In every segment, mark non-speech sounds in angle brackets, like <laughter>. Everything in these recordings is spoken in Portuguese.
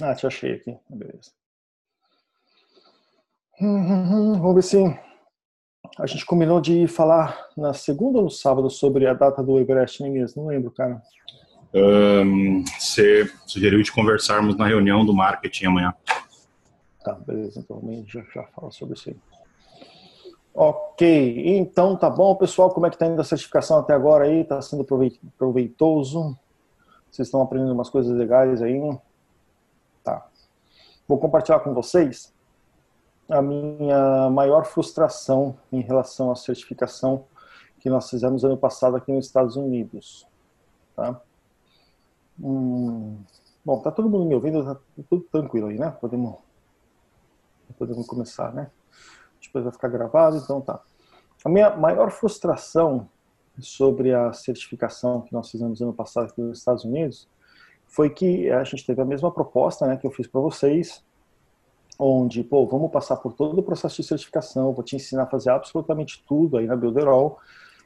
Ah, te achei aqui. Beleza. Hum, vamos ver se a gente combinou de falar na segunda ou no sábado sobre a data do Everest mesmo. Não lembro, cara. Um, você sugeriu de conversarmos na reunião do marketing amanhã. Tá, beleza. Então amanhã já, já fala sobre isso aí. Ok, então tá bom, pessoal. Como é que tá indo a certificação até agora aí? Tá sendo proveitoso? Vocês estão aprendendo umas coisas legais aí? Vou compartilhar com vocês a minha maior frustração em relação à certificação que nós fizemos ano passado aqui nos Estados Unidos. Tá? Hum, bom, tá todo mundo me ouvindo, tá tudo tranquilo aí, né? Podemos, podemos começar, né? Depois vai ficar gravado, então tá. A minha maior frustração sobre a certificação que nós fizemos ano passado aqui nos Estados Unidos foi que a gente teve a mesma proposta, né, que eu fiz para vocês, onde, pô, vamos passar por todo o processo de certificação, vou te ensinar a fazer absolutamente tudo aí na Builderall,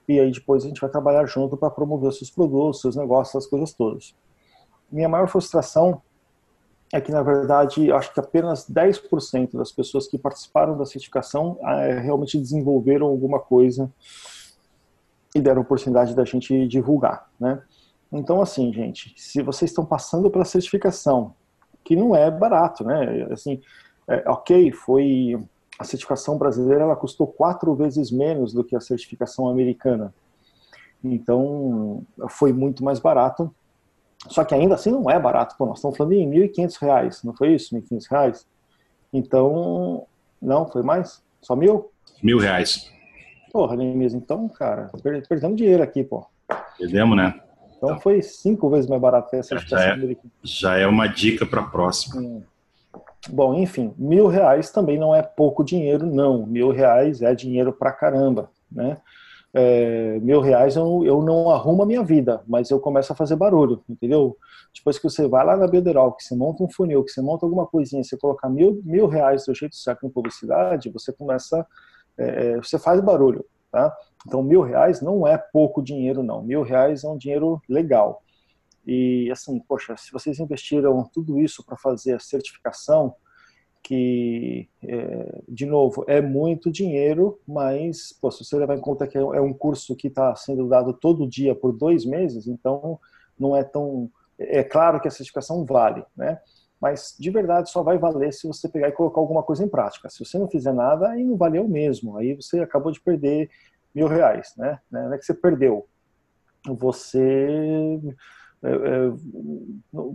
e aí depois a gente vai trabalhar junto para promover seus produtos, seus negócios, as coisas todas. Minha maior frustração é que, na verdade, acho que apenas 10% das pessoas que participaram da certificação é, realmente desenvolveram alguma coisa e deram oportunidade da gente divulgar, né? Então, assim, gente, se vocês estão passando pela certificação, que não é barato, né? Assim, é, ok, foi a certificação brasileira ela custou quatro vezes menos do que a certificação americana. Então, foi muito mais barato. Só que ainda assim não é barato. Pô, nós estamos falando em R$ 1.500, não foi isso? R$ 1.500? Então, não, foi mais? Só mil? Mil reais. Porra, mesmo. Então, cara, perdemos dinheiro aqui, pô. Perdemos, né? Então, então foi cinco vezes mais barato que a certificação já é, já é uma dica para a próxima. Hum. Bom, enfim, mil reais também não é pouco dinheiro, não. Mil reais é dinheiro pra caramba, né? É, mil reais eu, eu não arrumo a minha vida, mas eu começo a fazer barulho, entendeu? Depois que você vai lá na Biederal, que você monta um funil, que você monta alguma coisinha, você colocar mil, mil reais do jeito certo em publicidade, você começa, é, é, você faz barulho, tá? Então mil reais não é pouco dinheiro, não. Mil reais é um dinheiro legal. E assim, poxa, se vocês investiram tudo isso para fazer a certificação, que, é, de novo, é muito dinheiro, mas pô, se você levar em conta que é, é um curso que está sendo dado todo dia por dois meses, então não é tão. É claro que a certificação vale, né? Mas de verdade só vai valer se você pegar e colocar alguma coisa em prática. Se você não fizer nada, aí não valeu mesmo. Aí você acabou de perder mil reais, né? Não é que você perdeu. Você é, é,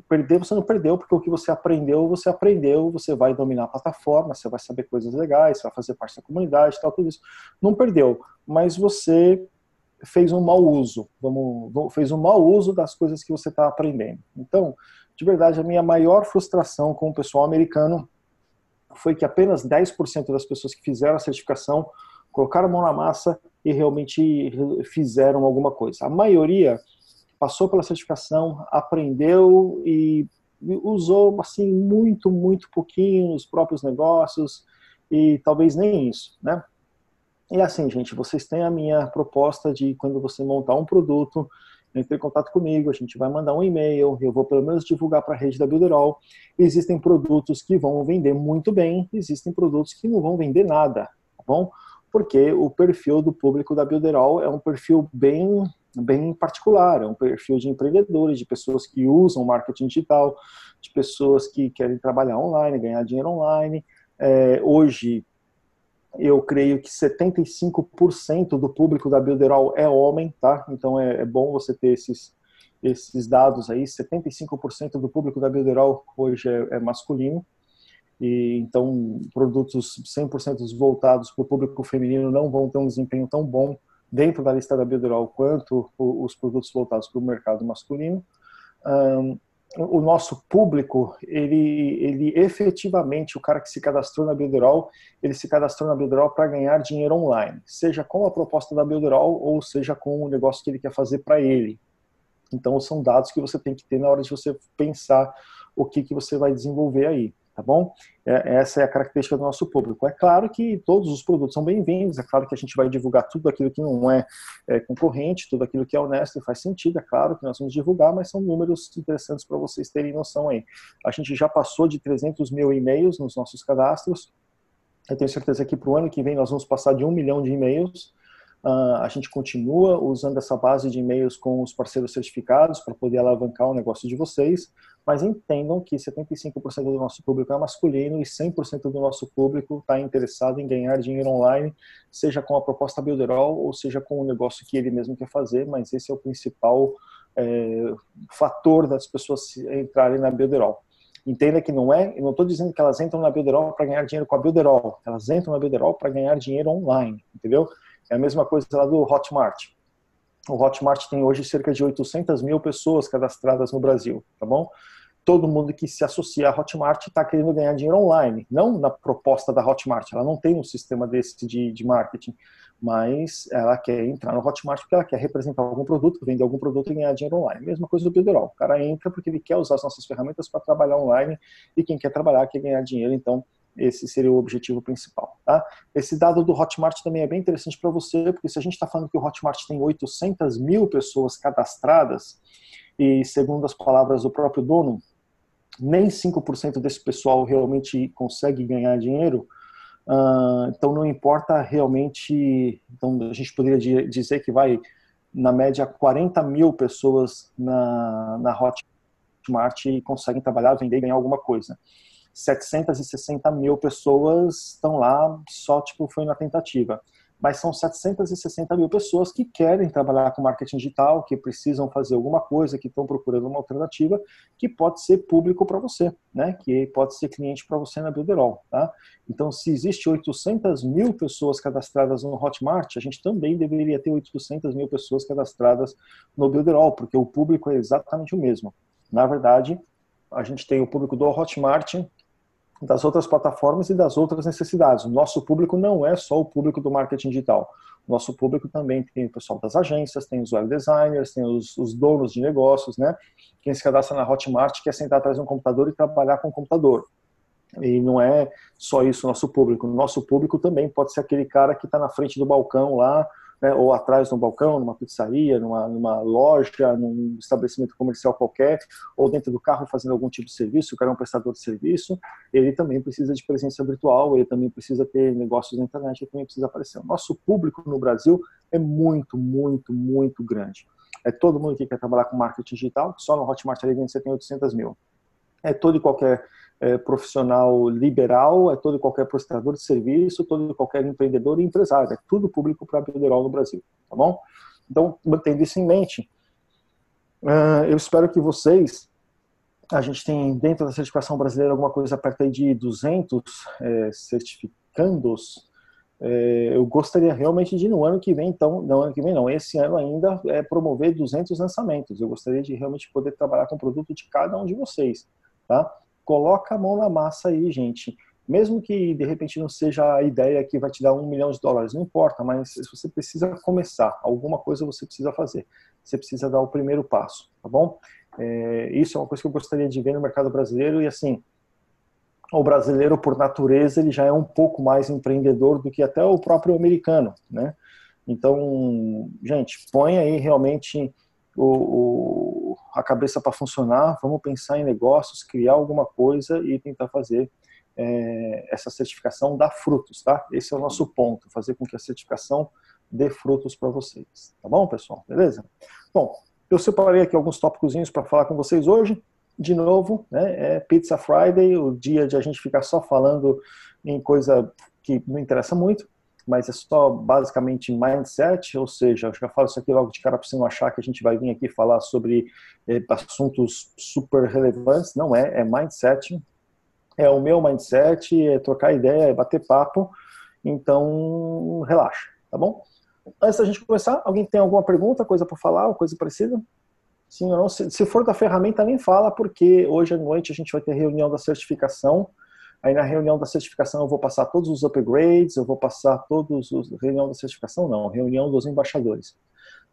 perder você não perdeu, porque o que você aprendeu, você aprendeu, você vai dominar a plataforma, você vai saber coisas legais, você vai fazer parte da comunidade, tal, tudo isso. Não perdeu, mas você fez um mau uso, vamos, fez um mau uso das coisas que você está aprendendo. Então, de verdade, a minha maior frustração com o pessoal americano foi que apenas 10% das pessoas que fizeram a certificação colocaram a mão na massa e realmente fizeram alguma coisa. A maioria passou pela certificação, aprendeu e usou assim muito, muito pouquinho nos próprios negócios e talvez nem isso, né? E assim, gente, vocês têm a minha proposta de quando você montar um produto, entre em contato comigo, a gente vai mandar um e-mail, eu vou pelo menos divulgar para a rede da Builderall. Existem produtos que vão vender muito bem, existem produtos que não vão vender nada, tá bom? Porque o perfil do público da Builderall é um perfil bem bem particular, é um perfil de empreendedores, de pessoas que usam marketing digital, de pessoas que querem trabalhar online, ganhar dinheiro online. É, hoje, eu creio que 75% do público da Builderall é homem, tá? Então é, é bom você ter esses, esses dados aí. 75% do público da Builderall hoje é, é masculino. E então produtos 100% voltados para o público feminino não vão ter um desempenho tão bom dentro da lista da Builderall quanto os produtos voltados para o mercado masculino. Um, o nosso público, ele, ele efetivamente, o cara que se cadastrou na Builderall, ele se cadastrou na Builderall para ganhar dinheiro online, seja com a proposta da Builderall ou seja com o negócio que ele quer fazer para ele. Então, são dados que você tem que ter na hora de você pensar o que, que você vai desenvolver aí. Tá bom? É, essa é a característica do nosso público. É claro que todos os produtos são bem-vindos, é claro que a gente vai divulgar tudo aquilo que não é, é, concorrente, tudo aquilo que é honesto e faz sentido, é claro que nós vamos divulgar, mas são números interessantes para vocês terem noção aí. A gente já passou de 300 mil e-mails nos nossos cadastros, eu tenho certeza que para o ano que vem nós vamos passar de um milhão de e-mails, Uh, a gente continua usando essa base de e-mails com os parceiros certificados para poder alavancar o negócio de vocês, mas entendam que 75% do nosso público é masculino e 100% do nosso público está interessado em ganhar dinheiro online, seja com a proposta Builderall ou seja com o negócio que ele mesmo quer fazer, mas esse é o principal é, fator das pessoas entrarem na Builderall. Entenda que não é, eu não estou dizendo que elas entram na Builderall para ganhar dinheiro com a Builderall, elas entram na Builderall para ganhar dinheiro online, entendeu? É a mesma coisa lá do Hotmart. O Hotmart tem hoje cerca de 800 mil pessoas cadastradas no Brasil, tá bom? Todo mundo que se associa à Hotmart está querendo ganhar dinheiro online, não na proposta da Hotmart. Ela não tem um sistema desse de, de marketing, mas ela quer entrar no Hotmart porque ela quer representar algum produto, vender algum produto e ganhar dinheiro online. Mesma coisa do Builderall. O cara entra porque ele quer usar as nossas ferramentas para trabalhar online e quem quer trabalhar quer ganhar dinheiro, então esse seria o objetivo principal. Tá? Esse dado do Hotmart também é bem interessante para você, porque se a gente está falando que o Hotmart tem 800 mil pessoas cadastradas, e segundo as palavras do próprio dono, nem 5% desse pessoal realmente consegue ganhar dinheiro, uh, então não importa realmente, então a gente poderia dizer que vai, na média, 40 mil pessoas na, na Hotmart conseguem trabalhar, vender e ganhar alguma coisa. 760 mil pessoas estão lá só tipo foi na tentativa. Mas são 760 mil pessoas que querem trabalhar com marketing digital, que precisam fazer alguma coisa, que estão procurando uma alternativa, que pode ser público para você, né? Que pode ser cliente para você na Builderall, tá? Então, se existe 800 mil pessoas cadastradas no Hotmart, a gente também deveria ter 800 mil pessoas cadastradas no Builderall, porque o público é exatamente o mesmo. Na verdade, a gente tem o público do Hotmart, das outras plataformas e das outras necessidades. O nosso público não é só o público do marketing digital. O nosso público também tem o pessoal das agências, tem os web designers, tem os, os donos de negócios, né? Quem se cadastra na Hotmart quer sentar atrás de um computador e trabalhar com o computador. E não é só isso o nosso público. O nosso público também pode ser aquele cara que está na frente do balcão lá, né, ou atrás no balcão, numa pizzaria, numa, numa loja, num estabelecimento comercial qualquer, ou dentro do carro fazendo algum tipo de serviço, o cara é um prestador de serviço, ele também precisa de presença virtual, ele também precisa ter negócios na internet, ele também precisa aparecer. O nosso público no Brasil é muito, muito, muito grande. É todo mundo que quer trabalhar com marketing digital, só no Hotmart ali você tem 800 mil. É todo e qualquer é, profissional liberal, é todo e qualquer prestador de serviço, todo e qualquer empreendedor e empresário, é tudo público para Builderall no Brasil, tá bom? Então, mantendo isso em mente, uh, eu espero que vocês, a gente tem dentro da certificação brasileira alguma coisa perto aí de 200 é, certificandos, é, eu gostaria realmente de no ano que vem, então, no ano que vem não, esse ano ainda é promover 200 lançamentos. Eu gostaria de realmente poder trabalhar com o produto de cada um de vocês, tá? coloca a mão na massa aí, gente. Mesmo que de repente não seja a ideia que vai te dar um milhão de dólares, não importa, mas você precisa começar, alguma coisa você precisa fazer. Você precisa dar o primeiro passo, tá bom? É, isso é uma coisa que eu gostaria de ver no mercado brasileiro e assim, o brasileiro por natureza ele já é um pouco mais empreendedor do que até o próprio americano, né? Então, gente, põe aí realmente o, o, a cabeça para funcionar, vamos pensar em negócios, criar alguma coisa e tentar fazer é, essa certificação dar frutos, tá? Esse é o nosso ponto, fazer com que a certificação dê frutos para vocês, tá bom, pessoal? Beleza? Bom, eu separei aqui alguns tópicos para falar com vocês hoje. De novo, né, é Pizza Friday, o dia de a gente ficar só falando em coisa que não interessa muito mas é só basicamente mindset, ou seja, eu já falo isso aqui logo de cara para você não achar que a gente vai vir aqui falar sobre eh, assuntos super relevantes, não é, é mindset, é o meu mindset, é trocar ideia, é bater papo, então relaxa, tá bom? Antes da gente começar, alguém tem alguma pergunta, coisa para falar, ou coisa parecida? Sim ou não? Se, se for da ferramenta, nem fala, porque hoje à noite a gente vai ter reunião da certificação, Aí na reunião da certificação eu vou passar todos os upgrades, eu vou passar todos os reunião da certificação não, reunião dos embaixadores.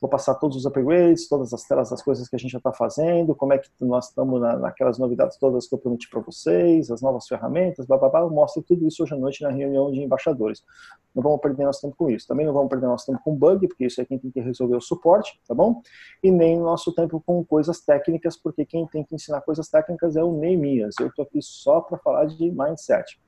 Vou passar todos os upgrades, todas as telas das coisas que a gente já está fazendo, como é que nós estamos na, naquelas novidades todas que eu prometi para vocês, as novas ferramentas, blá, blá, blá, eu mostro tudo isso hoje à noite na reunião de embaixadores. Não vamos perder nosso tempo com isso. Também não vamos perder nosso tempo com bug, porque isso é quem tem que resolver o suporte, tá bom? E nem nosso tempo com coisas técnicas, porque quem tem que ensinar coisas técnicas é o Neemias. Eu estou aqui só para falar de mindset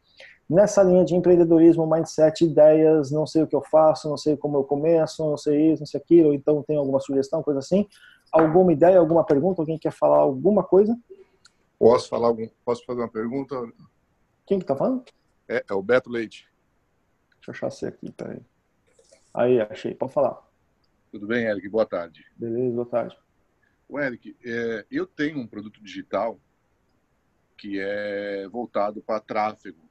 nessa linha de empreendedorismo, mindset, ideias, não sei o que eu faço, não sei como eu começo, não sei isso, não sei aquilo, então tem alguma sugestão, coisa assim. Alguma ideia, alguma pergunta? Alguém quer falar alguma coisa? Posso falar algum, posso fazer uma pergunta? Quem que tá falando? É, é o Beto Leite. Deixa eu achar você aqui, peraí. Aí, achei, pode falar. Tudo bem, Eric? Boa tarde. Beleza, boa tarde. O Eric, é, eu tenho um produto digital que é voltado para tráfego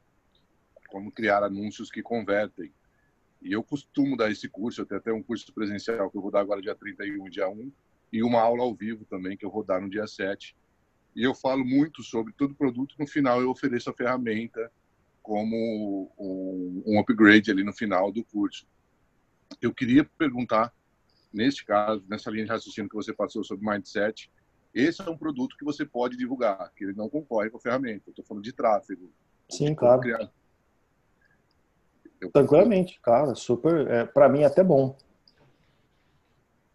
como criar anúncios que convertem. E eu costumo dar esse curso, eu tenho até um curso presencial que eu vou dar agora dia 31 dia 1, e uma aula ao vivo também que eu vou dar no dia 7. E eu falo muito sobre todo produto, no final eu ofereço a ferramenta como um, um upgrade ali no final do curso. Eu queria perguntar, neste caso, nessa linha de raciocínio que você passou sobre mindset, esse é um produto que você pode divulgar, que ele não concorre com a ferramenta. Eu estou falando de tráfego. Sim, claro. Criar, Tranquilamente, cara, super. É, para mim, é até bom.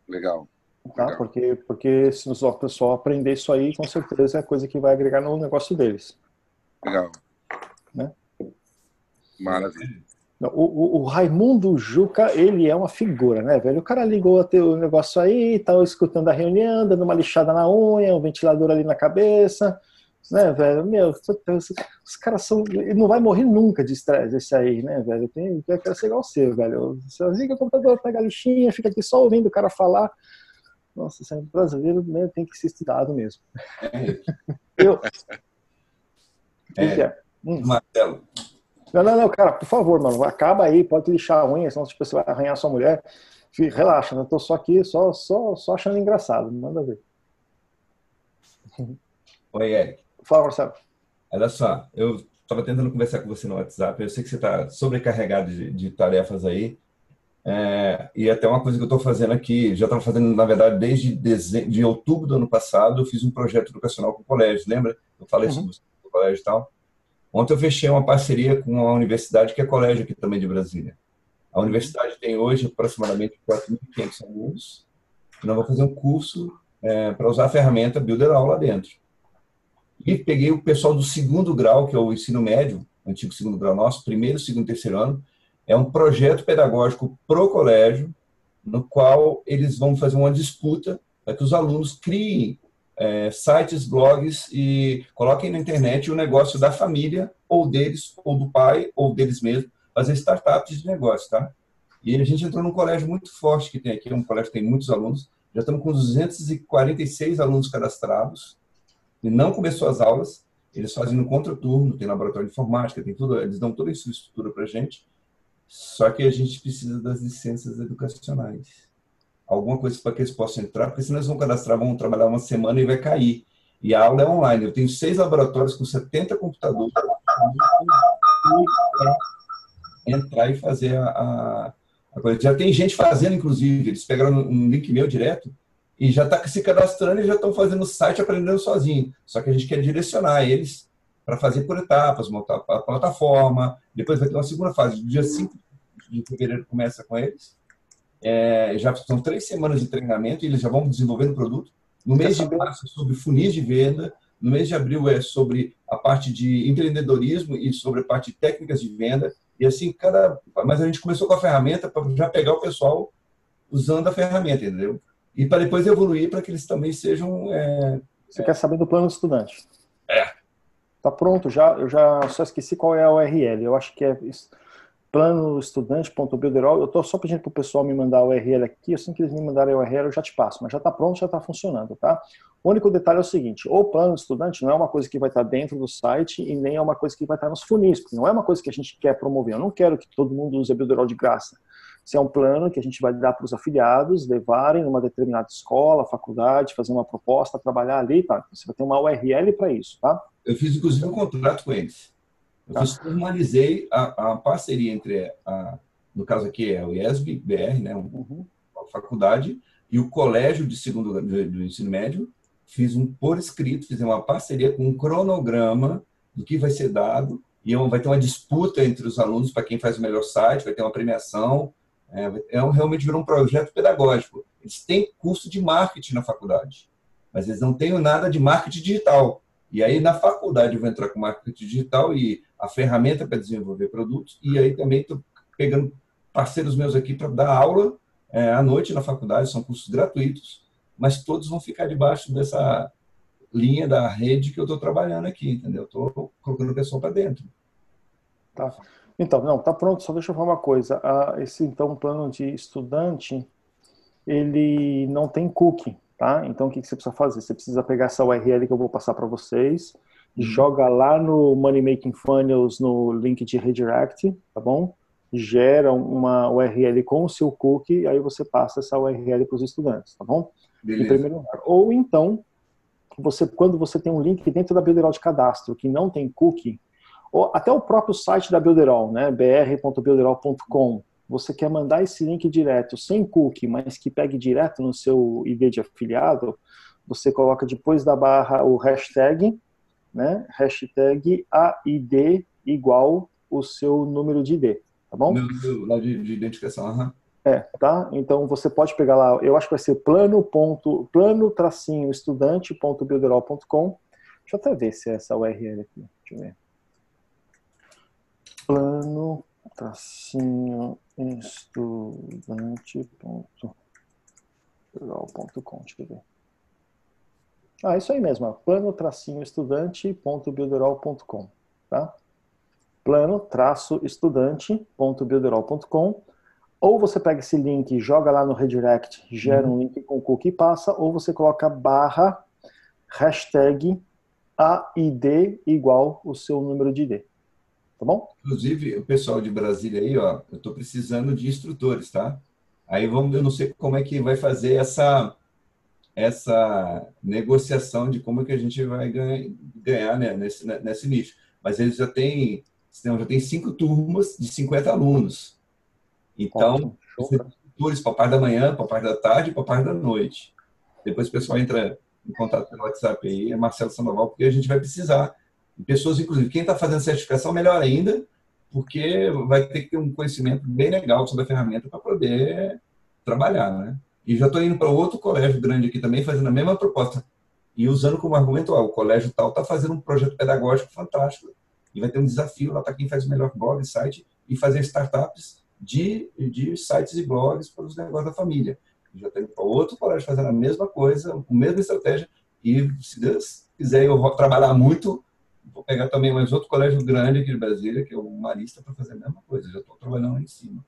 Legal. Tá? Legal. Porque, porque se o pessoal aprender isso aí, com certeza é coisa que vai agregar no negócio deles. Legal. Né? Maravilha. O, o, o, Raimundo Juca, ele é uma figura, né, velho? O cara ligou o negócio aí, tava escutando a reunião, dando uma lixada na unha, um ventilador ali na cabeça, né, velho? Meu, os caras são. Ele não vai morrer nunca de estresse esse aí, né, velho? Tem, eu quero ser igual você, velho. Você liga o computador, pega a lixinha, fica aqui só ouvindo o cara falar. Nossa, esse brasileiro né, tem que ser estudado mesmo. É. eu. É. O que é? Hum. Marcelo. Não, não, não, cara, por favor, mano, acaba aí, pode lixar a unha, senão tipo, você vai arranhar sua mulher. Relaxa, né? eu tô só aqui, só, só, só achando engraçado, manda ver. Oi, Eric. Fala, Marcelo. Olha só, eu estava tentando conversar com você no WhatsApp. Eu sei que você está sobrecarregado de, de, tarefas aí. É, e até uma coisa que eu estou fazendo aqui, já estava fazendo, na verdade, desde dezembro, de outubro do ano passado, eu fiz um projeto educacional com o colégio, lembra? Eu falei uhum. sobre o colégio e tal. Ontem eu fechei uma parceria com uma universidade que é colégio aqui também de Brasília. A universidade tem hoje aproximadamente 4.500 alunos. E nós vamos fazer um curso é, para usar a ferramenta Builder All lá dentro. E peguei o pessoal do segundo grau, que é o ensino médio, antigo segundo grau nosso, primeiro, segundo, terceiro ano. É um projeto pedagógico pro colégio, no qual eles vão fazer uma disputa para que os alunos criem é, sites, blogs e coloquem na internet o negócio da família, ou deles, ou do pai, ou deles mesmos, fazer startups de negócio, tá? E a gente entrou num colégio muito forte que tem aqui, é um colégio que tem muitos alunos, já estamos com 246 alunos cadastrados, e não começou as aulas, eles fazem no contraturno, tem laboratório de informática, tem tudo, eles dão toda a infraestrutura para a gente, só que a gente precisa das licenças educacionais. Alguma coisa para que eles possam entrar, porque senão eles vão cadastrar, vão trabalhar uma semana e vai cair. E a aula é online. Eu tenho seis laboratórios com 70 computadores entrar e fazer a, a, a, coisa. Já tem gente fazendo, inclusive, eles pegaram um link meu direto, e já está se cadastrando e já estão fazendo o site aprendendo sozinho. Só que a gente quer direcionar eles para fazer por etapas, montar a plataforma. Depois vai ter uma segunda fase. Dia 5 de fevereiro começa com eles. É, já são três semanas de treinamento e eles já vão desenvolvendo o produto. No mês de março é sobre funis de venda. No mês de abril é sobre a parte de empreendedorismo e sobre a parte de técnicas de venda. E assim, cada. Mas a gente começou com a ferramenta para já pegar o pessoal usando a ferramenta, entendeu? E para depois evoluir para que eles também sejam. É, Você é... quer saber do plano do estudante? É. Tá pronto já. Eu já só esqueci qual é a URL. Eu acho que é planoestudante.builderall. Eu estou só pedindo para o pessoal me mandar a URL aqui. Assim que eles me mandarem a URL, eu já te passo. Mas já está pronto, já está funcionando, tá? O único detalhe é o seguinte: o plano estudante não é uma coisa que vai estar tá dentro do site e nem é uma coisa que vai estar tá nos funis, porque não é uma coisa que a gente quer promover. Eu não quero que todo mundo use a Builderall de graça. Esse é um plano que a gente vai dar para os afiliados levarem numa determinada escola, faculdade, fazer uma proposta, trabalhar ali, tá? Você vai ter uma URL para isso, tá? Eu fiz inclusive um contrato com eles. Eu tá. formalizei a, a, parceria entre a, no caso aqui é o IESB BR, né, uma uhum. faculdade, e o colégio de segundo do ensino médio fiz um por escrito, fiz uma parceria com um cronograma do que vai ser dado e vai ter uma disputa entre os alunos para quem faz o melhor site, vai ter uma premiação. É, é realmente virou um projeto pedagógico. Eles têm curso de marketing na faculdade, mas eles não têm nada de marketing digital. E aí, na faculdade, eu vou entrar com marketing digital e a ferramenta para desenvolver produtos. E aí também estou pegando parceiros meus aqui para dar aula é, à noite na faculdade, são cursos gratuitos, mas todos vão ficar debaixo dessa linha da rede que eu estou trabalhando aqui, entendeu? Estou colocando o pessoal para dentro. Tá. Então, não, tá pronto, só deixa eu falar uma coisa. Ah, esse, então, plano de estudante, ele não tem cookie, tá? Então, o que, que você precisa fazer? Você precisa pegar essa URL que eu vou passar para vocês, uhum. joga lá no Money Making Funnels, no link de redirect, tá bom? Gera uma URL com o seu cookie, aí você passa essa URL para os estudantes, tá bom? Beleza. Em primeiro lugar. Ou então, você, quando você tem um link dentro da Builderall de cadastro que não tem cookie, até o próprio site da Builderall, né, br.builderall.com, você quer mandar esse link direto, sem cookie, mas que pegue direto no seu ID de afiliado, você coloca depois da barra o hashtag, né, hashtag AID igual o seu número de ID, tá bom? Número lá de, de identificação, aham. Uhum. É, tá? Então você pode pegar lá, eu acho que vai ser plano ponto, plano tracinho estudante.builderall.com. Deixa eu até ver se é essa URL aqui. Deixa eu ver. Plano tracinho estudante.builderall.com. Deixa eu ver. Ah, isso aí mesmo, plano tracinho estudante.builderall.com, tá? Plano traço estudante.builderall.com ou você pega esse link, joga lá no redirect, gera uhum. um link com cookie e passa, ou você coloca barra hashtag AID igual o seu número de ID. Tá bom? Inclusive, o pessoal de Brasília aí, ó, eu estou precisando de instrutores, tá? Aí vamos, eu não sei como é que vai fazer essa essa negociação de como é que a gente vai ganhar, ganhar né, nesse, nesse nicho. Mas eles já têm, já tem cinco turmas de 50 alunos. Então, a parte da manhã, para parte da tarde e para parte da noite. Depois o pessoal entra em contato pelo WhatsApp aí, é Marcelo Sandoval, porque a gente vai precisar. Pessoas, inclusive, quem está fazendo certificação, melhor ainda, porque vai ter que ter um conhecimento bem legal sobre a ferramenta para poder trabalhar, né? E já estou indo para outro colégio grande aqui também, fazendo a mesma proposta. E usando como argumento, ó, o colégio tal está fazendo um projeto pedagógico fantástico. E vai ter um desafio lá para quem faz o melhor blog, site, e fazer startups de, de sites e blogs para os negócios da família. Já tem outro colégio fazendo a mesma coisa, a mesma estratégia, e se Deus quiser eu trabalhar muito, vou pegar também mais outro colégio grande aqui de Brasília, que é o Marista, para fazer a mesma coisa. Já estou trabalhando lá em cima.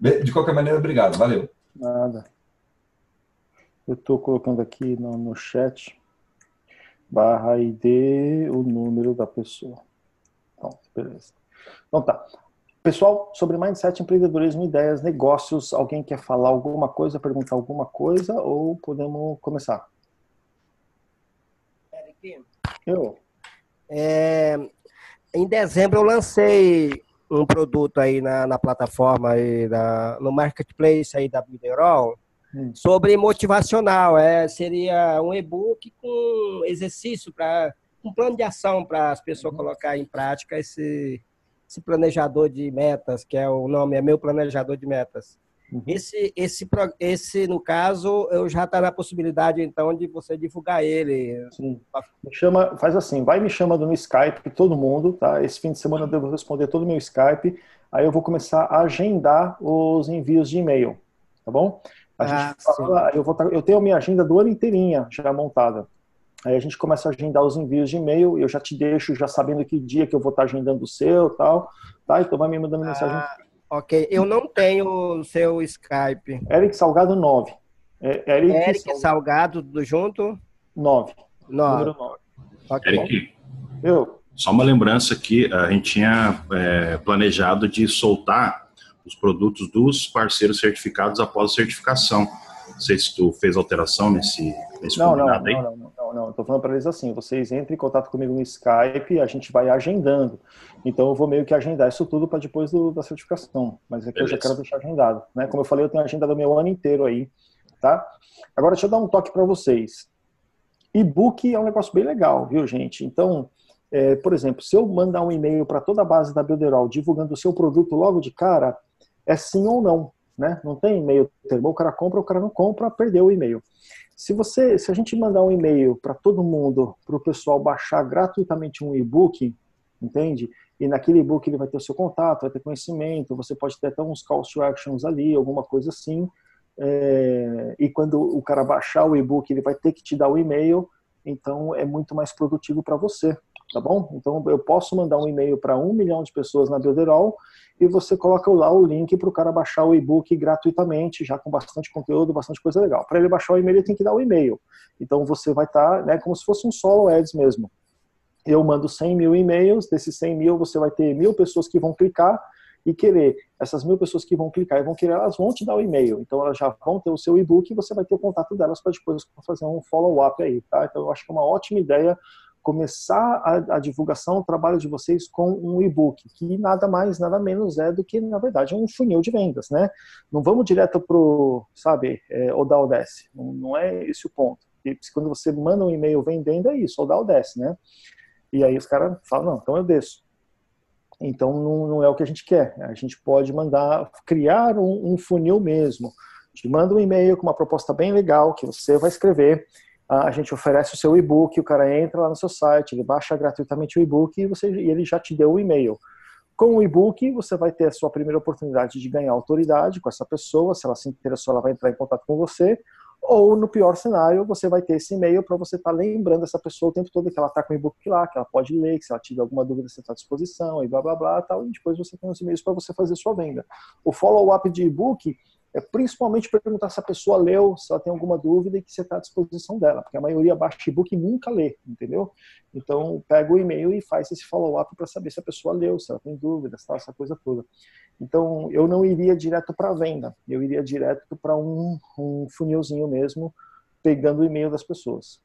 De qualquer maneira, obrigado. Valeu. Nada. Eu estou colocando aqui no, no chat barra ID o número da pessoa. Então, beleza. Então tá. Pessoal, sobre mindset, empreendedorismo, ideias, negócios, alguém quer falar alguma coisa, perguntar alguma coisa ou podemos começar? Eric, eu. É, em dezembro eu lancei um produto aí na, na plataforma aí da, no marketplace aí da Biderol hum. sobre motivacional. É, seria um e-book com exercício para um plano de ação para as pessoas uhum. colocar em prática esse esse planejador de metas, que é o nome, é meu planejador de metas. Uhum. Esse, esse, esse, no caso, eu já está na possibilidade, então, de você divulgar ele. Sim. Me chama, faz assim, vai me chamando no Skype, todo mundo, tá? Esse fim de semana eu devo responder todo o meu Skype, aí eu vou começar a agendar os envios de e-mail, tá bom? A ah, gente fala, eu, vou, eu tenho a minha agenda do ano inteirinha já montada. Aí a gente começa a agendar os envios de e-mail, eu já te deixo já sabendo que dia que eu vou estar agendando o seu tal, tá? Então vai me mandando ah, mensagem. Ok, eu não tenho o seu Skype. Eric Salgado 9. É, Eric, Eric Salgado, Salgado do junto? 9. 9. Número 9. Okay. Eric, eu. só uma lembrança que a gente tinha é, planejado de soltar os produtos dos parceiros certificados após a certificação. Não sei se tu fez alteração nesse, nesse não, não, aí. Não, não, não, não. Estou falando para eles assim, vocês entrem em contato comigo no Skype, a gente vai agendando. Então eu vou meio que agendar isso tudo para depois do, da certificação. Mas é que Beleza. eu já quero deixar agendado. Né? Como eu falei, eu tenho agendado meu ano inteiro aí tá? Agora deixa eu dar um toque para vocês. E-book é um negócio bem legal, viu, gente? Então, é, por exemplo, se eu mandar um e-mail para toda a base da Builderall divulgando o seu produto logo de cara, é sim ou não, né? Não tem e-mail termo, o cara compra, o cara não compra, perdeu o e-mail. Se você, se a gente mandar um e-mail para todo mundo, para o pessoal baixar gratuitamente um e-book, entende? E naquele e-book ele vai ter o seu contato, vai ter conhecimento, você pode ter até uns calls to actions ali, alguma coisa assim. É, e quando o cara baixar o e-book, ele vai ter que te dar o e-mail, então é muito mais produtivo para você, tá bom? Então eu posso mandar um e-mail para um milhão de pessoas na Builderall e você coloca lá o link para o cara baixar o e-book gratuitamente, já com bastante conteúdo, bastante coisa legal. Para ele baixar o e-mail, ele tem que dar o e-mail. Então você vai estar, tá, né, como se fosse um solo ads mesmo eu mando 100 mil e-mails, desses 100 mil você vai ter mil pessoas que vão clicar e querer. Essas mil pessoas que vão clicar e vão querer, elas vão te dar o e-mail. Então elas já vão ter o seu e-book e você vai ter o contato delas para depois fazer um follow-up aí, tá? Então eu acho que é uma ótima ideia começar a, a divulgação, o trabalho de vocês com um e-book, que nada mais, nada menos é do que, na verdade, um funil de vendas, né? Não vamos direto pro, sabe, é, Odal desce. Não, não é esse o ponto. E quando você manda um e-mail vendendo, é isso, Odal desce, né? E aí os caras falam, não, então eu desço. Então não, não, é o que a gente quer. A gente pode mandar, criar um, um funil mesmo. Te manda um e-mail com uma proposta bem legal que você vai escrever. A gente oferece o seu e-book, o cara entra lá no seu site, ele baixa gratuitamente o e-book e, você, e ele já te deu o e-mail. Com o e-book, você vai ter a sua primeira oportunidade de ganhar autoridade com essa pessoa. Se ela se interessou, ela vai entrar em contato com você. Ou, no pior cenário, você vai ter esse e-mail para você estar tá lembrando essa pessoa o tempo todo que ela está com o e-book lá, que ela pode ler, que se ela tiver alguma dúvida, você está à disposição, e blá, blá, blá, tal. E depois você tem os e-mails para você fazer sua venda. O follow-up de e-book é principalmente perguntar se a pessoa leu, se ela tem alguma dúvida e que você está à disposição dela, porque a maioria baixa e-book e nunca lê, entendeu? Então, pega o e-mail e faz esse follow-up para saber se a pessoa leu, se ela tem dúvidas, tal, essa coisa toda. Então, eu não iria direto para venda, eu iria direto para um, um funilzinho mesmo, pegando o e-mail das pessoas.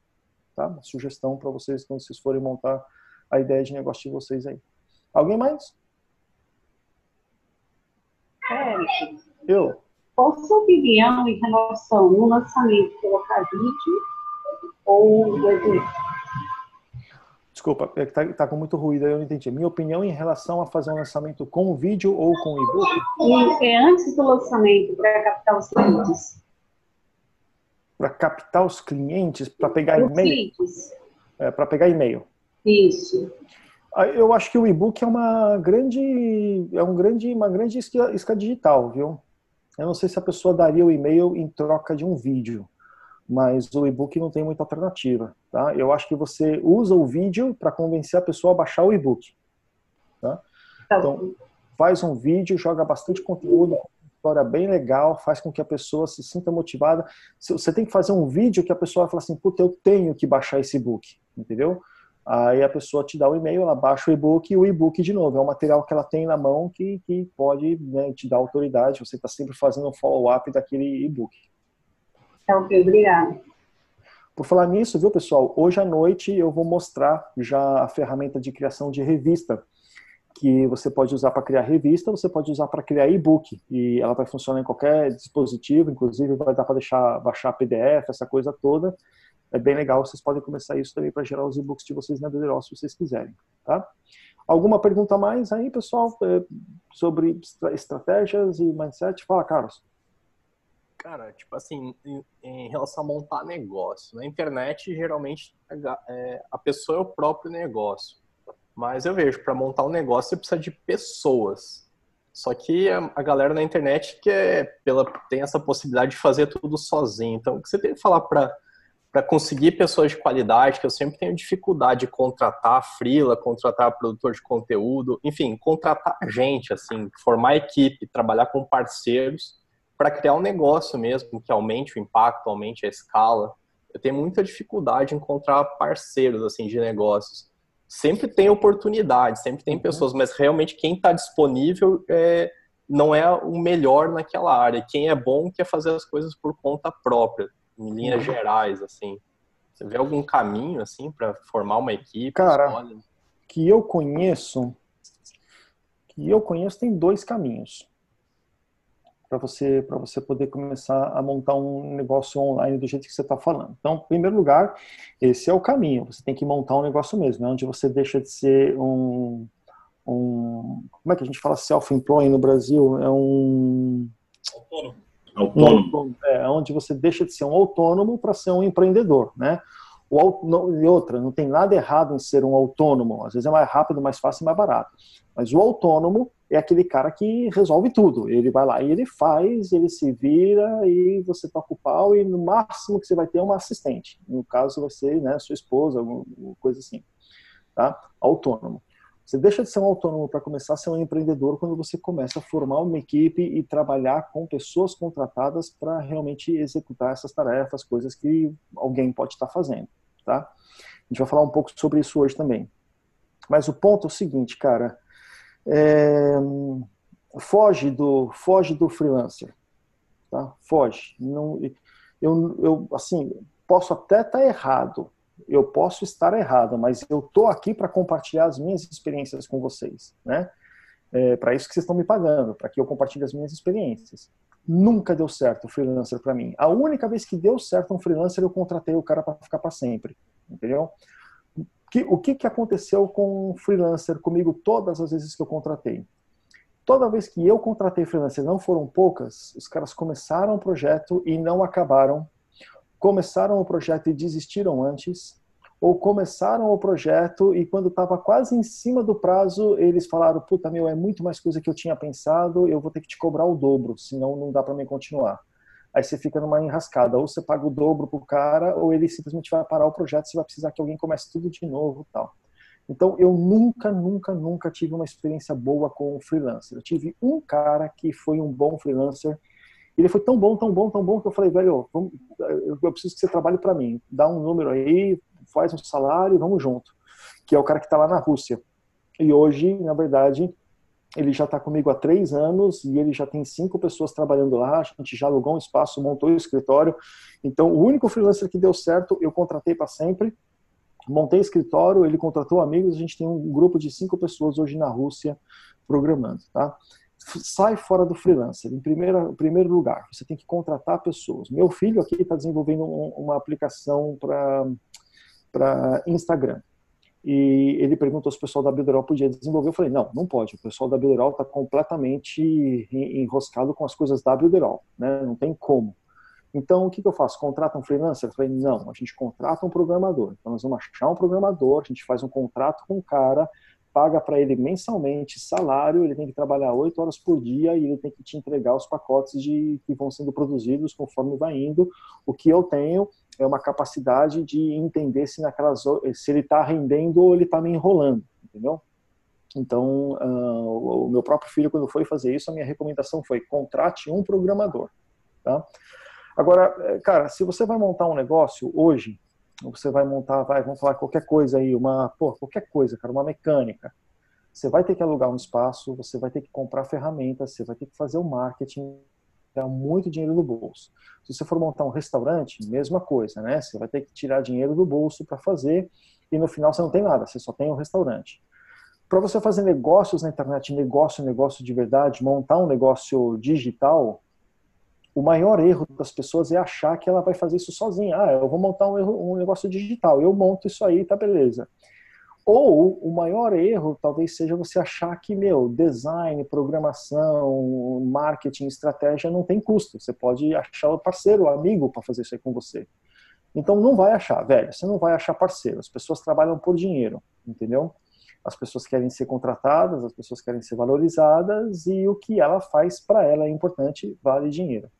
Tá? Uma sugestão para vocês quando vocês forem montar a ideia de negócio de vocês aí. Alguém mais? É, eu. Qual a sua opinião em relação no lançamento colocar vídeo ou Desculpa, é que tá, tá, com muito ruído, eu não entendi. Minha opinião em relação a fazer um lançamento com vídeo ou com e-book? É antes do lançamento, para captar os clientes. Para captar os clientes, para pegar e-mail? É, para pegar e-mail. Isso. Ah, eu acho que o e-book é uma grande, é um grande, uma grande isca, isca digital, viu? Eu não sei se a pessoa daria o e-mail em troca de um vídeo, mas o e-book não tem muita alternativa. Tá? Eu acho que você usa o vídeo para convencer a pessoa a baixar o e-book. Tá? tá? Então, faz um vídeo, joga bastante conteúdo, história bem legal, faz com que a pessoa se sinta motivada. Você tem que fazer um vídeo que a pessoa fala assim, puta, eu tenho que baixar esse e-book, entendeu? Aí a pessoa te dá o e-mail, ela baixa o e-book e o e-book de novo. É um material que ela tem na mão que, que pode né, te dar autoridade. Você está sempre fazendo um follow-up daquele e-book. Ok, obrigada. Por falar nisso, viu, pessoal? Hoje à noite eu vou mostrar já a ferramenta de criação de revista, que você pode usar para criar revista, você pode usar para criar e-book. E ela vai funcionar em qualquer dispositivo, inclusive vai dar para deixar baixar PDF, essa coisa toda é bem legal, vocês podem começar isso também para gerar os e-books de vocês na Builderall, se vocês quiserem, tá? Alguma pergunta mais aí, pessoal, é, sobre estratégias e mindset? Fala, Carlos. Cara, tipo assim, em, relação a montar negócio, na internet, geralmente, é, a pessoa é o próprio negócio. Mas eu vejo, para montar um negócio, você precisa de pessoas. Só que a, galera na internet que é, pela, tem essa possibilidade de fazer tudo sozinho. Então, o que você tem que falar para para conseguir pessoas de qualidade, que eu sempre tenho dificuldade de contratar freela, contratar produtor de conteúdo, enfim, contratar gente, assim, formar equipe, trabalhar com parceiros para criar um negócio mesmo que aumente o impacto, aumente a escala. Eu tenho muita dificuldade em encontrar parceiros assim de negócios. Sempre tem oportunidade, sempre tem uhum. pessoas, mas realmente quem está disponível é, não é o melhor naquela área. Quem é bom quer fazer as coisas por conta própria em linhas uhum. gerais, assim? Você vê algum caminho, assim, para formar uma equipe? Cara, escola? que eu conheço, que eu conheço tem dois caminhos. para você para você poder começar a montar um negócio online do jeito que você está falando. Então, em primeiro lugar, esse é o caminho. Você tem que montar um negócio mesmo, né? onde você deixa de ser um, um como é que a gente fala self-employed no Brasil? É um autônomo. Autônomo. É, onde você deixa de ser um autônomo para ser um empreendedor, né? O, e outra, não tem nada errado em ser um autônomo. Às vezes é mais rápido, mais fácil e mais barato. Mas o autônomo é aquele cara que resolve tudo. Ele vai lá e ele faz, ele se vira e você toca o pau e no máximo que você vai ter é uma assistente. No caso vai ser né, sua esposa, alguma coisa assim. Tá? Autônomo. Você deixa de ser um autônomo para começar a ser um empreendedor quando você começa a formar uma equipe e trabalhar com pessoas contratadas para realmente executar essas tarefas, coisas que alguém pode estar fazendo, tá? A gente vai falar um pouco sobre isso hoje também. Mas o ponto é o seguinte, cara, é, foge do foge do freelancer, tá? Foge. Não, eu, eu assim posso até estar tá errado, eu posso estar errado, mas eu tô aqui para compartilhar as minhas experiências com vocês, né? É, para isso que vocês estão me pagando, para que eu compartilhe as minhas experiências. Nunca deu certo o freelancer para mim. A única vez que deu certo um freelancer, eu contratei o cara para ficar para sempre, entendeu? Que, o que, que aconteceu com o freelancer comigo todas as vezes que eu contratei? Toda vez que eu contratei freelancer, não foram poucas, os caras começaram o projeto e não acabaram começaram o projeto e desistiram antes, ou começaram o projeto e quando estava quase em cima do prazo, eles falaram, puta meu, é muito mais coisa que eu tinha pensado, eu vou ter que te cobrar o dobro, senão não dá para mim continuar. Aí você fica numa enrascada, ou você paga o dobro pro cara, ou ele simplesmente vai parar o projeto, você vai precisar que alguém comece tudo de novo tal. Então, eu nunca, nunca, nunca tive uma experiência boa com freelancer. Eu tive um cara que foi um bom freelancer, ele foi tão bom, tão bom, tão bom que eu falei, velho, vamos, eu preciso que você trabalhe para mim. Dá um número aí, faz um salário, vamos junto. Que é o cara que está lá na Rússia. E hoje, na verdade, ele já está comigo há três anos e ele já tem cinco pessoas trabalhando lá. A gente já alugou um espaço, montou o um escritório. Então, o único freelancer que deu certo, eu contratei para sempre. Montei escritório, ele contratou amigos. A gente tem um grupo de cinco pessoas hoje na Rússia programando, tá? Sai fora do freelancer. Em primeiro, em primeiro lugar, você tem que contratar pessoas. Meu filho aqui está desenvolvendo um, uma aplicação para Instagram. E ele perguntou se o pessoal da Builderall podia desenvolver. Eu falei, não, não pode. O pessoal da Builderall está completamente enroscado com as coisas da Builderall. Né? Não tem como. Então, o que, que eu faço? Contrata um freelancer? Eu falei, não, a gente contrata um programador. Então, nós vamos achar um programador, a gente faz um contrato com o cara, paga para ele mensalmente salário, ele tem que trabalhar oito horas por dia e ele tem que te entregar os pacotes de, que vão sendo produzidos conforme vai indo. O que eu tenho é uma capacidade de entender se naquelas se ele está rendendo ou ele está me enrolando, entendeu? Então, uh, o meu próprio filho, quando foi fazer isso, a minha recomendação foi contrate um programador. Tá? Agora, eh, cara, se você vai montar um negócio hoje, você vai montar, vai, vamos falar qualquer coisa aí, uma, pô, qualquer coisa, cara, uma mecânica. Você vai ter que alugar um espaço, você vai ter que comprar ferramentas, você vai ter que fazer o marketing, dá muito dinheiro do bolso. Se você for montar um restaurante, mesma coisa, né? Você vai ter que tirar dinheiro do bolso para fazer e no final você não tem nada, você só tem um restaurante. Para você fazer negócios na internet, negócio, negócio de verdade, montar um negócio digital, o maior erro das pessoas é achar que ela vai fazer isso sozinha. Ah, eu vou montar um, um negócio digital, eu monto isso aí, tá beleza. Ou o maior erro talvez seja você achar que, meu, design, programação, marketing, estratégia não tem custo. Você pode achar o parceiro, o amigo para fazer isso aí com você. Então não vai achar, velho, você não vai achar parceiro. As pessoas trabalham por dinheiro, entendeu? As pessoas querem ser contratadas, as pessoas querem ser valorizadas e o que ela faz para ela é importante, vale dinheiro.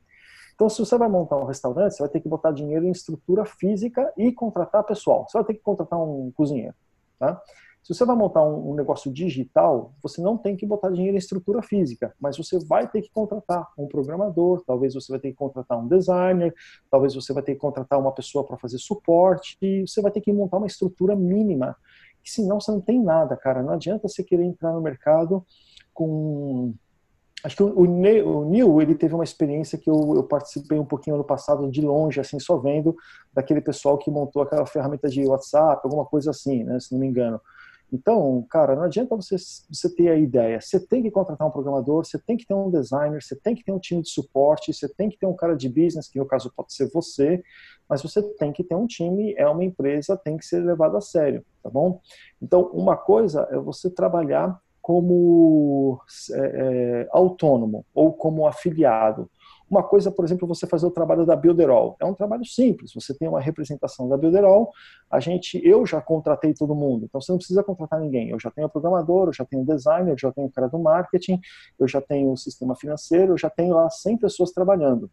Então, se você vai montar um restaurante, você vai ter que botar dinheiro em estrutura física e contratar pessoal. Você vai ter que contratar um cozinheiro. Tá? Se você vai montar um, negócio digital, você não tem que botar dinheiro em estrutura física, mas você vai ter que contratar um programador, talvez você vai ter que contratar um designer, talvez você vai ter que contratar uma pessoa para fazer suporte, e você vai ter que montar uma estrutura mínima, que senão você não tem nada, cara. Não adianta você querer entrar no mercado com Acho que o, Neil, ele teve uma experiência que eu, eu, participei um pouquinho ano passado, de longe, assim, só vendo, daquele pessoal que montou aquela ferramenta de WhatsApp, alguma coisa assim, né, se não me engano. Então, cara, não adianta você, você ter a ideia. Você tem que contratar um programador, você tem que ter um designer, você tem que ter um time de suporte, você tem que ter um cara de business, que no caso pode ser você, mas você tem que ter um time, é uma empresa, tem que ser levado a sério, tá bom? Então, uma coisa é você trabalhar como é, é, autônomo ou como afiliado. Uma coisa, por exemplo, você fazer o trabalho da Builderall. É um trabalho simples. Você tem uma representação da Builderall. A gente, eu já contratei todo mundo. Então você não precisa contratar ninguém. Eu já tenho o programador, eu já tenho o designer, eu já tenho o cara do marketing, eu já tenho o sistema financeiro, eu já tenho lá 100 pessoas trabalhando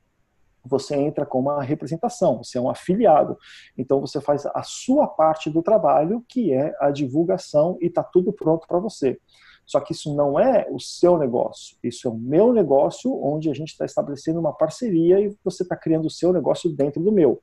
você entra com uma representação, você é um afiliado. Então você faz a sua parte do trabalho, que é a divulgação, e está tudo pronto para você. Só que isso não é o seu negócio, isso é o meu negócio, onde a gente está estabelecendo uma parceria e você está criando o seu negócio dentro do meu.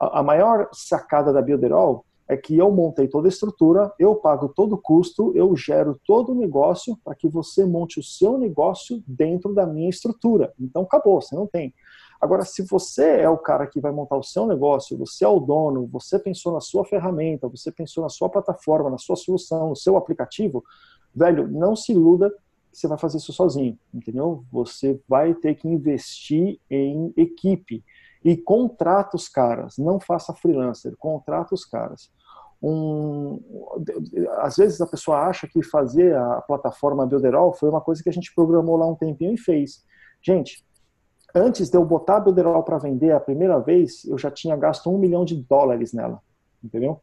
A, a maior sacada da Builderall é que eu montei toda a estrutura, eu pago todo o custo, eu gero todo o negócio para que você monte o seu negócio dentro da minha estrutura. Então acabou, você não tem. Agora, se você é o cara que vai montar o seu negócio, você é o dono, você pensou na sua ferramenta, você pensou na sua plataforma, na sua solução, no seu aplicativo, velho, não se iluda que você vai fazer isso sozinho, entendeu? Você vai ter que investir em equipe e contrata os caras, não faça freelancer, contrata os caras. Um, às vezes a pessoa acha que fazer a plataforma Builderall foi uma coisa que a gente programou lá um tempinho e fez. Gente, antes de eu botar a Builderall para vender a primeira vez, eu já tinha gasto um milhão de dólares nela, entendeu?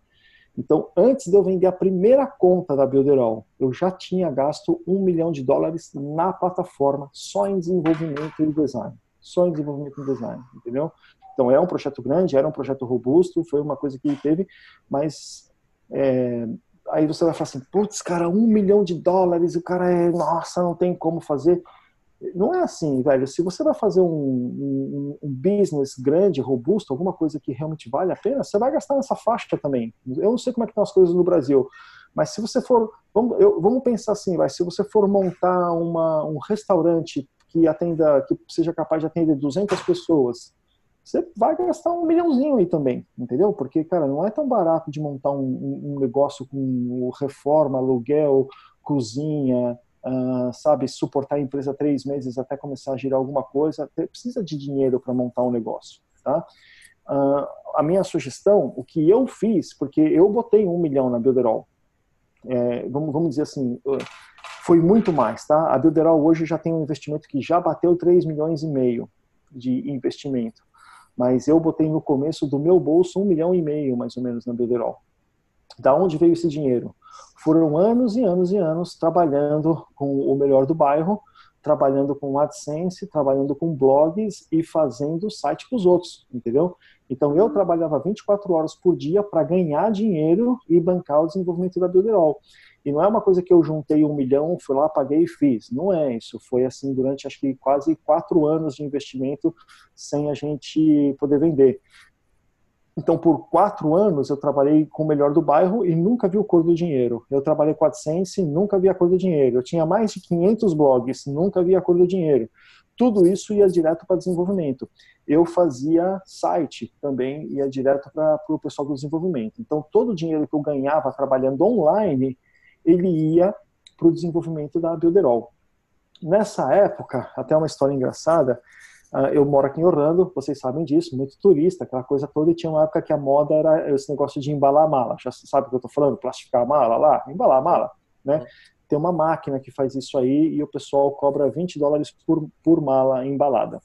Então, antes de eu vender a primeira conta da Builderall, eu já tinha gasto um milhão de dólares na plataforma, só em desenvolvimento e design. Só em desenvolvimento e design, entendeu? Então, é um projeto grande, era um projeto robusto, foi uma coisa que teve, mas é, aí você vai falar assim, putz, cara, um milhão de dólares, o cara é, nossa, não tem como fazer. Não é assim, velho. Se você vai fazer um, um, um, business grande, robusto, alguma coisa que realmente vale a pena, você vai gastar nessa faixa também. Eu não sei como é que estão as coisas no Brasil, mas se você for, vamos, eu, vamos pensar assim, vai, se você for montar uma, um restaurante que atenda, que seja capaz de atender 200 pessoas, você vai gastar um milhãozinho aí também, entendeu? Porque, cara, não é tão barato de montar um, um negócio com reforma, aluguel, cozinha, uh, sabe, suportar a empresa três meses até começar a girar alguma coisa, precisa de dinheiro para montar um negócio, tá? Uh, a minha sugestão, o que eu fiz, porque eu botei um milhão na Builderall, é, vamos, vamos dizer assim, foi muito mais, tá? A Builderall hoje já tem um investimento que já bateu 3 milhões e meio de investimento, mas eu botei no começo do meu bolso um milhão e meio, mais ou menos, na Builderall. Da onde veio esse dinheiro? Foram anos e anos e anos trabalhando com o melhor do bairro, trabalhando com AdSense, trabalhando com blogs e fazendo site para os outros, entendeu? Então eu trabalhava 24 horas por dia para ganhar dinheiro e bancar o desenvolvimento da Builderall. E não é uma coisa que eu juntei um milhão, fui lá, paguei e fiz. Não é isso. Foi assim durante acho que quase quatro anos de investimento sem a gente poder vender. Então, por quatro anos, eu trabalhei com o melhor do bairro e nunca vi o cor do dinheiro. Eu trabalhei com a AdSense e nunca vi a cor do dinheiro. Eu tinha mais de 500 blogs, nunca vi a cor do dinheiro. Tudo isso ia direto para desenvolvimento. Eu fazia site também, ia direto para o pessoal do desenvolvimento. Então, todo o dinheiro que eu ganhava trabalhando online, ele ia para o desenvolvimento da Builderall. Nessa época, até uma história engraçada, eu moro aqui em Orlando, vocês sabem disso, muito turista, aquela coisa toda, e tinha uma época que a moda era esse negócio de embalar a mala. Já sabe o que eu estou falando? Plastificar a mala lá? Embalar a mala, né? Uhum. Tem uma máquina que faz isso aí e o pessoal cobra 20 dólares por, por mala embalada.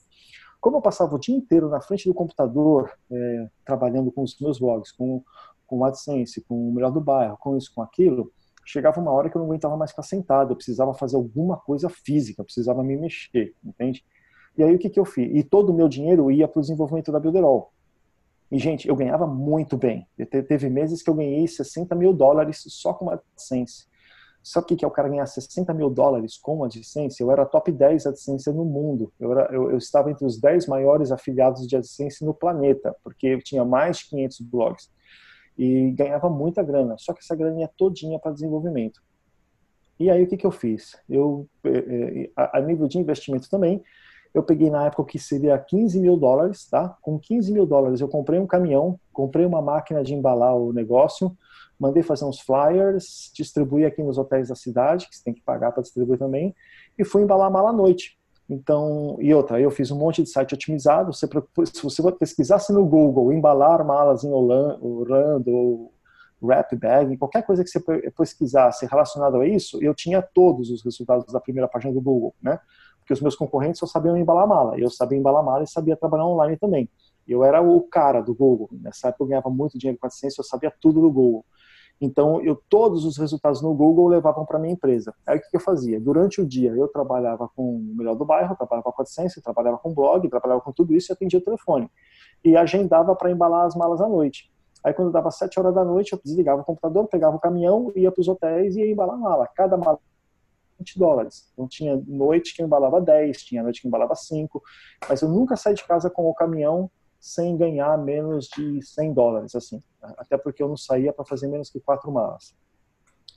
Como eu passava o dia inteiro na frente do computador, é, trabalhando com os meus blogs, com, com o AdSense, com o Melhor do Bairro, com isso, com aquilo, chegava uma hora que eu não aguentava mais ficar sentado, eu precisava fazer alguma coisa física, precisava me mexer, entende? E aí o que, que eu fiz? E todo o meu dinheiro ia para o desenvolvimento da Builderall. E, gente, eu ganhava muito bem. Teve meses que eu ganhei 60 mil dólares só com a AdSense. Só que que é o cara ganhar 60 mil dólares com a AdSense? Eu era top 10 AdSense no mundo. Eu, era, eu, eu, estava entre os 10 maiores afiliados de AdSense no planeta, porque eu tinha mais de 500 blogs. E ganhava muita grana. Só que essa grana ia todinha para desenvolvimento. E aí o que, que eu fiz? Eu, eh, eh, a nível de investimento também, eu peguei na época que seria 15 mil dólares, tá? Com 15 mil dólares eu comprei um caminhão, comprei uma máquina de embalar o negócio, mandei fazer uns flyers, distribuí aqui nos hotéis da cidade, que você tem que pagar para distribuir também, e fui embalar a mala à noite. Então, e outra, eu fiz um monte de site otimizado. Você, se você pesquisasse no Google, embalar malas em Orlando, ou wrap bag, qualquer coisa que você pesquisasse relacionado a isso, eu tinha todos os resultados da primeira página do Google, né? Porque os meus concorrentes só sabiam embalar mala. Eu sabia embalar mala e sabia trabalhar online também. Eu era o cara do Google. Nessa época eu ganhava muito dinheiro com a ciência, eu sabia tudo do Google. Então, eu todos os resultados no Google levavam para minha empresa. Aí o que eu fazia? Durante o dia, eu trabalhava com o melhor do bairro, trabalhava com a AdSense, trabalhava com blog, trabalhava com tudo isso e atendia o telefone. E agendava para embalar as malas à noite. Aí, quando dava 7 horas da noite, eu desligava o computador, pegava o caminhão, ia para os hotéis e ia embalar a mala. Cada mala 20 dólares. Então, tinha noite que embalava 10, tinha noite que embalava 5, mas eu nunca saí de casa com o caminhão sem ganhar menos de 100 dólares, assim. Até porque eu não saía para fazer menos que quatro malas.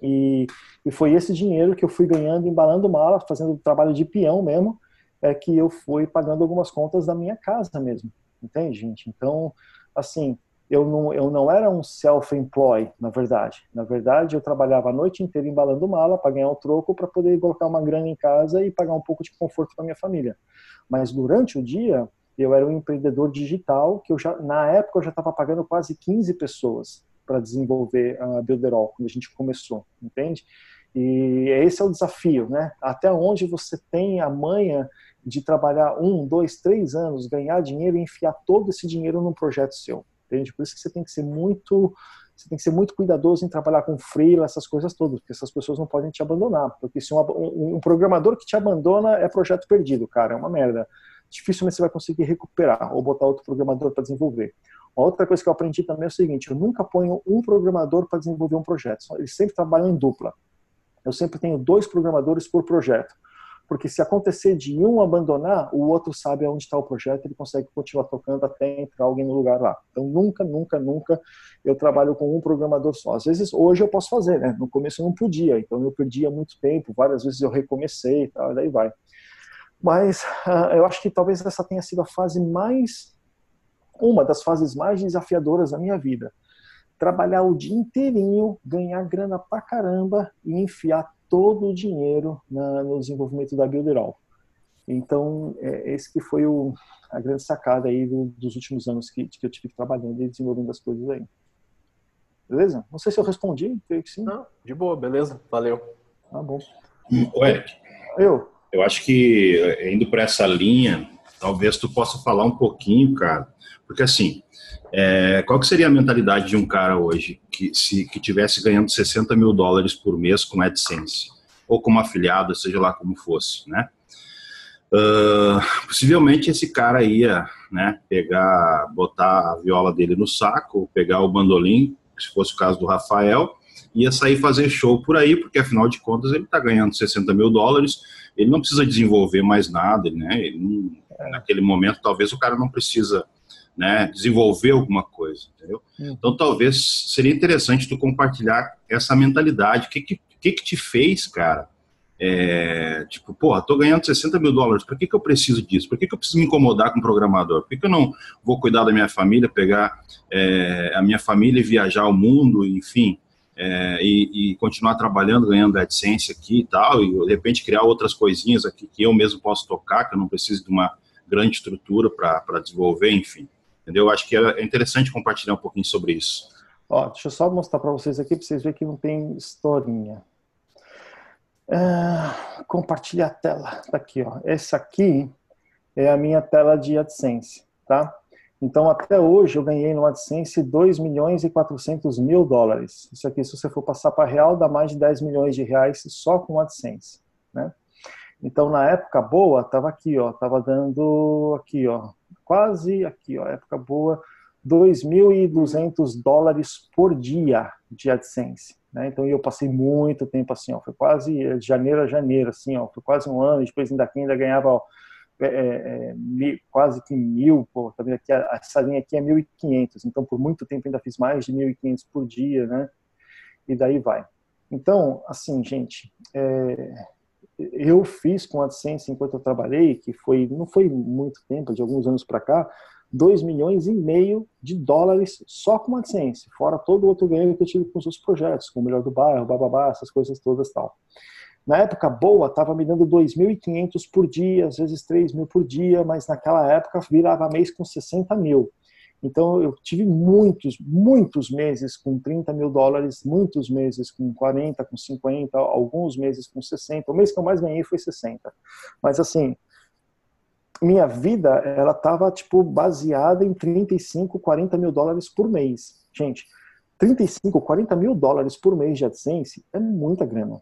E, e, foi esse dinheiro que eu fui ganhando, embalando malas, fazendo trabalho de peão mesmo, é que eu fui pagando algumas contas da minha casa mesmo. Entende, gente? Então, assim, eu não, eu não era um self-employed, na verdade. Na verdade, eu trabalhava a noite inteira embalando mala para ganhar um troco para poder colocar uma grana em casa e pagar um pouco de conforto para minha família. Mas durante o dia, eu era um empreendedor digital que eu já na época eu já estava pagando quase 15 pessoas para desenvolver a Builderall quando a gente começou, entende? E esse é o desafio, né? Até onde você tem a manha de trabalhar um, dois, três anos, ganhar dinheiro e enfiar todo esse dinheiro num projeto seu, Por isso que você tem que ser muito você tem que ser muito cuidadoso em trabalhar com freela, essas coisas todas, porque essas pessoas não podem te abandonar. Porque se um, um, um programador que te abandona é projeto perdido, cara, é uma merda dificilmente você vai conseguir recuperar ou botar outro programador para desenvolver. Uma outra coisa que eu aprendi também é o seguinte: eu nunca ponho um programador para desenvolver um projeto. Eles sempre trabalham em dupla. Eu sempre tenho dois programadores por projeto. Porque se acontecer de um abandonar, o outro sabe aonde está o projeto, ele consegue continuar tocando até entrar alguém no lugar lá. Então nunca, nunca, nunca eu trabalho com um programador só. Às vezes hoje eu posso fazer, né? No começo eu não podia, então eu perdia muito tempo, várias vezes eu recomecei e tal, daí vai. Mas uh, eu acho que talvez essa tenha sido a fase mais, uma das fases mais desafiadoras da minha vida. Trabalhar o dia inteirinho, ganhar grana pra caramba e enfiar todo o dinheiro na, no desenvolvimento da Builderall. Então, é, esse que foi o, a grande sacada aí do, dos últimos anos que, que eu tive trabalhando e desenvolvendo as coisas aí. Beleza? Não sei se eu respondi, creio que sim. Não, de boa, beleza, valeu. Tá bom. O Eric. Eu. Eu acho que eh, indo para essa linha, talvez tu possa falar um pouquinho, cara, porque assim, é, qual que seria a mentalidade de um cara hoje que se que tivesse ganhando 60 mil dólares por mês com AdSense ou como afiliado, seja lá como fosse, né? Uh, possivelmente esse cara ia, né, pegar, botar a viola dele no saco, pegar o bandolim, se fosse o caso do Rafael, ia sair fazer show por aí, porque afinal de contas ele está ganhando 60 mil dólares ele não precisa desenvolver mais nada, né? Não, naquele momento, talvez o cara não precisa né, desenvolver alguma coisa, entendeu? Uhum. Então, talvez seria interessante tu compartilhar essa mentalidade. O que que, que, que te fez, cara? É, tipo, porra, tô ganhando 60 mil dólares, por que, que eu preciso disso? Por que, que eu preciso me incomodar com o programador? Por que, que eu não vou cuidar da minha família, pegar é, a minha família e viajar ao mundo, enfim, é, e, e, continuar trabalhando, ganhando AdSense aqui e tal, e de repente criar outras coisinhas aqui que eu mesmo posso tocar, que eu não preciso de uma grande estrutura para desenvolver, enfim. Entendeu? Acho que é interessante compartilhar um pouquinho sobre isso. Ó, deixa eu só mostrar para vocês aqui, para vocês verem que não tem historinha. Ah, compartilhar a tela. Tá aqui, ó. Essa aqui é a minha tela de AdSense, tá? Então, até hoje, eu ganhei no AdSense 2 milhões e 400 mil dólares. Isso aqui, se você for passar para real, dá mais de 10 milhões de reais só com AdSense, né? Então, na época boa, estava aqui, ó, estava dando aqui, ó, quase aqui, ó, época boa, 2.200 dólares por dia de AdSense. Né? Então eu passei muito tempo assim, ó, foi quase de janeiro a janeiro, assim, ó, foi quase um ano. Depois ainda aqui ainda ganhava ó, é, é, é quase que mil, pô, tá vendo aqui, essa linha aqui é 1.500, então por muito tempo ainda fiz mais de 1.500 por dia, né, e daí vai. Então, assim, gente, é, eu fiz com a AdSense enquanto eu trabalhei, que foi, não foi muito tempo, de alguns anos para cá, 2 milhões e meio de dólares só com AdSense, fora todo o outro ganho que eu tive com os outros projetos, com o Melhor do Bairro, bababá, essas coisas todas tal. Na época boa, estava me dando 2.500 por dia, às vezes 3 mil por dia, mas naquela época virava mês com 60 mil. Então eu tive muitos, muitos meses com 30 mil dólares, muitos meses com 40, com 50, alguns meses com 60. O mês que eu mais ganhei foi 60. Mas assim, minha vida ela estava tipo baseada em 35, 40 mil dólares por mês. Gente, 35, 40 mil dólares por mês de AdSense é muita grana.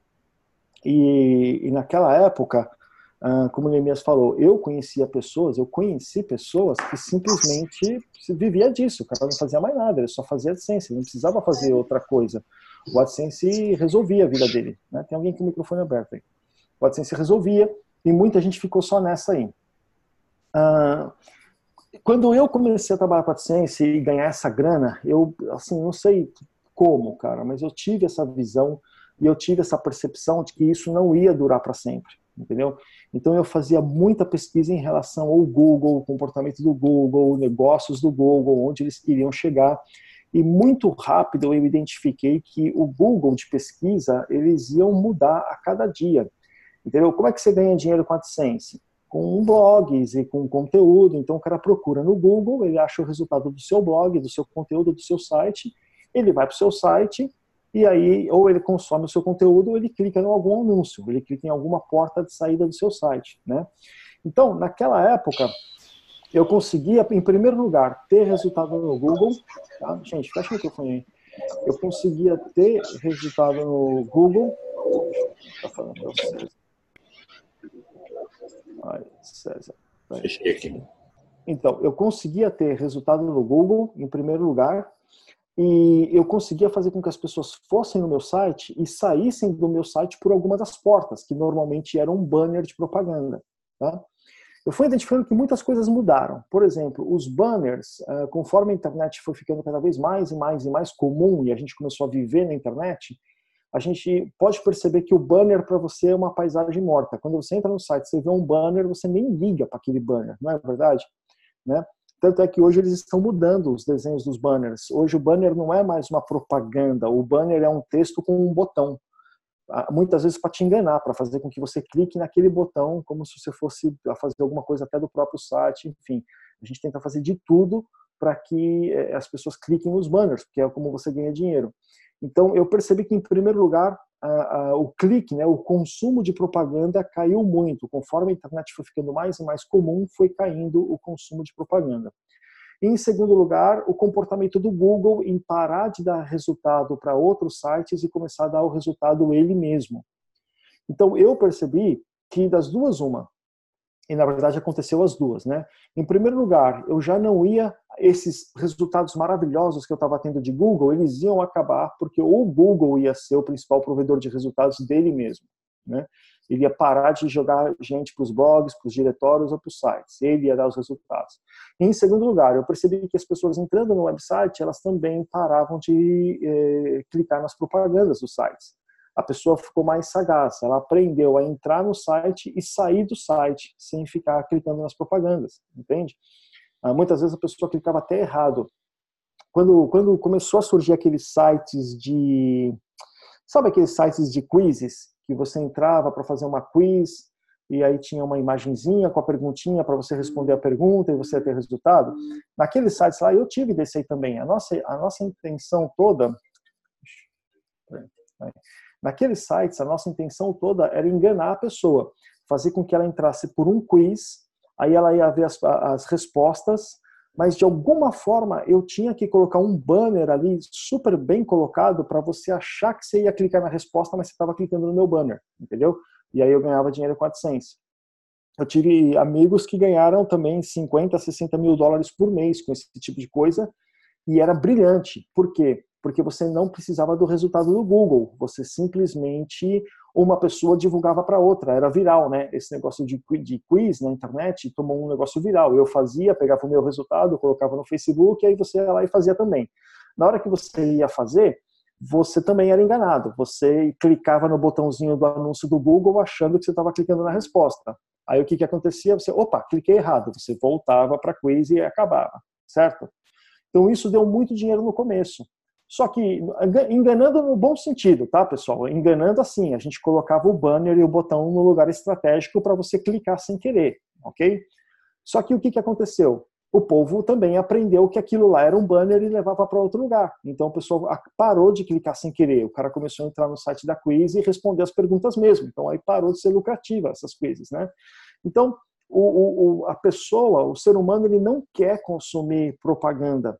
E, e naquela época, como o Neemias falou, eu conhecia pessoas, eu conheci pessoas que simplesmente vivia disso, o cara não fazia mais nada, ele só fazia AdSense, ele não precisava fazer outra coisa. O AdSense resolvia a vida dele. Né? Tem alguém com o microfone aberto aí. O AdSense resolvia e muita gente ficou só nessa aí. Uh, quando eu comecei a trabalhar com AdSense e ganhar essa grana, eu, assim, não sei como, cara, mas eu tive essa visão e eu tive essa percepção de que isso não ia durar para sempre, entendeu? Então eu fazia muita pesquisa em relação ao Google, o comportamento do Google, negócios do Google, onde eles queriam chegar. E muito rápido eu identifiquei que o Google de pesquisa, eles iam mudar a cada dia. Entendeu? Como é que você ganha dinheiro com a AdSense? com blogs e com conteúdo. Então o cara procura no Google, ele acha o resultado do seu blog, do seu conteúdo, do seu site, ele vai para o seu site e aí ou ele consome o seu conteúdo ou ele clica em algum anúncio, ele clica em alguma porta de saída do seu site, né? Então, naquela época, eu conseguia, em primeiro lugar, ter resultado no Google, tá? Gente, fecha o microfone aí. Eu conseguia ter resultado no Google, tá falando para vocês Ai, César. Fechei aqui. Então, eu conseguia ter resultado no Google, em primeiro lugar, e eu conseguia fazer com que as pessoas fossem no meu site e saíssem do meu site por alguma das portas, que normalmente eram um banner de propaganda. Tá? Eu fui identificando que muitas coisas mudaram. Por exemplo, os banners, ah, conforme a internet foi ficando cada vez mais e mais e mais comum e a gente começou a viver na internet, a gente pode perceber que o banner para você é uma paisagem morta. Quando você entra no site, você vê um banner, você nem liga para aquele banner, não é verdade? Né? Tanto é que hoje eles estão mudando os desenhos dos banners. Hoje o banner não é mais uma propaganda, o banner é um texto com um botão. Ah, muitas vezes para te enganar, para fazer com que você clique naquele botão, como se você fosse fazer alguma coisa até do próprio site. Enfim, a gente tenta fazer de tudo para que eh, as pessoas cliquem nos banners, porque é como você ganha dinheiro. Então, eu percebi que, em primeiro lugar, a, a, o clique, né, o consumo de propaganda caiu muito. Conforme a internet foi ficando mais e mais comum, foi caindo o consumo de propaganda. Em segundo lugar, o comportamento do Google em parar de dar resultado para outros sites e começar a dar o resultado ele mesmo. Então, eu percebi que das duas, uma, e na verdade aconteceu as duas, né? Em primeiro lugar, eu já não ia esses resultados maravilhosos que eu estava tendo de Google, eles iam acabar porque o Google ia ser o principal provedor de resultados dele mesmo, né? Ele ia parar de jogar gente para os blogs, para os diretórios ou para os sites. Ele ia dar os resultados. E, em segundo lugar, eu percebi que as pessoas entrando no website, elas também paravam de eh, clicar nas propagandas dos sites a pessoa ficou mais sagaz, ela aprendeu a entrar no site e sair do site sem ficar clicando nas propagandas, entende? Ah, muitas vezes a pessoa clicava até errado. Quando, quando começou a surgir aqueles sites de. Sabe aqueles sites de quizzes? Que você entrava para fazer uma quiz e aí tinha uma imagenzinha com a perguntinha para você responder a pergunta e você ter resultado. Naqueles sites lá eu tive desse aí também. A nossa, a nossa intenção toda. Naqueles sites, a nossa intenção toda era enganar a pessoa, fazer com que ela entrasse por um quiz, aí ela ia ver as, as respostas, mas de alguma forma eu tinha que colocar um banner ali super bem colocado para você achar que você ia clicar na resposta, mas você estava clicando no meu banner, entendeu? E aí eu ganhava dinheiro com a AdSense. Eu tive amigos que ganharam também 50, 60 mil dólares por mês com esse tipo de coisa e era brilhante. Por quê? Porque você não precisava do resultado do Google, você simplesmente uma pessoa divulgava para outra, era viral, né? Esse negócio de, de quiz na internet tomou um negócio viral. Eu fazia, pegava o meu resultado, colocava no Facebook, aí você ia lá e fazia também. Na hora que você ia fazer, você também era enganado. Você clicava no botãozinho do anúncio do Google achando que você estava clicando na resposta. Aí o que, que acontecia? Você, opa, cliquei errado, você voltava para quiz e acabava, certo? Então isso deu muito dinheiro no começo. Só que enganando no bom sentido, tá, pessoal? Enganando assim, a gente colocava o banner e o botão no lugar estratégico para você clicar sem querer, ok? Só que o que, que aconteceu? O povo também aprendeu que aquilo lá era um banner e levava para outro lugar. Então o pessoal parou de clicar sem querer. O cara começou a entrar no site da quiz e responder as perguntas mesmo. Então aí parou de ser lucrativa essas quizzes, né? Então o, o, a pessoa, o ser humano, ele não quer consumir propaganda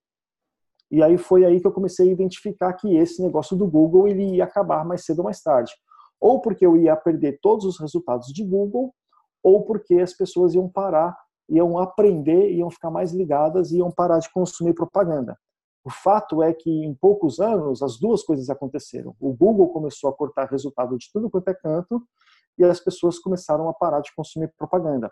e aí foi aí que eu comecei a identificar que esse negócio do Google ele ia acabar mais cedo ou mais tarde. Ou porque eu ia perder todos os resultados de Google, ou porque as pessoas iam parar, iam aprender, iam ficar mais ligadas e iam parar de consumir propaganda. O fato é que em poucos anos as duas coisas aconteceram. O Google começou a cortar resultado de tudo quanto é canto e as pessoas começaram a parar de consumir propaganda.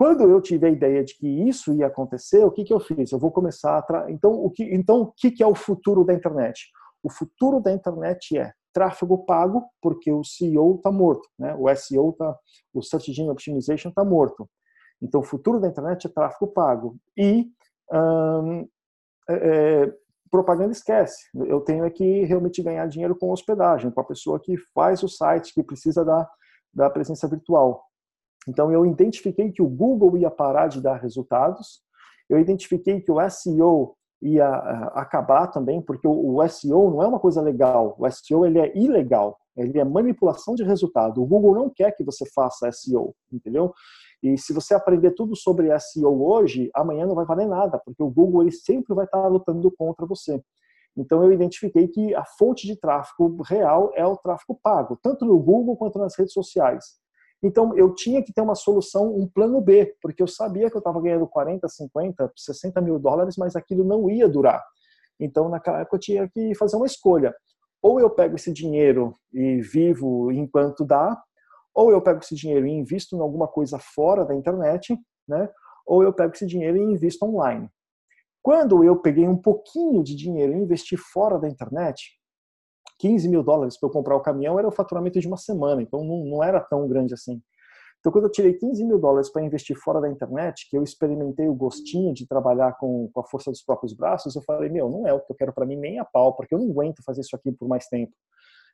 Quando eu tive a ideia de que isso ia acontecer, o que, que eu fiz? Eu vou começar a. Tra... Então, o que, então, o que, que é o futuro da internet? O futuro da internet é tráfego pago, porque o CEO está morto, né? o SEO está, o Search Engine Optimization está morto. Então, o futuro da internet é tráfego pago. E hum, é, é, propaganda esquece. Eu tenho é que realmente ganhar dinheiro com hospedagem, com a pessoa que faz o site, que precisa da, da presença virtual. Então, eu identifiquei que o Google ia parar de dar resultados, eu identifiquei que o SEO ia eh, acabar também, porque o SEO não é uma coisa legal, o SEO ele é ilegal, ele é manipulação de resultado. O Google não quer que você faça SEO, entendeu? E se você aprender tudo sobre SEO hoje, amanhã não vai valer nada, porque o Google ele sempre vai estar lutando contra você. Então eu identifiquei que a fonte de tráfego real é o tráfego pago, tanto no Google quanto nas redes sociais. Então, eu tinha que ter uma solução, um plano B, porque eu sabia que eu estava ganhando 40, 50, 60 mil dólares, mas aquilo não ia durar. Então, naquela época, eu tinha que fazer uma escolha. Ou eu pego esse dinheiro e vivo enquanto dá, ou eu pego esse dinheiro e invisto em alguma coisa fora da internet, né? ou eu pego esse dinheiro e invisto online. Quando eu peguei um pouquinho de dinheiro e investi fora da internet, 15 mil dólares para eu comprar o caminhão era o faturamento de uma semana, então não, não era tão grande assim. Então, quando eu tirei 15 mil dólares para investir fora da internet, que eu experimentei o gostinho de trabalhar com, com a força dos próprios braços, eu falei: meu, não é o que eu quero para mim nem a pau, porque eu não aguento fazer isso aqui por mais tempo.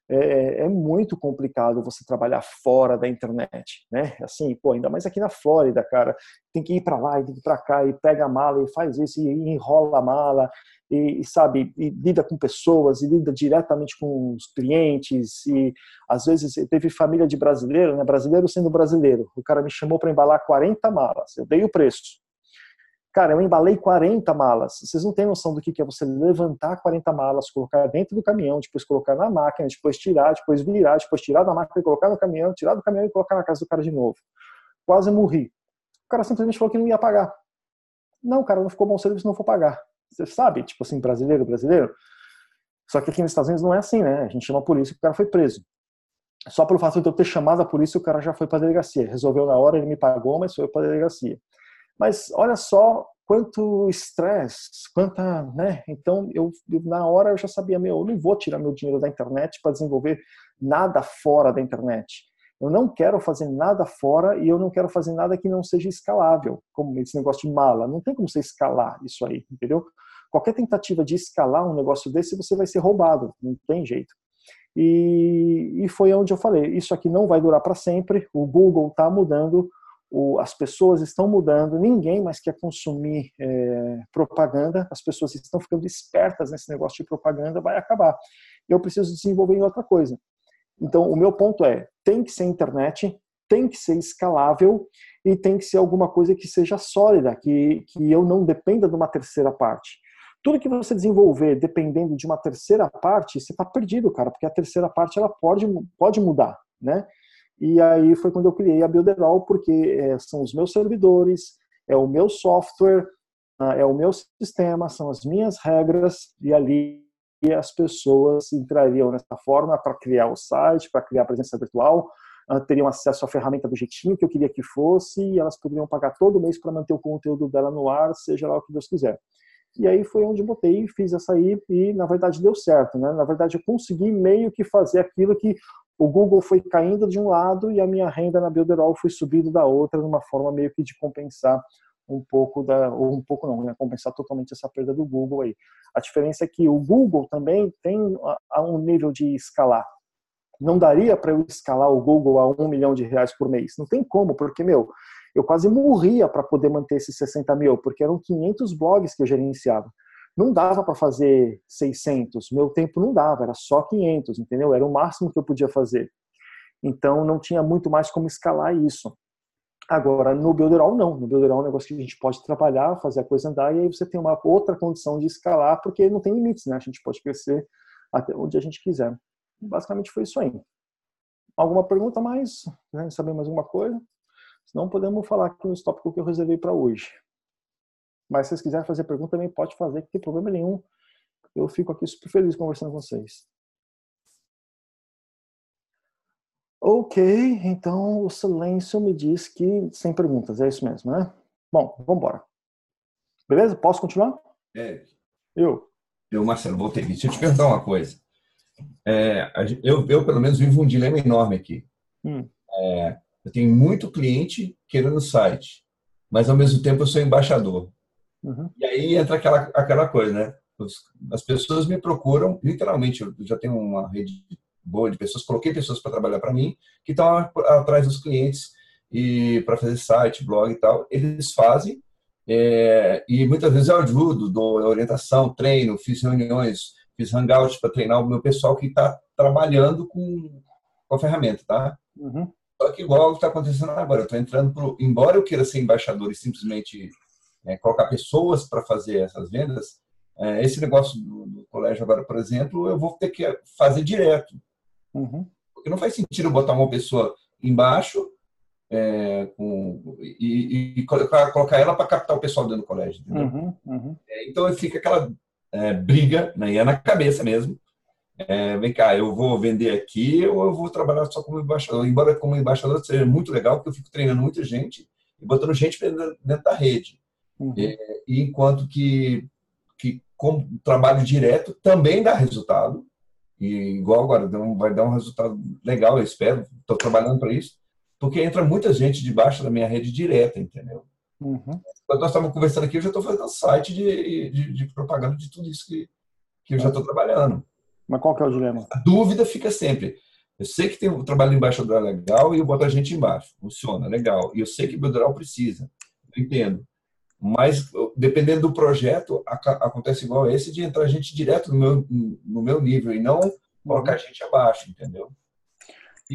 É, é, é, muito complicado você trabalhar fora da internet, né? Assim, pô, ainda mais aqui na Flórida, cara, tem que ir para lá tem que ir para cá e pega a mala e faz isso e enrola a mala e, e, sabe, e lida com pessoas e lida diretamente com os clientes e às vezes teve família de brasileiro, né? Brasileiro sendo brasileiro, o cara me chamou para embalar 40 malas, eu dei o preço. Cara, eu embalei 40 malas. Vocês não têm noção do que é você levantar 40 malas, colocar dentro do caminhão, depois colocar na máquina, depois tirar, depois virar, depois tirar da máquina e colocar no caminhão, tirar do caminhão e colocar na casa do cara de novo. Quase morri. O cara simplesmente falou que não ia pagar. Não, cara, não ficou bom serviço, não vou pagar. Você sabe, tipo assim, brasileiro, brasileiro. Só que aqui nos Estados Unidos não é assim, né? A gente chama a polícia e o cara foi preso. Só pelo fato de eu ter chamado a polícia, o cara já foi para a delegacia. Resolveu na hora, ele me pagou, mas foi para a delegacia. Mas olha só quanto estresse, quanta, né? Então eu, na hora eu já sabia, meu, eu não vou tirar meu dinheiro da internet para desenvolver nada fora da internet. Eu não quero fazer nada fora e eu não quero fazer nada que não seja escalável, como esse negócio de mala. Não tem como você escalar isso aí, entendeu? Qualquer tentativa de escalar um negócio desse, você vai ser roubado, não tem jeito. E, e foi onde eu falei: isso aqui não vai durar para sempre. O Google está mudando, o, as pessoas estão mudando, ninguém mais quer consumir é, propaganda, as pessoas estão ficando espertas nesse negócio de propaganda, vai acabar. Eu preciso desenvolver em outra coisa. Então, o meu ponto é: tem que ser internet, tem que ser escalável e tem que ser alguma coisa que seja sólida, que, que eu não dependa de uma terceira parte. Tudo que você desenvolver dependendo de uma terceira parte, você está perdido, cara, porque a terceira parte ela pode, pode mudar, né? E aí foi quando eu criei a Builderall, porque é, são os meus servidores, é o meu software, ah, é o meu sistema, são as minhas regras, e ali as pessoas entrariam nessa forma para criar o site, para criar a presença virtual, ah, teriam acesso à ferramenta do jeitinho que eu queria que fosse, e elas poderiam pagar todo mês para manter o conteúdo dela no ar, seja lá o que Deus quiser. E aí foi onde botei, fiz essa aí e na verdade deu certo, né? Na verdade eu consegui meio que fazer aquilo que o Google foi caindo de um lado e a minha renda na Builderall foi subindo da outra, numa forma meio que de compensar um pouco da, ou um pouco não, né, compensar totalmente essa perda do Google aí. A diferença é que o Google também tem a, um nível de escalar. Não daria para eu escalar o Google a um milhão de reais por mês. Não tem como, porque, meu, eu quase morria para poder manter esses 60 mil, porque eram 500 blogs que eu gerenciava. Não dava para fazer 600, meu tempo não dava, era só 500, entendeu? Era o máximo que eu podia fazer. Então não tinha muito mais como escalar isso. Agora, no Builderall, não. No Builderall é um negócio que a gente pode trabalhar, fazer a coisa andar, e aí você tem uma outra condição de escalar, porque não tem limites, né? A gente pode crescer até onde a gente quiser. Basicamente foi isso aí. Alguma pergunta mais? Né? Saber mais alguma coisa? Senão podemos falar aqui nos tópicos que eu reservei para hoje. Mas se vocês quiserem fazer pergunta, também pode fazer, que não tem problema nenhum. Eu fico aqui super feliz conversando com vocês. Ok, então o silêncio me diz que sem perguntas, é isso mesmo, né? Bom, vamos embora. Beleza? Posso continuar? É. Eu. Eu, Marcelo, voltei. <laughs> Deixa eu te perguntar uma coisa. É, eu, eu, pelo menos, vivo um dilema enorme aqui. Hum. É, eu tenho muito cliente querendo site, mas ao mesmo tempo eu sou embaixador. Uhum. E aí entra aquela, aquela coisa, né? As pessoas me procuram, literalmente, eu já tenho uma rede boa de pessoas, coloquei pessoas para trabalhar para mim, que estão atrás dos clientes e para fazer site, blog e tal. Eles fazem, é, e muitas vezes eu ajudo, dou orientação, treino, fiz reuniões, fiz hangouts para treinar o meu pessoal que está trabalhando com, com a ferramenta, tá? Uhum. Só que igual está acontecendo agora, eu estou entrando pro, embora eu queira ser embaixador e simplesmente é, colocar pessoas para fazer essas vendas, é, esse negócio do, do, colégio agora, por exemplo, eu vou ter que fazer direto. Uhum. Porque não faz sentido botar uma pessoa embaixo é, com, e, e, colocar, colocar ela para captar o pessoal dentro do colégio. Uhum, uhum. É, então fica aquela é, briga, né, e é na cabeça mesmo. É, vem cá, eu vou vender aqui ou eu vou trabalhar só como embaixador. Embora como embaixador seja muito legal, porque eu fico treinando muita gente e botando gente dentro da rede. Uhum. É, e enquanto que, que com trabalho direto também dá resultado, e igual agora vai dar um resultado legal, eu espero, estou trabalhando para isso, porque entra muita gente debaixo da minha rede direta, entendeu? Uhum. Quando nós estávamos conversando aqui, eu já estou fazendo site de, de, de, propaganda de tudo isso que, que eu já estou trabalhando. Mas qual que é o dilema? A dúvida fica sempre. Eu sei que tem um trabalho de embaixador legal e eu boto a gente embaixo. Funciona, legal. E eu sei que o Builderal precisa. Eu entendo. Mas, dependendo do projeto, acontece igual esse de entrar gente direto no meu, no meu nível e não colocar uhum. gente abaixo, entendeu?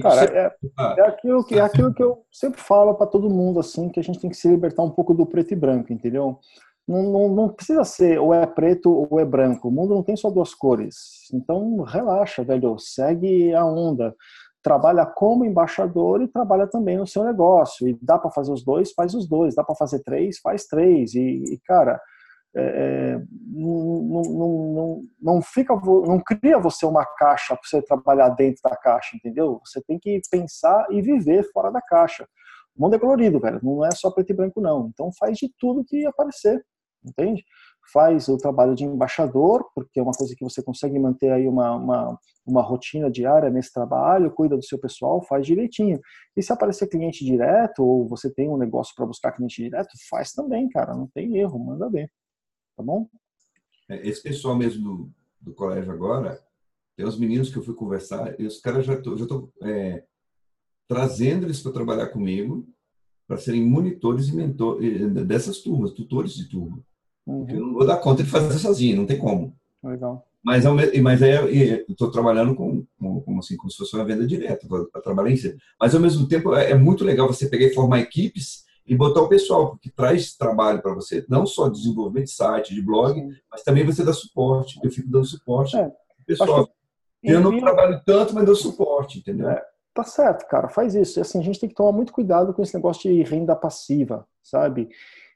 Cara, é, é, aquilo que, é aquilo que eu sempre falo para todo mundo, assim, que a gente tem que se libertar um pouco do preto e branco, entendeu? Não, não, não, precisa ser ou é preto ou é branco. O mundo não tem só duas cores. Então, relaxa, velho. Segue a onda trabalha como embaixador e trabalha também no seu negócio. E dá para fazer os dois, faz os dois. Dá para fazer três, faz três. E, e cara, é, é não, não, não, não, fica, não cria você uma caixa para você trabalhar dentro da caixa, entendeu? Você tem que pensar e viver fora da caixa. O mundo é colorido, velho. Não é só preto e branco, não. Então faz de tudo que aparecer, entende? Faz o trabalho de embaixador, porque é uma coisa que você consegue manter aí uma, uma, uma rotina diária nesse trabalho, cuida do seu pessoal, faz direitinho. E se aparecer cliente direto, ou você tem um negócio para buscar cliente direto, faz também, cara, não tem erro, manda bem. Tá bom? É, esse pessoal mesmo do, do colégio agora, tem os meninos que eu fui conversar, e os caras já estão já é, trazendo eles para trabalhar comigo, para serem monitores e mentores dessas turmas, tutores de turma. Uhum. Eu não vou dar conta de fazer sozinho, não tem como. Legal. Mas, mas é, estou trabalhando com, como, assim, como se fosse uma venda direta, para trabalhar em si. Mas, ao mesmo tempo, é, é, muito legal você pegar e formar equipes e botar o pessoal, porque traz trabalho para você, não só desenvolvimento de site, de blog, Sim. mas também você dá suporte. Eu fico dando suporte é, pessoal. Eu não trabalho tanto, mas dou suporte, entendeu? É, tá certo, cara, faz isso. Assim, a gente tem que tomar muito cuidado com esse negócio de renda passiva, sabe?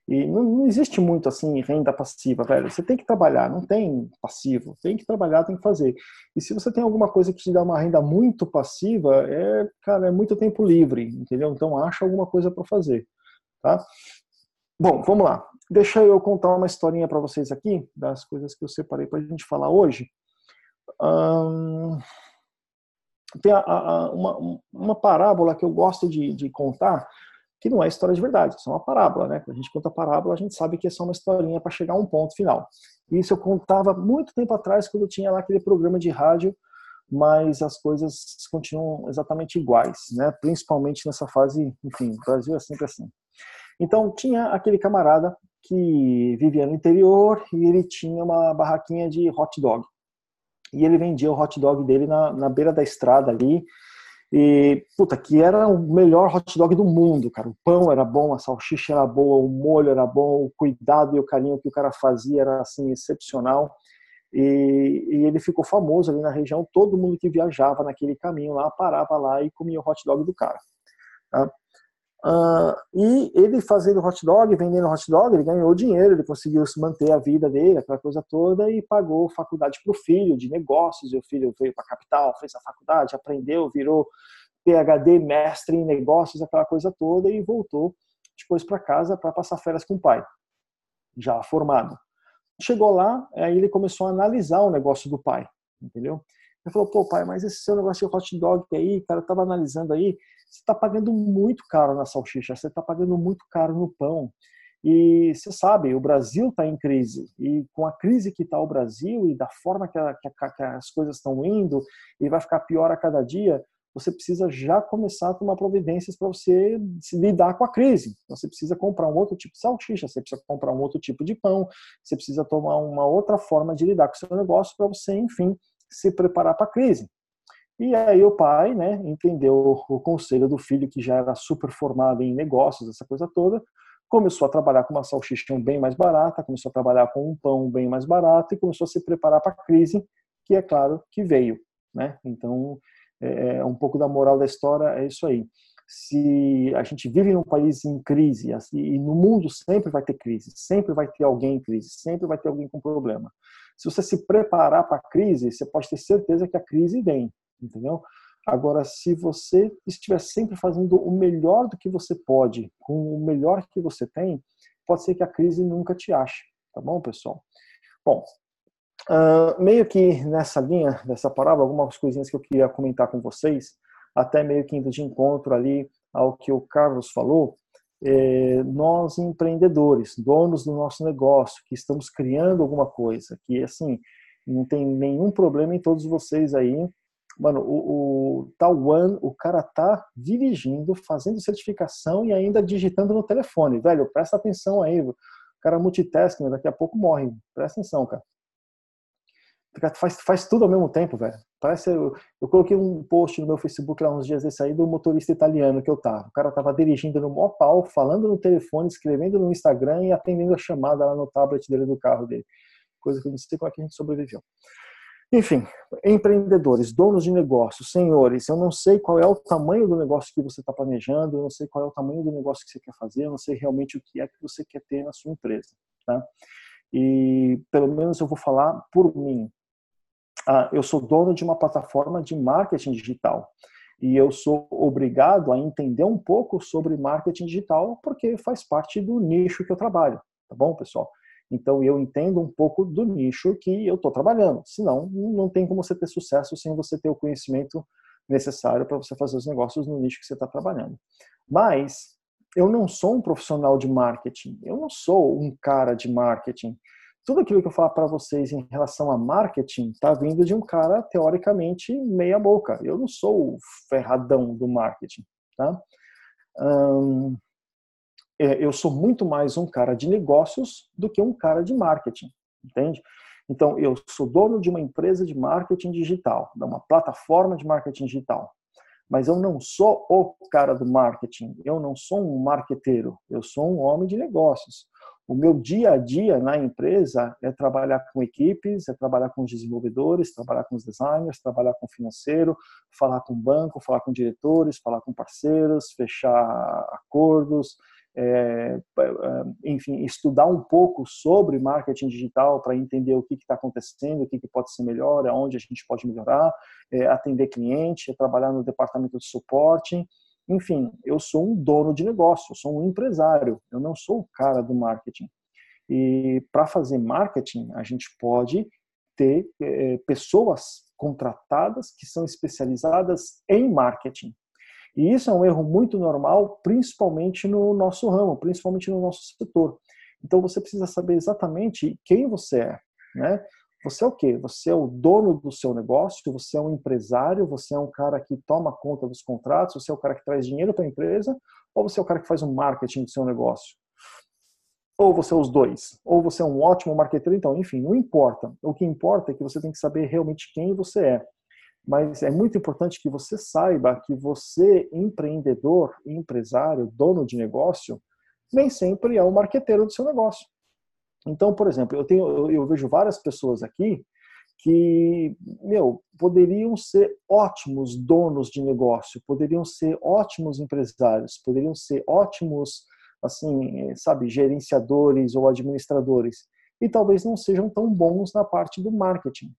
E não, não, existe muito assim renda passiva, velho. Você tem que trabalhar, não tem passivo. Tem que trabalhar, tem que fazer. E se você tem alguma coisa que te dá uma renda muito passiva, é, cara, é muito tempo livre, entendeu? Então acha alguma coisa para fazer, tá? Bom, vamos lá. Deixa eu contar uma historinha para vocês aqui das coisas que eu separei para a gente falar hoje. Hum... tem a, a, uma, uma parábola que eu gosto de, de contar, que não é história de verdade, é uma parábola, né? Quando a gente conta parábola, a gente sabe que é só uma historinha para chegar a um ponto final. Isso eu contava muito tempo atrás, quando eu tinha lá aquele programa de rádio, mas as coisas continuam exatamente iguais, né? Principalmente nessa fase, enfim, o Brasil é sempre assim. Então, tinha aquele camarada que vivia no interior e ele tinha uma barraquinha de hot dog. E ele vendia o hot dog dele na, na beira da estrada ali, e, puta, que era o melhor hot dog do mundo, cara. O pão era bom, a salsicha era boa, o molho era bom, o cuidado e o carinho que o cara fazia era, assim, excepcional. E, e ele ficou famoso ali na região. Todo mundo que viajava naquele caminho lá, parava lá e comia o hot dog do cara. Tá? Uh, e ele fazendo hot dog, vendendo hot dog, ele ganhou dinheiro, ele conseguiu se manter a vida dele, aquela coisa toda, e pagou faculdade para o filho de negócios. E o filho veio para a capital, fez a faculdade, aprendeu, virou PhD, mestre em negócios, aquela coisa toda, e voltou depois para casa para passar férias com o pai, já formado. Chegou lá, aí ele começou a analisar o negócio do pai, entendeu? Ele falou, pô, pai, mas esse seu negócio de hot dog aí, cara, eu tava analisando aí, você está pagando muito caro na salsicha, você está pagando muito caro no pão. E você sabe, o Brasil está em crise. E com a crise que está o Brasil e da forma que, a, que, a, que as coisas estão indo, e vai ficar pior a cada dia, você precisa já começar a tomar providências para você lidar com a crise. Você precisa comprar um outro tipo de salsicha, você precisa comprar um outro tipo de pão, você precisa tomar uma outra forma de lidar com o seu negócio para você, enfim, se preparar para a crise. E aí o pai, né, entendeu o conselho do filho que já era super formado em negócios, essa coisa toda, começou a trabalhar com uma salsicha bem mais barata, começou a trabalhar com um pão bem mais barato e começou a se preparar para a crise, que é claro que veio, né? Então, é, é, um pouco da moral da história é isso aí. Se a gente vive num país em crise, assim, e no mundo sempre vai ter crise, sempre vai ter alguém em crise, sempre vai ter alguém com problema. Se você se preparar para a crise, você pode ter certeza que a crise vem entendeu? Agora, se você estiver sempre fazendo o melhor do que você pode, com o melhor que você tem, pode ser que a crise nunca te ache, tá bom, pessoal? Bom, uh, meio que nessa linha, dessa parábola, algumas coisinhas que eu queria comentar com vocês, até meio que indo de encontro ali ao que o Carlos falou, é, nós empreendedores, donos do nosso negócio, que estamos criando alguma coisa, que assim, não tem nenhum problema em todos vocês aí Mano, o, o Taiwan, o cara tá dirigindo, fazendo certificação e ainda digitando no telefone. Velho, presta atenção aí. O cara multitasking, daqui a pouco morre. Presta atenção, cara. Faz, faz tudo ao mesmo tempo, velho. Parece. Eu, eu coloquei um post no meu Facebook lá uns dias desse aí do motorista italiano que eu tava. O cara tava dirigindo no maior pau, falando no telefone, escrevendo no Instagram e atendendo a chamada lá no tablet dele do carro dele. Coisa que eu não sei como é que a gente sobreviveu. Enfim, empreendedores, donos de negócios, senhores, eu não sei qual é o tamanho do negócio que você está planejando, eu não sei qual é o tamanho do negócio que você quer fazer, eu não sei realmente o que é que você quer ter na sua empresa. Tá? E pelo menos eu vou falar por mim. Ah, eu sou dono de uma plataforma de marketing digital e eu sou obrigado a entender um pouco sobre marketing digital porque faz parte do nicho que eu trabalho, tá bom, pessoal? Então eu entendo um pouco do nicho que eu estou trabalhando. Senão, não tem como você ter sucesso sem você ter o conhecimento necessário para você fazer os negócios no nicho que você está trabalhando. Mas eu não sou um profissional de marketing. Eu não sou um cara de marketing. Tudo aquilo que eu falar para vocês em relação a marketing está vindo de um cara teoricamente meia boca. Eu não sou o ferradão do marketing, tá? É, eu sou muito mais um cara de negócios do que um cara de marketing, entende? Então, eu sou dono de uma empresa de marketing digital, de uma plataforma de marketing digital. Mas eu não sou o cara do marketing, eu não sou um marqueteiro, eu sou um homem de negócios. O meu dia a dia na empresa é trabalhar com equipes, é trabalhar com os desenvolvedores, trabalhar com os designers, trabalhar com o financeiro, falar com o banco, falar com diretores, falar com parceiros, fechar acordos, é, é, enfim, estudar um pouco sobre marketing digital para entender o que está acontecendo, o que, que, pode ser melhor, aonde a gente pode melhorar, é, atender cliente, é trabalhar no departamento de suporte. Enfim, eu sou um dono de negócio, eu sou um empresário, eu não sou o cara do marketing. E para fazer marketing, a gente pode ter é, pessoas contratadas que são especializadas em marketing. E isso é um erro muito normal, principalmente no nosso ramo, principalmente no nosso setor. Então você precisa saber exatamente quem você é, né? Você é o quê? Você é o dono do seu negócio, você é um empresário, você é um cara que toma conta dos contratos, você é o cara que traz dinheiro para a empresa, ou você é o cara que faz o marketing do seu negócio? Ou você é os dois, ou você é um ótimo marketeiro, então, enfim, não importa. O que importa é que você tem que saber realmente quem você é. Mas é muito importante que você saiba que você, empreendedor, empresário, dono de negócio, nem sempre é o marqueteiro do seu negócio. Então, por exemplo, eu tenho, eu vejo várias pessoas aqui que, meu, poderiam ser ótimos donos de negócio, poderiam ser ótimos empresários, poderiam ser ótimos, assim, sabe, gerenciadores ou administradores, e talvez não sejam tão bons na parte do marketing.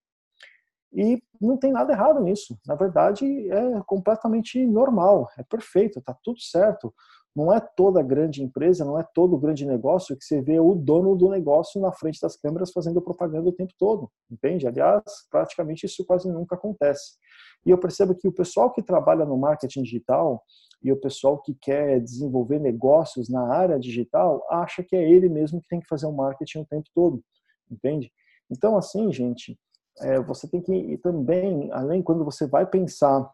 E não tem nada errado nisso. Na verdade, é completamente normal, é perfeito, está tudo certo. Não é toda grande empresa, não é todo grande negócio que você vê o dono do negócio na frente das câmeras fazendo propaganda o tempo todo, entende? Aliás, praticamente isso quase nunca acontece. E eu percebo que o pessoal que trabalha no marketing digital e o pessoal que quer desenvolver negócios na área digital acha que é ele mesmo que tem que fazer o marketing o tempo todo, entende? Então, assim, gente, é, você tem que também, além quando você vai pensar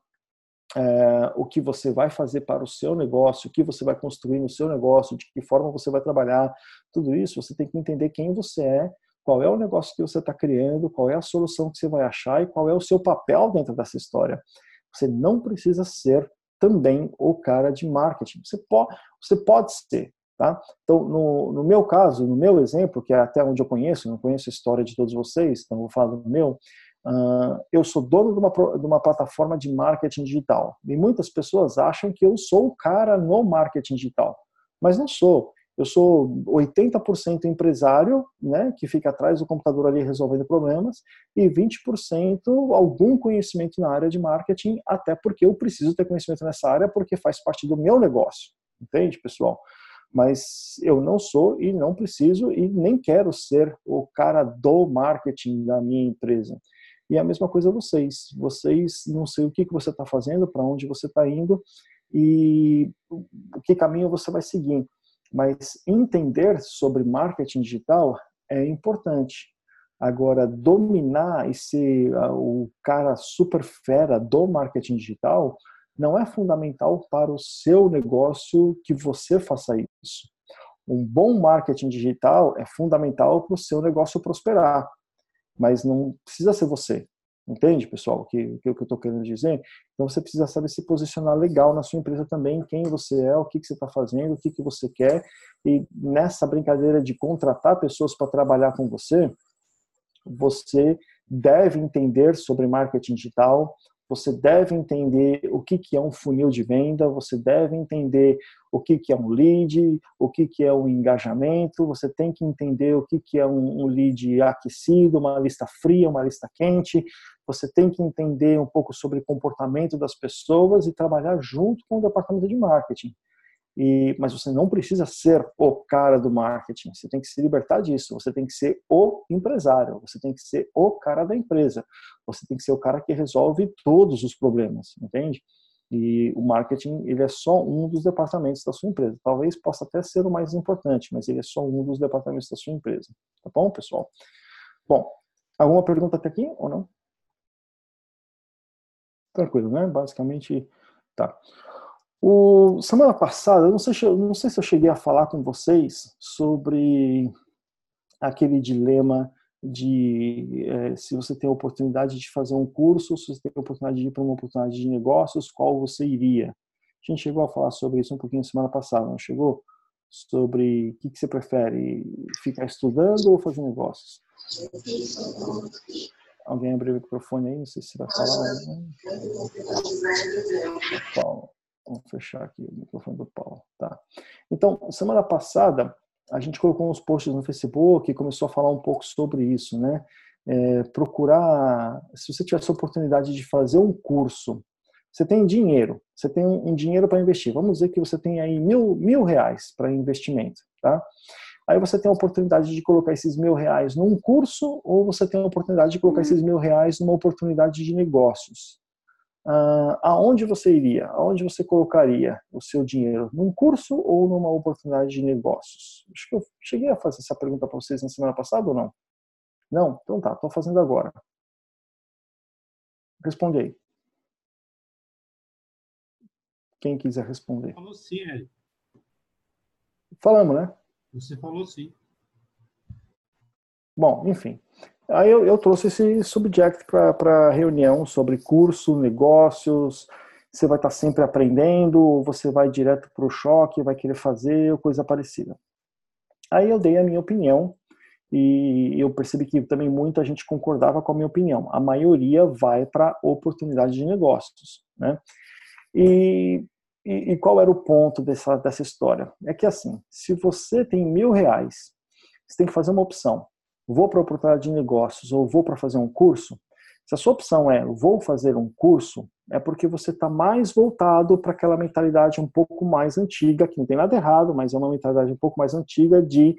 é, o que você vai fazer para o seu negócio, o que você vai construir no seu negócio, de que forma você vai trabalhar, tudo isso, você tem que entender quem você é, qual é o negócio que você está criando, qual é a solução que você vai achar e qual é o seu papel dentro dessa história. Você não precisa ser também o cara de marketing. Você pode, você pode ser, tá? Então, no, no meu caso, no meu exemplo, que é até onde eu conheço, não conheço a história de todos vocês, então vou falar do meu, Uh, eu sou dono de uma, de uma plataforma de marketing digital. E muitas pessoas acham que eu sou o cara no marketing digital, mas não sou. Eu sou 80% empresário, né, que fica atrás do computador ali resolvendo problemas, e 20% algum conhecimento na área de marketing, até porque eu preciso ter conhecimento nessa área, porque faz parte do meu negócio. Entende, pessoal? Mas eu não sou e não preciso e nem quero ser o cara do marketing da minha empresa. E a mesma coisa vocês. Vocês não sei o que, que você está fazendo, para onde você está indo e que caminho você vai seguir. Mas entender sobre marketing digital é importante. Agora, dominar e ser ah, o cara super fera do marketing digital não é fundamental para o seu negócio que você faça isso. Um bom marketing digital é fundamental para o seu negócio prosperar mas não precisa ser você. Entende, pessoal, o que, que, eu estou querendo dizer? Então você precisa saber se posicionar legal na sua empresa também, quem você é, o que, que você está fazendo, o que, que você quer. E nessa brincadeira de contratar pessoas para trabalhar com você, você deve entender sobre marketing digital, você deve entender o que, que é um funil de venda, você deve entender o que, que é um lead, o que, que é um engajamento, você tem que entender o que, que é um, lead aquecido, uma lista fria, uma lista quente, você tem que entender um pouco sobre comportamento das pessoas e trabalhar junto com o departamento de marketing. E, mas você não precisa ser o cara do marketing, você tem que se libertar disso, você tem que ser o empresário, você tem que ser o cara da empresa, você tem que ser o cara que resolve todos os problemas, entende? E o marketing, ele é só um dos departamentos da sua empresa. Talvez possa até ser o mais importante, mas ele é só um dos departamentos da sua empresa. Tá bom, pessoal? Bom, alguma pergunta até aqui ou não? Tranquilo, né? Basicamente, tá. O, semana passada, eu não sei, não sei se eu cheguei a falar com vocês sobre aquele dilema de é, se você tem a oportunidade de fazer um curso, se você tem a oportunidade de ir para uma oportunidade de negócios, qual você iria? A gente chegou a falar sobre isso um pouquinho semana passada, não chegou? Sobre o que, que você prefere, ficar estudando ou fazer negócios? Alguém abriu o microfone aí, não sei se vai falar. Né? Paulo. Vamos fechar aqui o microfone do Paulo. Tá. Então, semana passada, a gente colocou uns posts no Facebook e começou a falar um pouco sobre isso, né? É, procurar, se você tivesse a oportunidade de fazer um curso, você tem dinheiro, você tem um dinheiro para investir. Vamos dizer que você tem aí mil, mil reais para investimento, tá? Aí você tem a oportunidade de colocar esses mil reais num curso ou você tem a oportunidade de colocar uhum. esses mil reais numa oportunidade de negócios. Uh, aonde você iria? Aonde você colocaria o seu dinheiro? Num curso ou numa oportunidade de negócios? Acho que eu cheguei a fazer essa pergunta para vocês na semana passada ou não? Não? Então tá, estou fazendo agora. Responde aí. Quem quiser responder. Falou sim, Eric. Falamos, né? Você falou sim. Bom, enfim. Aí eu, eu trouxe esse subject para reunião sobre curso, negócios. Você vai estar sempre aprendendo, você vai direto para o choque, vai querer fazer, coisa parecida. Aí eu dei a minha opinião e eu percebi que também muita gente concordava com a minha opinião. A maioria vai para oportunidade de negócios, né? E, e, e, qual era o ponto dessa, dessa história? É que assim, se você tem mil reais, você tem que fazer uma opção. Vou para oportunidade de negócios ou vou para fazer um curso? Se a sua opção é vou fazer um curso, é porque você está mais voltado para aquela mentalidade um pouco mais antiga, que não tem nada errado, mas é uma mentalidade um pouco mais antiga de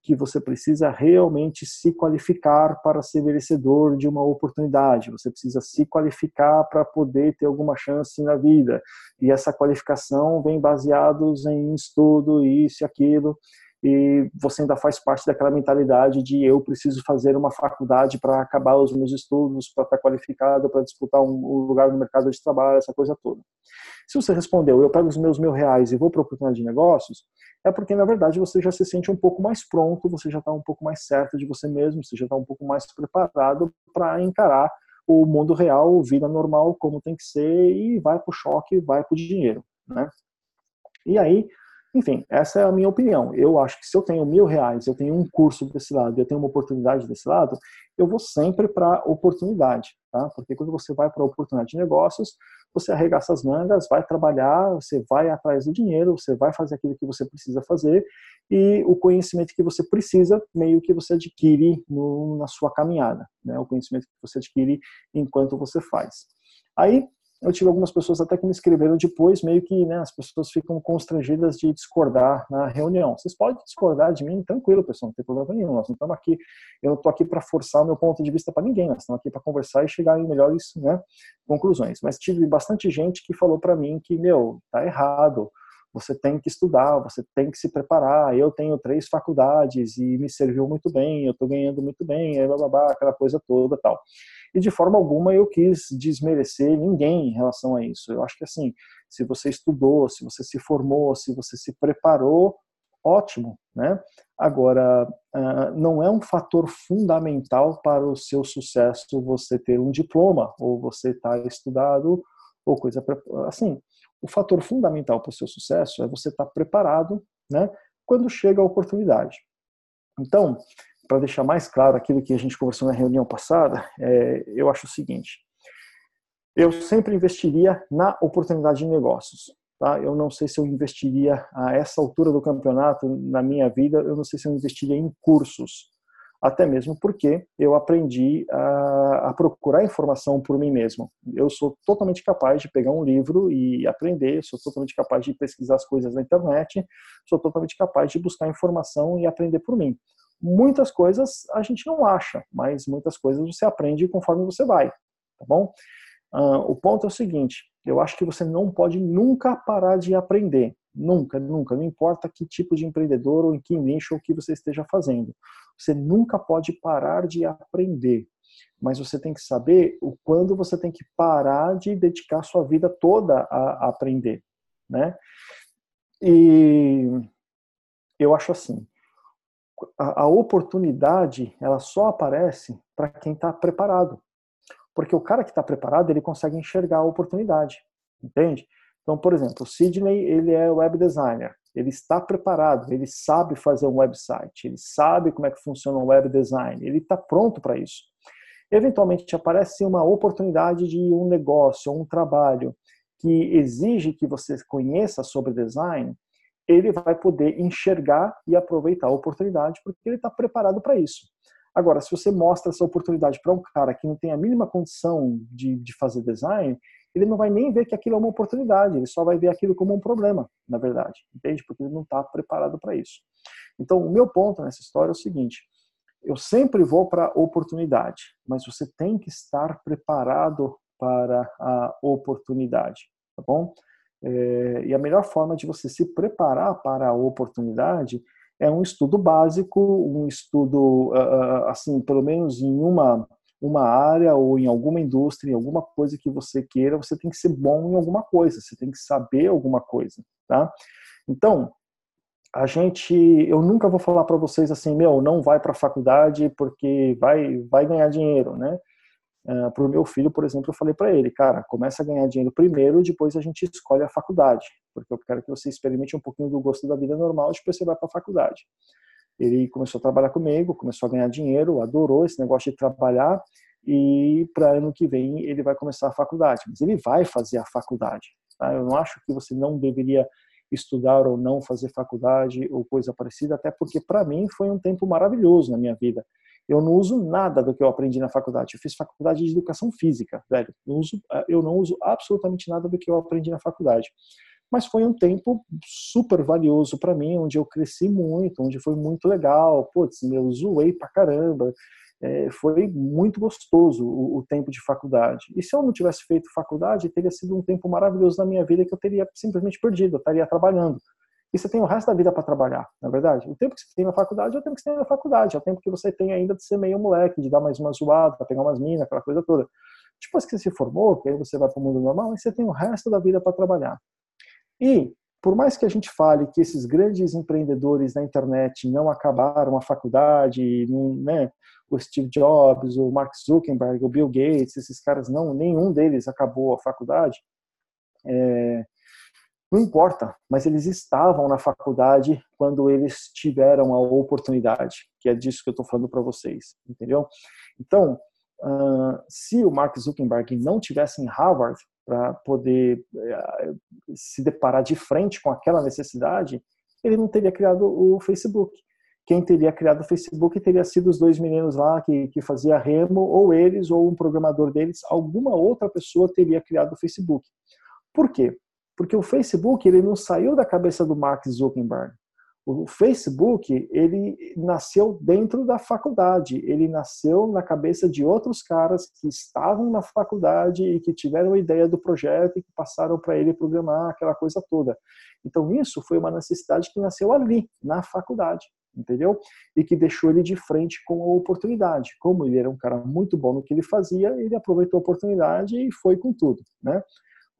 que você precisa realmente se qualificar para ser merecedor de uma oportunidade, você precisa se qualificar para poder ter alguma chance na vida. E essa qualificação vem baseados em estudo, isso e aquilo e você ainda faz parte daquela mentalidade de eu preciso fazer uma faculdade para acabar os meus estudos, para estar qualificado, para disputar um lugar no mercado de trabalho, essa coisa toda. Se você respondeu, eu pego os meus mil reais e vou para oportunidade de negócios, é porque na verdade você já se sente um pouco mais pronto, você já está um pouco mais certo de você mesmo, você já está um pouco mais preparado para encarar o mundo real, vida normal, como tem que ser, e vai para o choque, vai para o dinheiro. Né? E aí, enfim, essa é a minha opinião. Eu acho que se eu tenho mil reais, eu tenho um curso desse lado, eu tenho uma oportunidade desse lado, eu vou sempre para oportunidade, tá? Porque quando você vai para oportunidade de negócios, você arregaça as mangas, vai trabalhar, você vai atrás do dinheiro, você vai fazer aquilo que você precisa fazer e o conhecimento que você precisa, meio que você adquire no, na sua caminhada, né? O conhecimento que você adquire enquanto você faz. Aí, eu tive algumas pessoas até que me escreveram depois, meio que né, as pessoas ficam constrangidas de discordar na reunião. Vocês podem discordar de mim, tranquilo, pessoal, não tem problema nenhum. Nós não estamos aqui, eu não estou aqui para forçar o meu ponto de vista para ninguém, nós estamos aqui para conversar e chegar em melhores né, conclusões. Mas tive bastante gente que falou para mim que, meu, tá errado, você tem que estudar, você tem que se preparar. Eu tenho três faculdades e me serviu muito bem, eu estou ganhando muito bem, blá, blá, aquela coisa toda tal e de forma alguma eu quis desmerecer ninguém em relação a isso. Eu acho que assim, se você estudou, se você se formou, se você se preparou, ótimo, né? Agora, ah, não é um fator fundamental para o seu sucesso você ter um diploma ou você estar tá estudado ou coisa assim. O fator fundamental para o seu sucesso é você estar tá preparado, né? Quando chega a oportunidade. Então, para deixar mais claro aquilo que a gente conversou na reunião passada, é, eu acho o seguinte: eu sempre investiria na oportunidade de negócios. Tá? Eu não sei se eu investiria a essa altura do campeonato na minha vida, eu não sei se eu investiria em cursos, até mesmo porque eu aprendi a, a procurar informação por mim mesmo. Eu sou totalmente capaz de pegar um livro e aprender, sou totalmente capaz de pesquisar as coisas na internet, sou totalmente capaz de buscar informação e aprender por mim. Muitas coisas a gente não acha, mas muitas coisas você aprende conforme você vai, tá bom? Uh, o ponto é o seguinte: eu acho que você não pode nunca parar de aprender. Nunca, nunca. Não importa que tipo de empreendedor ou em que nicho ou que você esteja fazendo. Você nunca pode parar de aprender. Mas você tem que saber o quando você tem que parar de dedicar sua vida toda a, aprender, né? E eu acho assim, a, a oportunidade ela só aparece para quem está preparado. Porque o cara que está preparado, ele consegue enxergar a oportunidade, entende? Então, por exemplo, o Sidney, ele é web designer, ele está preparado, ele sabe fazer um website, ele sabe como é que funciona um web design, ele está pronto para isso. Eventualmente aparece uma oportunidade de um negócio, um trabalho que exige que você conheça sobre design, ele vai poder enxergar e aproveitar a oportunidade porque ele está preparado para isso. Agora, se você mostra essa oportunidade para um cara que não tem a mínima condição de, de fazer design, ele não vai nem ver que aquilo é uma oportunidade, ele só vai ver aquilo como um problema, na verdade, entende? Porque ele não está preparado para isso. Então, o meu ponto nessa história é o seguinte: eu sempre vou para a oportunidade, mas você tem que estar preparado para a oportunidade, tá bom? É, e a melhor forma de você se preparar para a oportunidade é um estudo básico, um estudo, assim, pelo menos em uma, uma área ou em alguma indústria, em alguma coisa que você queira, você tem que ser bom em alguma coisa, você tem que saber alguma coisa, tá? Então, a gente, eu nunca vou falar para vocês assim, meu, não vai para a faculdade porque vai, vai ganhar dinheiro, né? Uh, para o meu filho, por exemplo, eu falei para ele, cara, começa a ganhar dinheiro primeiro, depois a gente escolhe a faculdade, porque eu quero que você experimente um pouquinho do gosto da vida normal, depois você vai para a faculdade. Ele começou a trabalhar comigo, começou a ganhar dinheiro, adorou esse negócio de trabalhar e para ano que vem ele vai começar a faculdade, mas ele vai fazer a faculdade. Tá? Eu não acho que você não deveria estudar ou não fazer faculdade ou coisa parecida, até porque para mim foi um tempo maravilhoso na minha vida. Eu não uso nada do que eu aprendi na faculdade. Eu fiz faculdade de educação física, velho. Eu, uso, eh, eu não uso absolutamente nada do que eu aprendi na faculdade. Mas foi um tempo super valioso para mim, onde eu cresci muito, onde foi muito legal. Putz, eu zoei pra caramba é, foi muito gostoso o, o, tempo de faculdade. E se eu não tivesse feito faculdade, teria sido um tempo maravilhoso na minha vida que eu teria simplesmente perdido, eu estaria trabalhando. E você tem o resto da vida para trabalhar, na é verdade. O tempo que você tem na faculdade é o tempo que você tem na faculdade, é o tempo que você tem ainda de ser meio moleque, de dar mais uma zoada, pegar umas minas, aquela coisa toda. Depois que você se formou, que aí você vai para o mundo normal, aí você tem o resto da vida para trabalhar. E por mais que a gente fale que esses grandes empreendedores na internet não acabaram a faculdade, né, o Steve Jobs, o Mark Zuckerberg, o Bill Gates, esses caras não, nenhum deles acabou a faculdade. É, não importa, mas eles estavam na faculdade quando eles tiveram a oportunidade, que é disso que eu estou falando para vocês, entendeu? Então, uh, se o Mark Zuckerberg não tivesse em Harvard para poder uh, se deparar de frente com aquela necessidade, ele não teria criado o Facebook quem teria criado o Facebook teria sido os dois meninos lá que, que fazia remo, ou eles, ou um programador deles, alguma outra pessoa teria criado o Facebook. Por quê? Porque o Facebook ele não saiu da cabeça do Mark Zuckerberg. O Facebook ele nasceu dentro da faculdade, ele nasceu na cabeça de outros caras que estavam na faculdade e que tiveram a ideia do projeto e que passaram para ele programar aquela coisa toda. Então isso foi uma necessidade que nasceu ali, na faculdade entendeu? E que deixou ele de frente com a oportunidade. Como ele era um cara muito bom no que ele fazia, ele aproveitou a oportunidade e foi com tudo, né?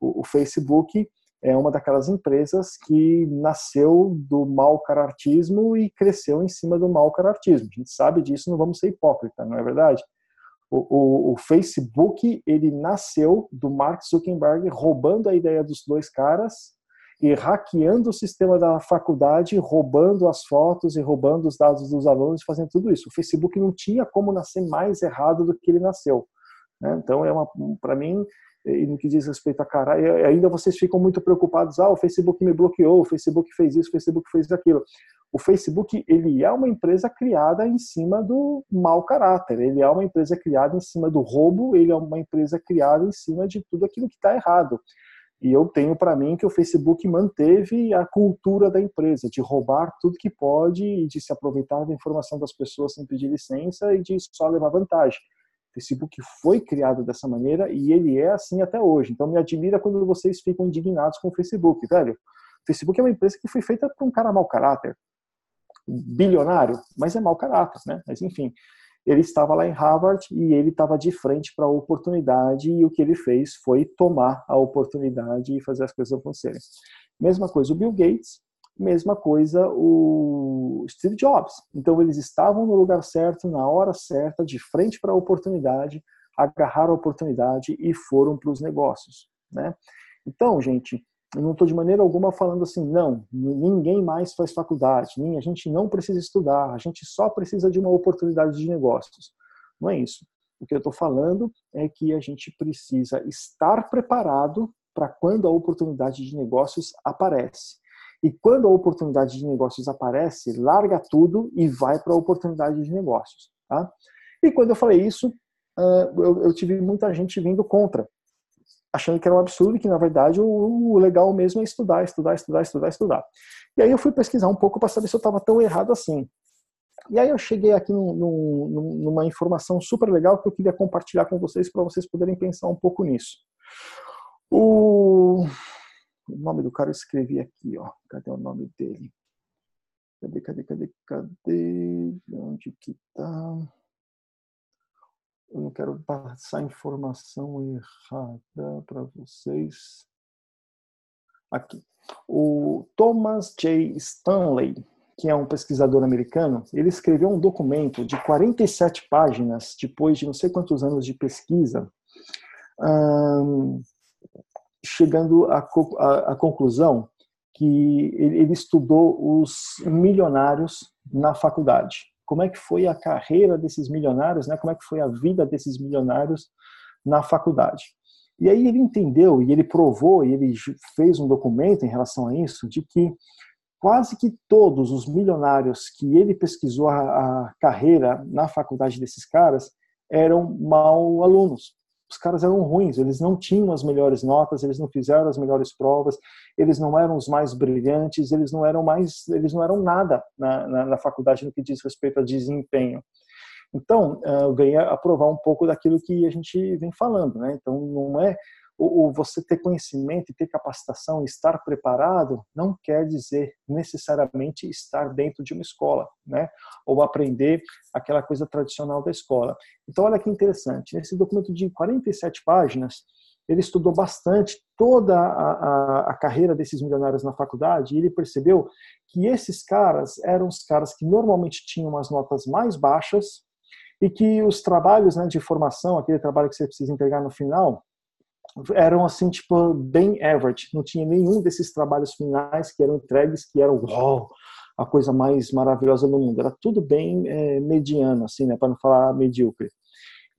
O, o Facebook é uma daquelas empresas que nasceu do mau caratismo e cresceu em cima do mau caratismo. A gente sabe disso, não vamos ser hipócrita, não é verdade? O, o, o, Facebook ele nasceu do Mark Zuckerberg roubando a ideia dos dois caras e hackeando o sistema da faculdade, roubando as fotos e roubando os dados dos alunos, fazendo tudo isso. O Facebook não tinha como nascer mais errado do que ele nasceu. Né? Então, é para mim, e no que diz respeito a cara, ainda vocês ficam muito preocupados, ah, o Facebook me bloqueou, o Facebook fez isso, o Facebook fez aquilo. O Facebook, ele é uma empresa criada em cima do mau caráter, ele é uma empresa criada em cima do roubo, ele é uma empresa criada em cima de tudo aquilo que está errado. E eu tenho para mim que o Facebook manteve a cultura da empresa, de roubar tudo que pode e de se aproveitar da informação das pessoas sem pedir licença e de só levar vantagem. Facebook foi criado dessa maneira e ele é assim até hoje. Então me admira quando vocês ficam indignados com o Facebook, velho. O Facebook é uma empresa que foi feita por um cara mau caráter, bilionário, mas é mau caráter, né? Mas enfim, ele estava lá em Harvard e ele estava de frente para a oportunidade e o que ele fez foi tomar a oportunidade e fazer as coisas acontecerem. Mesma coisa o Bill Gates, mesma coisa o Steve Jobs. Então eles estavam no lugar certo, na hora certa, de frente para a oportunidade, agarraram a oportunidade e foram para os negócios, né? Então, gente, eu não estou de maneira alguma falando assim, não, ninguém mais faz faculdade, nem, a gente não precisa estudar, a gente só precisa de uma oportunidade de negócios. Não é isso. O que eu estou falando é que a gente precisa estar preparado para quando a oportunidade de negócios aparece. E quando a oportunidade de negócios aparece, larga tudo e vai para a oportunidade de negócios. Tá? E quando eu falei isso, eu tive muita gente vindo contra achando que era um absurdo e que, na verdade, o, o legal mesmo é estudar, estudar, estudar, estudar, estudar. E aí eu fui pesquisar um pouco para saber se eu estava tão errado assim. E aí eu cheguei aqui num, num, numa informação super legal que eu queria compartilhar com vocês para vocês poderem pensar um pouco nisso. O, o nome do cara eu escrevi aqui, ó. Cadê o nome dele? Cadê, cadê, cadê, cadê? Onde que tá? Eu não quero passar informação errada para vocês. Aqui. O Thomas J. Stanley, que é um pesquisador americano, ele escreveu um documento de 47 páginas, depois de não sei quantos anos de pesquisa, chegando à, à, à, conclusão que ele, estudou os milionários na faculdade como é que foi a carreira desses milionários, né? Como é que foi a vida desses milionários na faculdade. E aí ele entendeu e ele provou e ele fez um documento em relação a isso de que quase que todos os milionários que ele pesquisou a, a carreira na faculdade desses caras eram mal alunos os caras eram ruins, eles não tinham as melhores notas, eles não fizeram as melhores provas, eles não eram os mais brilhantes, eles não eram mais, eles não eram nada na, na, na faculdade no que diz respeito a desempenho. Então, uh, venho a provar um pouco daquilo que a gente vem falando, né? Então, não é o, você ter conhecimento e ter capacitação, estar preparado, não quer dizer necessariamente estar dentro de uma escola, né? Ou aprender aquela coisa tradicional da escola. Então, olha que interessante. Nesse documento de 47 páginas, ele estudou bastante toda a, a, a, carreira desses milionários na faculdade e ele percebeu que esses caras eram os caras que normalmente tinham as notas mais baixas e que os trabalhos né, de formação, aquele trabalho que você precisa entregar no final, eram assim, tipo, bem average. Não tinha nenhum desses trabalhos finais que eram entregues que eram uau, a coisa mais maravilhosa do mundo. Era tudo bem é, mediano, assim, né, para não falar medíocre.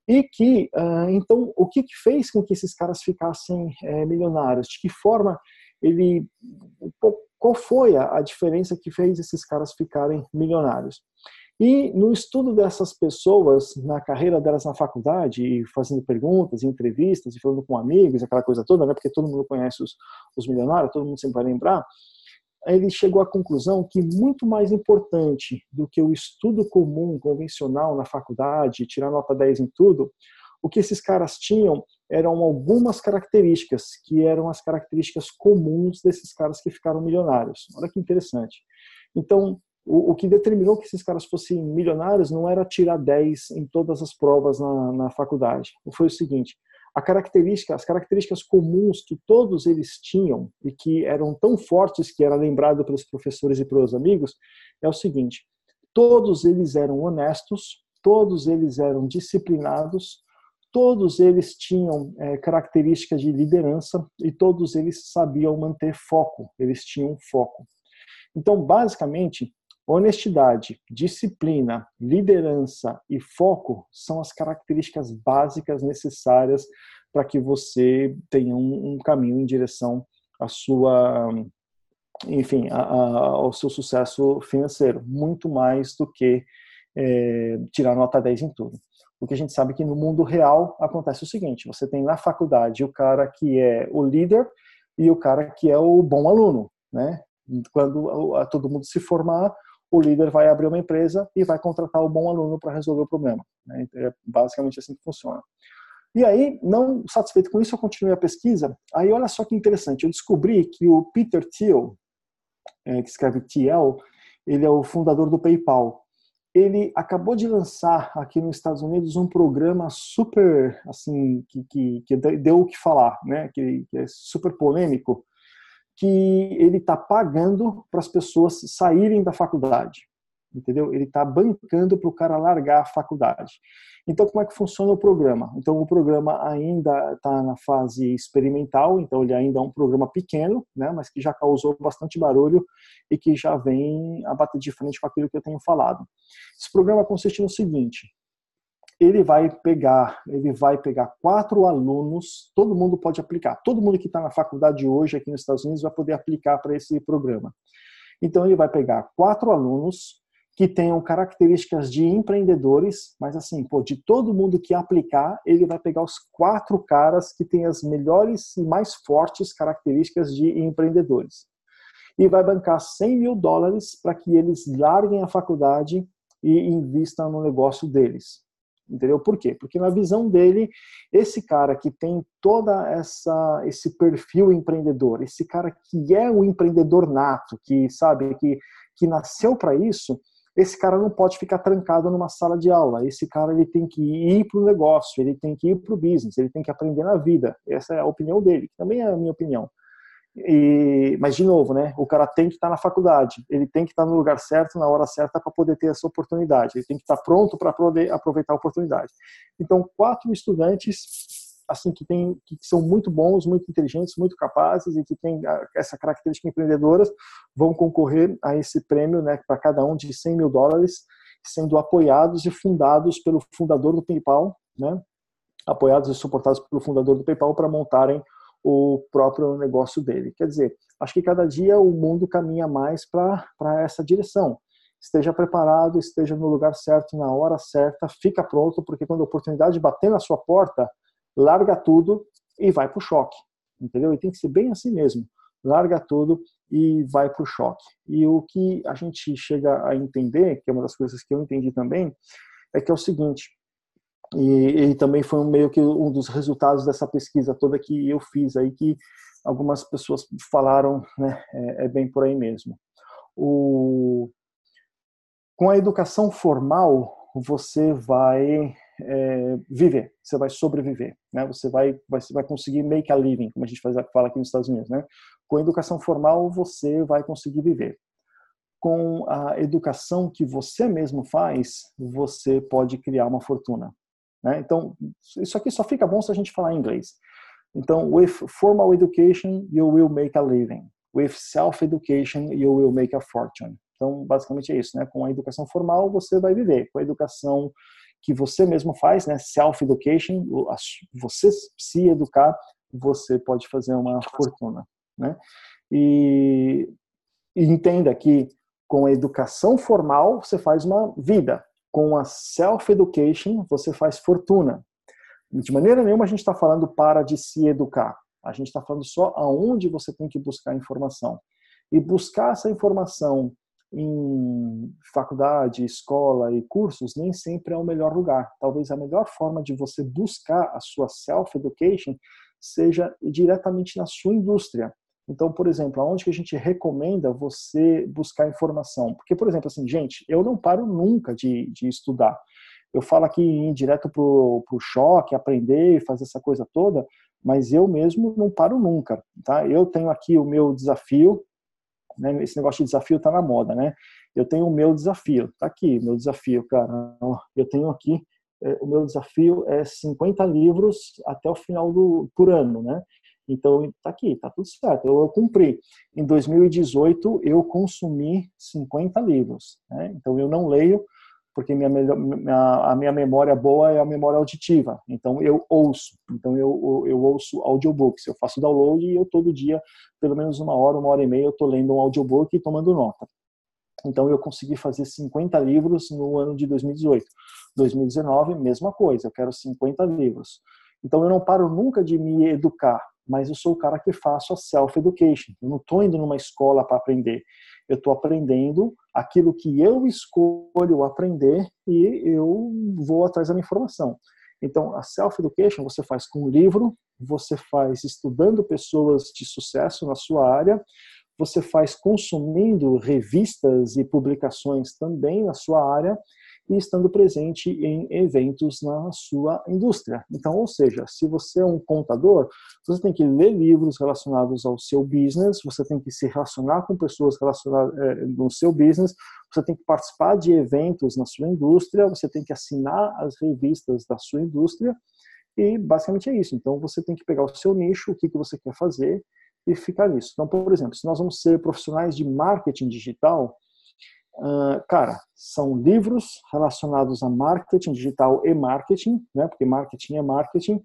E que, uh, então, o que, que, fez com que esses caras ficassem é, milionários? De que forma ele. Qual foi a, a diferença que fez esses caras ficarem milionários? E no estudo dessas pessoas, na carreira delas na faculdade, e fazendo perguntas, entrevistas, e falando com amigos, aquela coisa toda, né? porque todo mundo conhece os, os milionários, todo mundo sempre vai lembrar, ele chegou à conclusão que muito mais importante do que o estudo comum, convencional na faculdade, tirar nota 10 em tudo, o que esses caras tinham eram algumas características, que eram as características comuns desses caras que ficaram milionários. Olha que interessante. Então, o, o, que determinou que esses caras fossem milionários não era tirar 10 em todas as provas na, na faculdade. Foi o seguinte: a característica, as características comuns que todos eles tinham e que eram tão fortes que era lembrado pelos professores e pelos amigos é o seguinte: todos eles eram honestos, todos eles eram disciplinados, todos eles tinham é, características de liderança e todos eles sabiam manter foco. Eles tinham foco. Então, basicamente, Honestidade, disciplina, liderança e foco são as características básicas necessárias para que você tenha um, um, caminho em direção à sua, enfim, a, a, ao seu sucesso financeiro, muito mais do que é, tirar nota 10 em tudo. Porque a gente sabe que no mundo real acontece o seguinte: você tem na faculdade o cara que é o líder e o cara que é o bom aluno, né? Quando todo mundo se formar, o líder vai abrir uma empresa e vai contratar o bom aluno para resolver o problema. Né? É basicamente assim que funciona. E aí, não satisfeito com isso, eu continuei a pesquisa. Aí, olha só que interessante, eu descobri que o Peter Thiel, é, que escreve TL, ele é o fundador do PayPal. Ele acabou de lançar aqui nos Estados Unidos um programa super, assim, que, que, que deu o que falar, né? Que, que é super polêmico, que ele está pagando para as pessoas saírem da faculdade, entendeu? Ele está bancando para o cara largar a faculdade. Então, como é que funciona o programa? Então, o programa ainda está na fase experimental, então ele ainda é um programa pequeno, né, mas que já causou bastante barulho e que já vem a bater de frente com aquilo que eu tenho falado. Esse programa consiste no seguinte: ele vai pegar, ele vai pegar quatro alunos, todo mundo pode aplicar, todo mundo que está na faculdade hoje aqui nos Estados Unidos vai poder aplicar para esse programa. Então ele vai pegar quatro alunos que tenham características de empreendedores, mas assim, pô, de todo mundo que aplicar, ele vai pegar os quatro caras que têm as melhores e mais fortes características de empreendedores. E vai bancar 100 mil dólares para que eles larguem a faculdade e invistam no negócio deles. Entendeu? Por quê? Porque na visão dele, esse cara que tem toda essa esse perfil empreendedor, esse cara que é o empreendedor nato, que sabe que que nasceu para isso, esse cara não pode ficar trancado numa sala de aula. Esse cara ele tem que ir para o negócio, ele tem que ir para o business, ele tem que aprender na vida. Essa é a opinião dele, também é a minha opinião. E, mas de novo, né? O cara tem que estar tá na faculdade, ele tem que estar tá no lugar certo, na hora certa para poder ter essa oportunidade. Ele tem que estar tá pronto para poder aproveitar a oportunidade. Então, quatro estudantes assim que tem que são muito bons, muito inteligentes, muito capazes e que têm essa característica empreendedora vão concorrer a esse prêmio, né, para cada um de 100 mil dólares, sendo apoiados e fundados pelo fundador do PayPal, né, apoiados e suportados pelo fundador do PayPal para montarem o próprio negócio dele. Quer dizer, acho que cada dia o mundo caminha mais para essa direção. Esteja preparado, esteja no lugar certo, na hora certa, fica pronto, porque quando a oportunidade bater na sua porta, larga tudo e vai para o choque, entendeu? E tem que ser bem assim mesmo, larga tudo e vai para o choque. E o que a gente chega a entender, que é uma das coisas que eu entendi também, é que é o seguinte, e, e também foi meio que um dos resultados dessa pesquisa toda que eu fiz aí, que algumas pessoas falaram, né, é, é bem por aí mesmo. O, com a educação formal, você vai é, viver, você vai sobreviver, né? Você vai, vai, vai conseguir make a living, como a gente faz, fala aqui nos Estados Unidos, né? Com a educação formal, você vai conseguir viver. Com a educação que você mesmo faz, você pode criar uma fortuna. Né? Então, isso aqui só fica bom se a gente falar inglês. Então, with formal education, you will make a living. With self-education, you will make a fortune. Então, basicamente é isso, né? Com a educação formal, você vai viver. Com a educação que você mesmo faz, né? Self-education, você se educar, você pode fazer uma fortuna, né? E, e entenda que com a educação formal você faz uma vida, com a self-education você faz fortuna. De maneira nenhuma a gente está falando para de se educar. A gente está falando só aonde você tem que buscar informação. E buscar essa informação em faculdade, escola e cursos nem sempre é o melhor lugar. Talvez a melhor forma de você buscar a sua self-education seja diretamente na sua indústria. Então, por exemplo, aonde que a gente recomenda você buscar informação? Porque, por exemplo, assim, gente, eu não paro nunca de, de estudar. Eu falo aqui em direto para o choque, aprender fazer essa coisa toda, mas eu mesmo não paro nunca, tá? Eu tenho aqui o meu desafio, né? Esse negócio de desafio está na moda, né? Eu tenho o meu desafio, tá aqui, meu desafio, cara. Eu tenho aqui, é, o meu desafio é 50 livros até o final do por ano, né? Então, tá aqui, tá tudo certo. Eu, eu cumpri. Em 2018, eu consumi 50 livros. Né? Então, eu não leio, porque minha, a minha memória boa é a memória auditiva. Então, eu ouço. Então, eu, eu ouço audiobooks. Eu faço download e eu todo dia, pelo menos uma hora, uma hora e meia, eu estou lendo um audiobook e tomando nota. Então, eu consegui fazer 50 livros no ano de 2018. 2019, mesma coisa. Eu quero 50 livros. Então, eu não paro nunca de me educar mas eu sou o cara que faço a self-education. Eu não estou indo numa escola para aprender. Eu estou aprendendo aquilo que eu escolho aprender e eu vou atrás da minha informação. Então, a self-education você faz com um livro, você faz estudando pessoas de sucesso na sua área, você faz consumindo revistas e publicações também na sua área e estando presente em eventos na sua indústria. Então, ou seja, se você é um contador, você tem que ler livros relacionados ao seu business, você tem que se relacionar com pessoas relacionadas é, no seu business, você tem que participar de eventos na sua indústria, você tem que assinar as revistas da sua indústria e basicamente é isso. Então, você tem que pegar o seu nicho, o que, que você quer fazer e ficar nisso. Então, por exemplo, se nós vamos ser profissionais de marketing digital, Uh, cara, são livros relacionados a marketing digital e marketing, né? Porque marketing é marketing.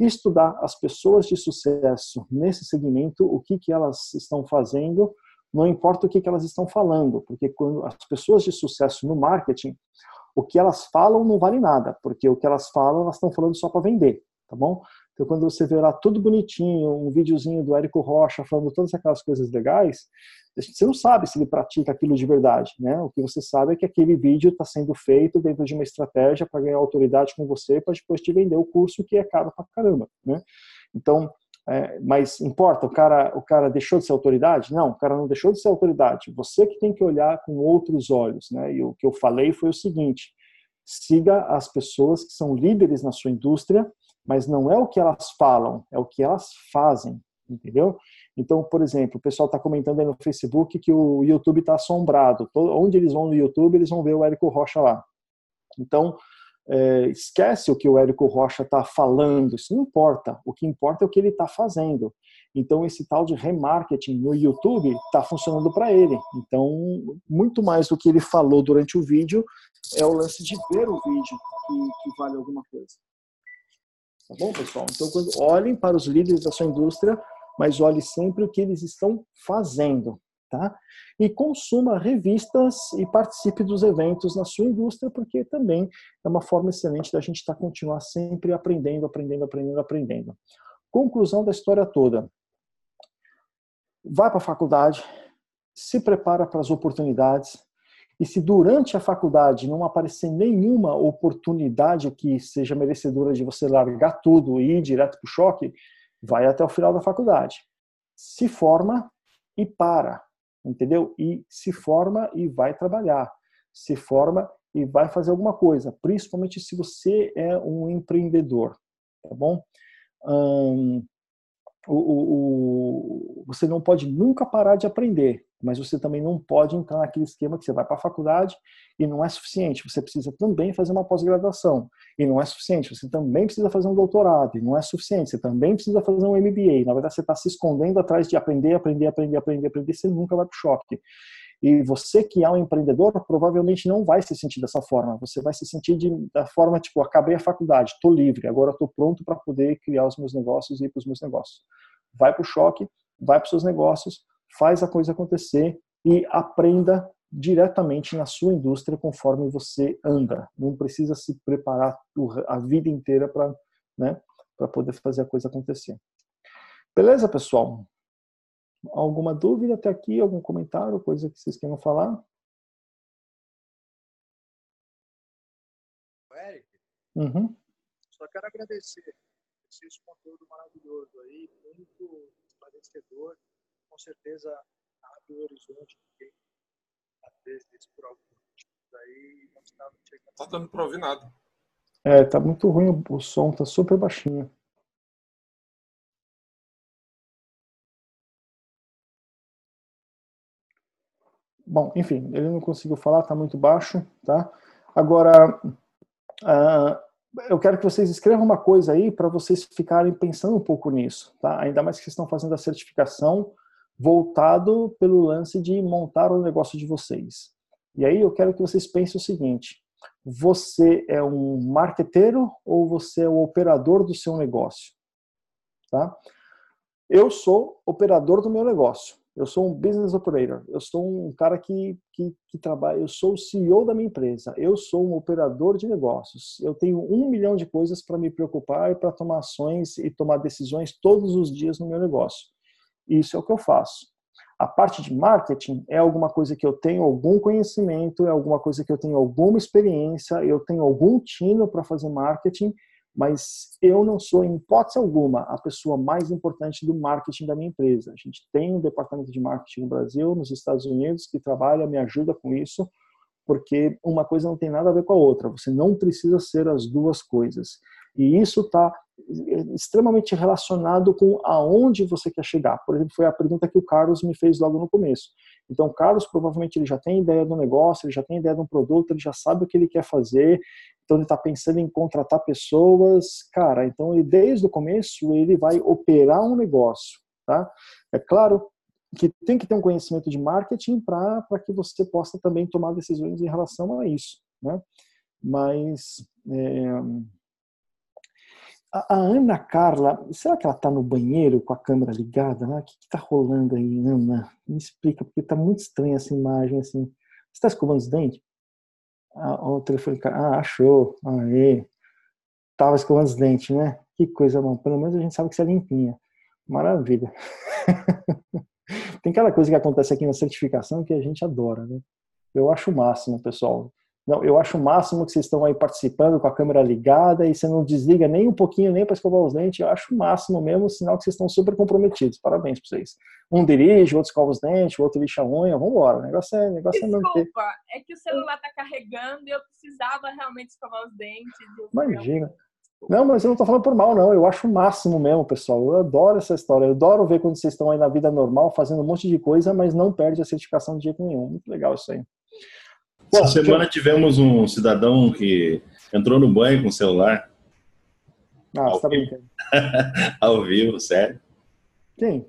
E estudar as pessoas de sucesso nesse segmento, o que que elas estão fazendo, não importa o que, que elas estão falando, porque quando as pessoas de sucesso no marketing, o que elas falam não vale nada, porque o que elas falam, elas estão falando só para vender, tá bom? Então, quando você vê lá tudo bonitinho, um videozinho do Érico Rocha falando todas aquelas coisas legais, você não sabe se ele pratica aquilo de verdade, né? O que você sabe é que aquele vídeo está sendo feito dentro de uma estratégia para ganhar autoridade com você, para depois te vender o curso que é caro pra caramba, né? Então, é, mas importa, o cara, o cara deixou de ser autoridade? Não, o cara não deixou de ser autoridade. Você que tem que olhar com outros olhos, né? E o que eu falei foi o seguinte: siga as pessoas que são líderes na sua indústria, mas não é o que elas falam, é o que elas fazem, entendeu? Então, por exemplo, o pessoal está comentando aí no Facebook que o YouTube está assombrado. onde eles vão no YouTube, eles vão ver o Érico Rocha lá. Então, é, esquece o que o Érico Rocha está falando, isso não importa. O que importa é o que ele está fazendo. Então, esse tal de remarketing no YouTube está funcionando para ele. Então, muito mais do que ele falou durante o vídeo é o lance de ver o vídeo que, que vale alguma coisa. Tá bom, pessoal? Então, quando, olhem para os líderes da sua indústria, mas olhe sempre o que eles estão fazendo tá? E consuma revistas e participe dos eventos na sua indústria, porque também é uma forma excelente da gente tá, continuar sempre aprendendo, aprendendo, aprendendo, aprendendo. Conclusão da história toda. Vai para a faculdade, se prepara para as oportunidades, e se durante a faculdade não aparecer nenhuma oportunidade que seja merecedora de você largar tudo e ir direto para o choque, vai até o final da faculdade. Se forma e para entendeu? E se forma e vai trabalhar, se forma e vai fazer alguma coisa, principalmente se você é um empreendedor, tá bom? Hum, o, o, o, você não pode nunca parar de aprender, mas você também não pode entrar naquele esquema que você vai para a faculdade e não é suficiente. Você precisa também fazer uma pós-graduação e não é suficiente. Você também precisa fazer um doutorado e não é suficiente. Você também precisa fazer um MBA. Na verdade, você está se escondendo atrás de aprender, aprender, aprender, aprender, aprender. Você nunca vai para o choque. E você que é um empreendedor provavelmente não vai se sentir dessa forma. Você vai se sentir de, da forma tipo, acabei a faculdade, estou livre, agora estou pronto para poder criar os meus negócios e ir para os meus negócios. Vai para o choque, vai para os seus negócios, faz a coisa acontecer e aprenda diretamente na sua indústria conforme você anda. Não precisa se preparar a vida inteira para né, poder fazer a coisa acontecer. Beleza, pessoal? Alguma dúvida até aqui? Algum comentário? Coisa que vocês queiram falar? Eric, uhum. só quero agradecer esse conteúdo maravilhoso aí, muito esclarecedor. Com certeza abre o horizonte de quem às vezes por algum motivo aí não estava chegando. Tá dando para ouvir nada. É, tá muito ruim o som, tá super baixinho. Bom, enfim, ele não conseguiu falar, está muito baixo, tá? Agora, uh, eu quero que vocês escrevam uma coisa aí para vocês ficarem pensando um pouco nisso, tá? Ainda mais que vocês estão fazendo a certificação voltado pelo lance de montar o negócio de vocês. E aí eu quero que vocês pensem o seguinte: você é um marqueteiro ou você é o operador do seu negócio? Tá? Eu sou operador do meu negócio. Eu sou um business operator. Eu sou um cara que, que, que, trabalha. Eu sou o CEO da minha empresa. Eu sou um operador de negócios. Eu tenho um milhão de coisas para me preocupar e para tomar ações e tomar decisões todos os dias no meu negócio. Isso é o que eu faço. A parte de marketing é alguma coisa que eu tenho algum conhecimento, é alguma coisa que eu tenho alguma experiência, eu tenho algum tino para fazer marketing mas eu não sou, em hipótese alguma, a pessoa mais importante do marketing da minha empresa. A gente tem um departamento de marketing no Brasil, nos Estados Unidos, que trabalha, me ajuda com isso, porque uma coisa não tem nada a ver com a outra. Você não precisa ser as duas coisas. E isso está extremamente relacionado com aonde você quer chegar. Por exemplo, foi a pergunta que o Carlos me fez logo no começo. Então, o Carlos provavelmente ele já tem ideia do negócio, ele já tem ideia de um produto, ele já sabe o que ele quer fazer, então ele está pensando em contratar pessoas, cara, então ele, desde o começo ele vai operar um negócio, tá? É claro que tem que ter um conhecimento de marketing para que você possa também tomar decisões em relação a isso, né? Mas é, a, Ana Carla, será que ela está no banheiro com a câmera ligada? Né? O que está rolando aí, Ana? Me explica, porque está muito estranha essa imagem. Assim. Você está escovando os dentes? Ah, o telefone. Ah, achou. Aê. Tava escovando os dentes, né? Que coisa bom. Pelo menos a gente sabe que você é limpinha. Maravilha. <laughs> Tem aquela coisa que acontece aqui na certificação que a gente adora, né? Eu acho o máximo, pessoal. Não, eu acho o máximo que vocês estão aí participando com a câmera ligada e você não desliga nem um pouquinho, nem para escovar os dentes. Eu acho o máximo mesmo, sinal que vocês estão super comprometidos. Parabéns para vocês. Um dirige, o outro escova os dentes, o outro lixa a unha. Vamos embora. O negócio é, o negócio Desculpa, é manter. é que o celular está carregando e eu precisava realmente escovar os dentes. Imagina. Não, mas eu não estou falando por mal, não. Eu acho o máximo mesmo, pessoal. Eu adoro essa história. Eu adoro ver quando vocês estão aí na vida normal fazendo um monte de coisa, mas não perde a certificação de jeito nenhum. Muito legal isso aí. Essa semana tivemos um cidadão que entrou no banho com o celular. Ah, você tá brincando. <laughs> Ao vivo, sério. Quem?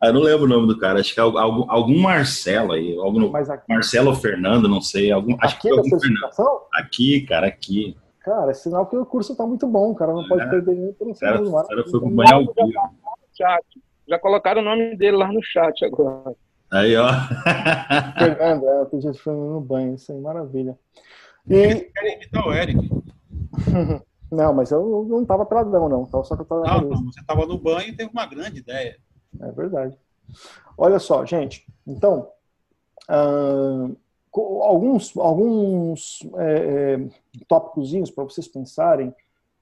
Ah, eu não lembro o nome do cara, acho que é algum, algum Marcelo aí, algum, aqui, Marcelo Fernando, não sei. Algum, acho aqui que é algum Fernando. Aqui, cara, aqui. Cara, é sinal que o curso tá muito bom, cara. Não é. pode perder nem por um segundo. O cara foi ao vivo. Já, já colocaram o nome dele lá no chat agora. Aí, ó. Fernando, é, gente falando no banho, isso aí, maravilha. E... Então, Eric. <laughs> Não, mas eu não tava peladão, não. Só que eu tava não, não, você tava no banho e teve uma grande ideia. É verdade. Olha só, gente. Então, uh, alguns, alguns é, é, tópicos para vocês pensarem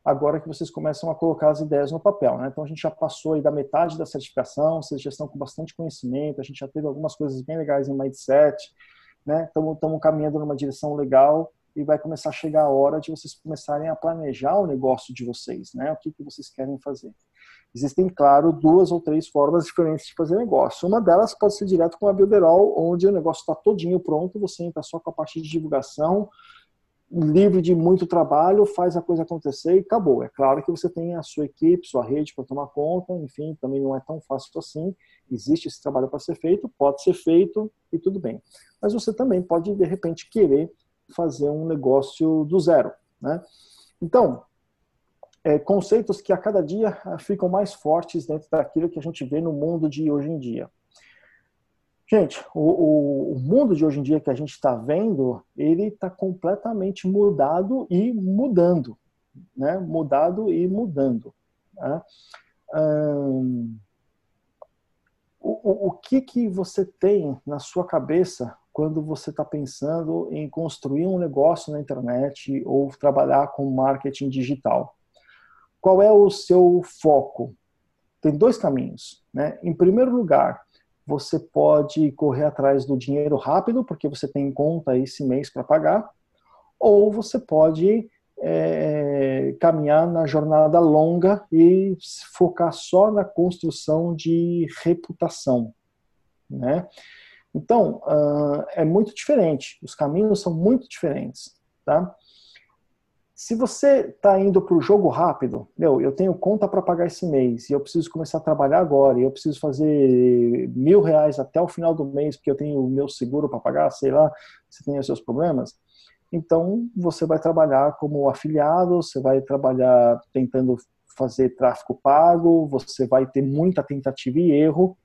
agora que vocês começam a colocar as ideias no papel. Né? Então a gente já passou aí da metade da certificação, vocês já estão com bastante conhecimento, a gente já teve algumas coisas bem legais em mindset, né? Estamos caminhando numa direção legal e vai começar a chegar a hora de vocês começarem a planejar o negócio de vocês, né? O que, que vocês querem fazer. Existem, claro, duas ou três formas diferentes de fazer negócio. Uma delas pode ser direto com a Builderall, onde o negócio está todinho pronto, você entra só com a parte de divulgação, livre de muito trabalho, faz a coisa acontecer e acabou. É claro que você tem a sua equipe, sua rede para tomar conta, enfim, também não é tão fácil assim. Existe esse trabalho para ser feito, pode ser feito e tudo bem. Mas você também pode, de repente, querer fazer um negócio do zero. Né? Então, é, conceitos que a cada dia ficam mais fortes dentro daquilo que a gente vê no mundo de hoje em dia. Gente, o, o, mundo de hoje em dia que a gente está vendo, ele está completamente mudado e mudando, né? Mudado e mudando. Né? O, o que que você tem na sua cabeça quando você está pensando em construir um negócio na internet ou trabalhar com marketing digital? Qual é o seu foco? Tem dois caminhos, né? Em primeiro lugar, você pode correr atrás do dinheiro rápido, porque você tem conta esse mês para pagar, ou você pode é, caminhar na jornada longa e focar só na construção de reputação. Né? Então, uh, é muito diferente, os caminhos são muito diferentes. Tá? Se você está indo para o jogo rápido, meu, eu tenho conta para pagar esse mês e eu preciso começar a trabalhar agora e eu preciso fazer mil reais até o final do mês porque eu tenho o meu seguro para pagar, sei lá, você tem os seus problemas. Então, você vai trabalhar como afiliado, você vai trabalhar tentando fazer tráfego pago, você vai ter muita tentativa e erro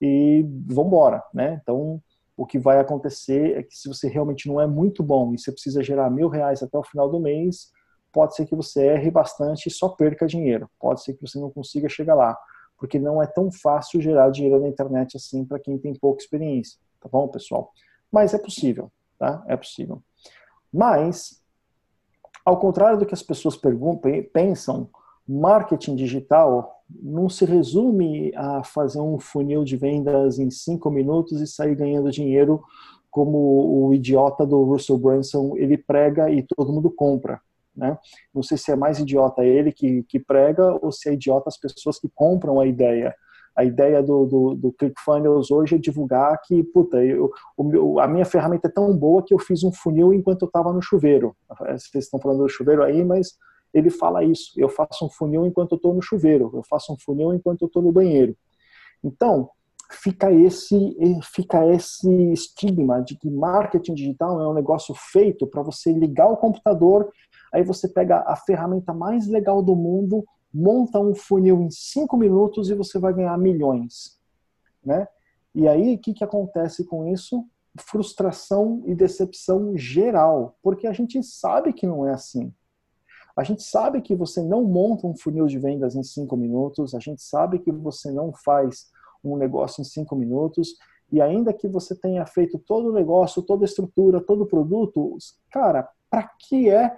e vamos embora, né? Então, o que vai acontecer é que se você realmente não é muito bom e você precisa gerar mil reais até o final do mês, pode ser que você erre bastante e só perca dinheiro. Pode ser que você não consiga chegar lá, porque não é tão fácil gerar dinheiro na internet assim para quem tem pouca experiência, tá bom, pessoal? Mas é possível, tá? É possível. Mas, ao contrário do que as pessoas pensam, marketing digital não se resume a fazer um funil de vendas em cinco minutos e sair ganhando dinheiro como o idiota do Russell Brunson ele prega e todo mundo compra. Né? Não sei se é mais idiota ele que, que prega ou se é idiota as pessoas que compram a ideia. A ideia do, do, do ClickFunnels hoje é divulgar que, puta, eu, o a minha ferramenta é tão boa que eu fiz um funil enquanto eu estava no chuveiro. Vocês estão falando do chuveiro aí, mas ele fala isso. Eu faço um funil enquanto eu estou no chuveiro. Eu faço um funil enquanto eu estou no banheiro. Então, fica esse fica esse estigma de que marketing digital é um negócio feito para você ligar o computador Aí você pega a ferramenta mais legal do mundo, monta um funil em cinco minutos e você vai ganhar milhões, né? E aí, o que, que acontece com isso? Frustração e decepção geral, porque a gente sabe que não é assim. A gente sabe que você não monta um funil de vendas em cinco minutos, a gente sabe que você não faz um negócio em cinco minutos, e ainda que você tenha feito todo o negócio, toda a estrutura, todo o produto, cara, para que é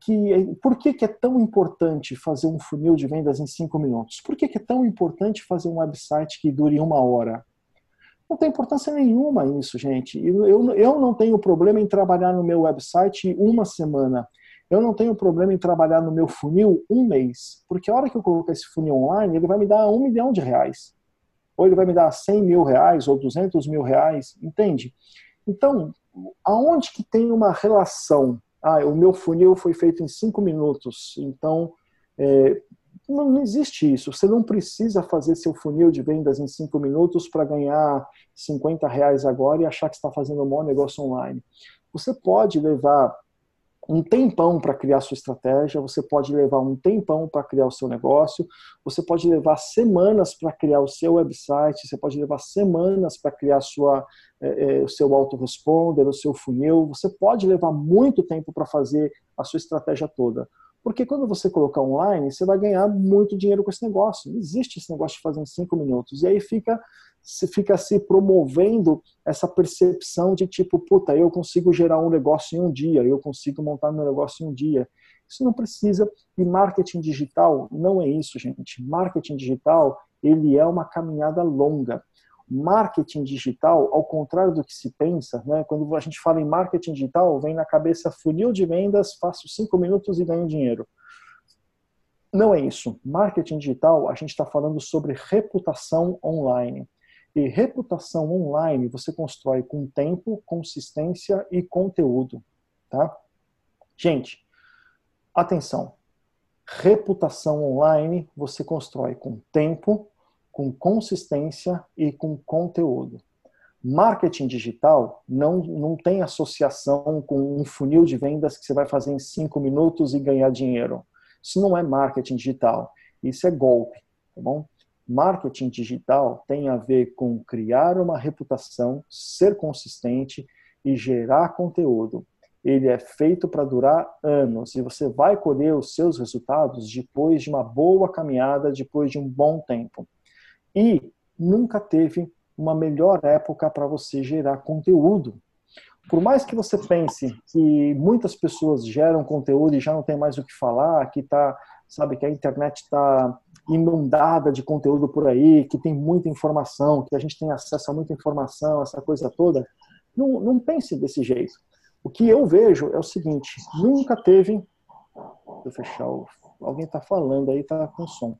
que por que, que é tão importante fazer um funil de vendas em cinco minutos? Por que, que é tão importante fazer um website que dure uma hora? Não tem importância nenhuma isso, gente. Eu, eu não tenho problema em trabalhar no meu website uma semana. Eu não tenho problema em trabalhar no meu funil um mês. Porque a hora que eu colocar esse funil online, ele vai me dar um milhão de reais. Ou ele vai me dar 100 mil reais ou 200 mil reais, entende? Então, aonde que tem uma relação? Ah, o meu funil foi feito em cinco minutos, então é, não existe isso. Você não precisa fazer seu funil de vendas em cinco minutos para ganhar 50 reais agora e achar que está fazendo um bom negócio online. Você pode levar um tempão para criar sua estratégia, você pode levar um tempão para criar o seu negócio, você pode levar semanas para criar o seu website, você pode levar semanas para criar sua, é, é, o seu autoresponder, o seu funil, você pode levar muito tempo para fazer a sua estratégia toda. Porque quando você colocar online, você vai ganhar muito dinheiro com esse negócio. Não existe esse negócio de fazer em cinco minutos. E aí fica se fica se promovendo essa percepção de tipo, puta, eu consigo gerar um negócio em um dia, eu consigo montar meu negócio em um dia. Isso não precisa. E marketing digital não é isso, gente. Marketing digital, ele é uma caminhada longa marketing digital, ao contrário do que se pensa, né? quando a gente fala em marketing digital, vem na cabeça funil de vendas, faço cinco minutos e ganho dinheiro. Não é isso. Marketing digital, a gente está falando sobre reputação online. E reputação online você constrói com tempo, consistência e conteúdo. Tá? Gente, atenção. Reputação online você constrói com tempo, com consistência e com conteúdo. Marketing digital não, não tem associação com um funil de vendas que você vai fazer em cinco minutos e ganhar dinheiro. Isso não é marketing digital. Isso é golpe, tá bom? Marketing digital tem a ver com criar uma reputação, ser consistente e gerar conteúdo. Ele é feito para durar anos e você vai colher os seus resultados depois de uma boa caminhada, depois de um bom tempo. E nunca teve uma melhor época para você gerar conteúdo. Por mais que você pense que muitas pessoas geram conteúdo e já não tem mais o que falar, que tá, sabe, que a internet está inundada de conteúdo por aí, que tem muita informação, que a gente tem acesso a muita informação, essa coisa toda, não, não pense desse jeito. O que eu vejo é o seguinte: nunca teve. Deixa eu fechar o. Alguém está falando aí, está com som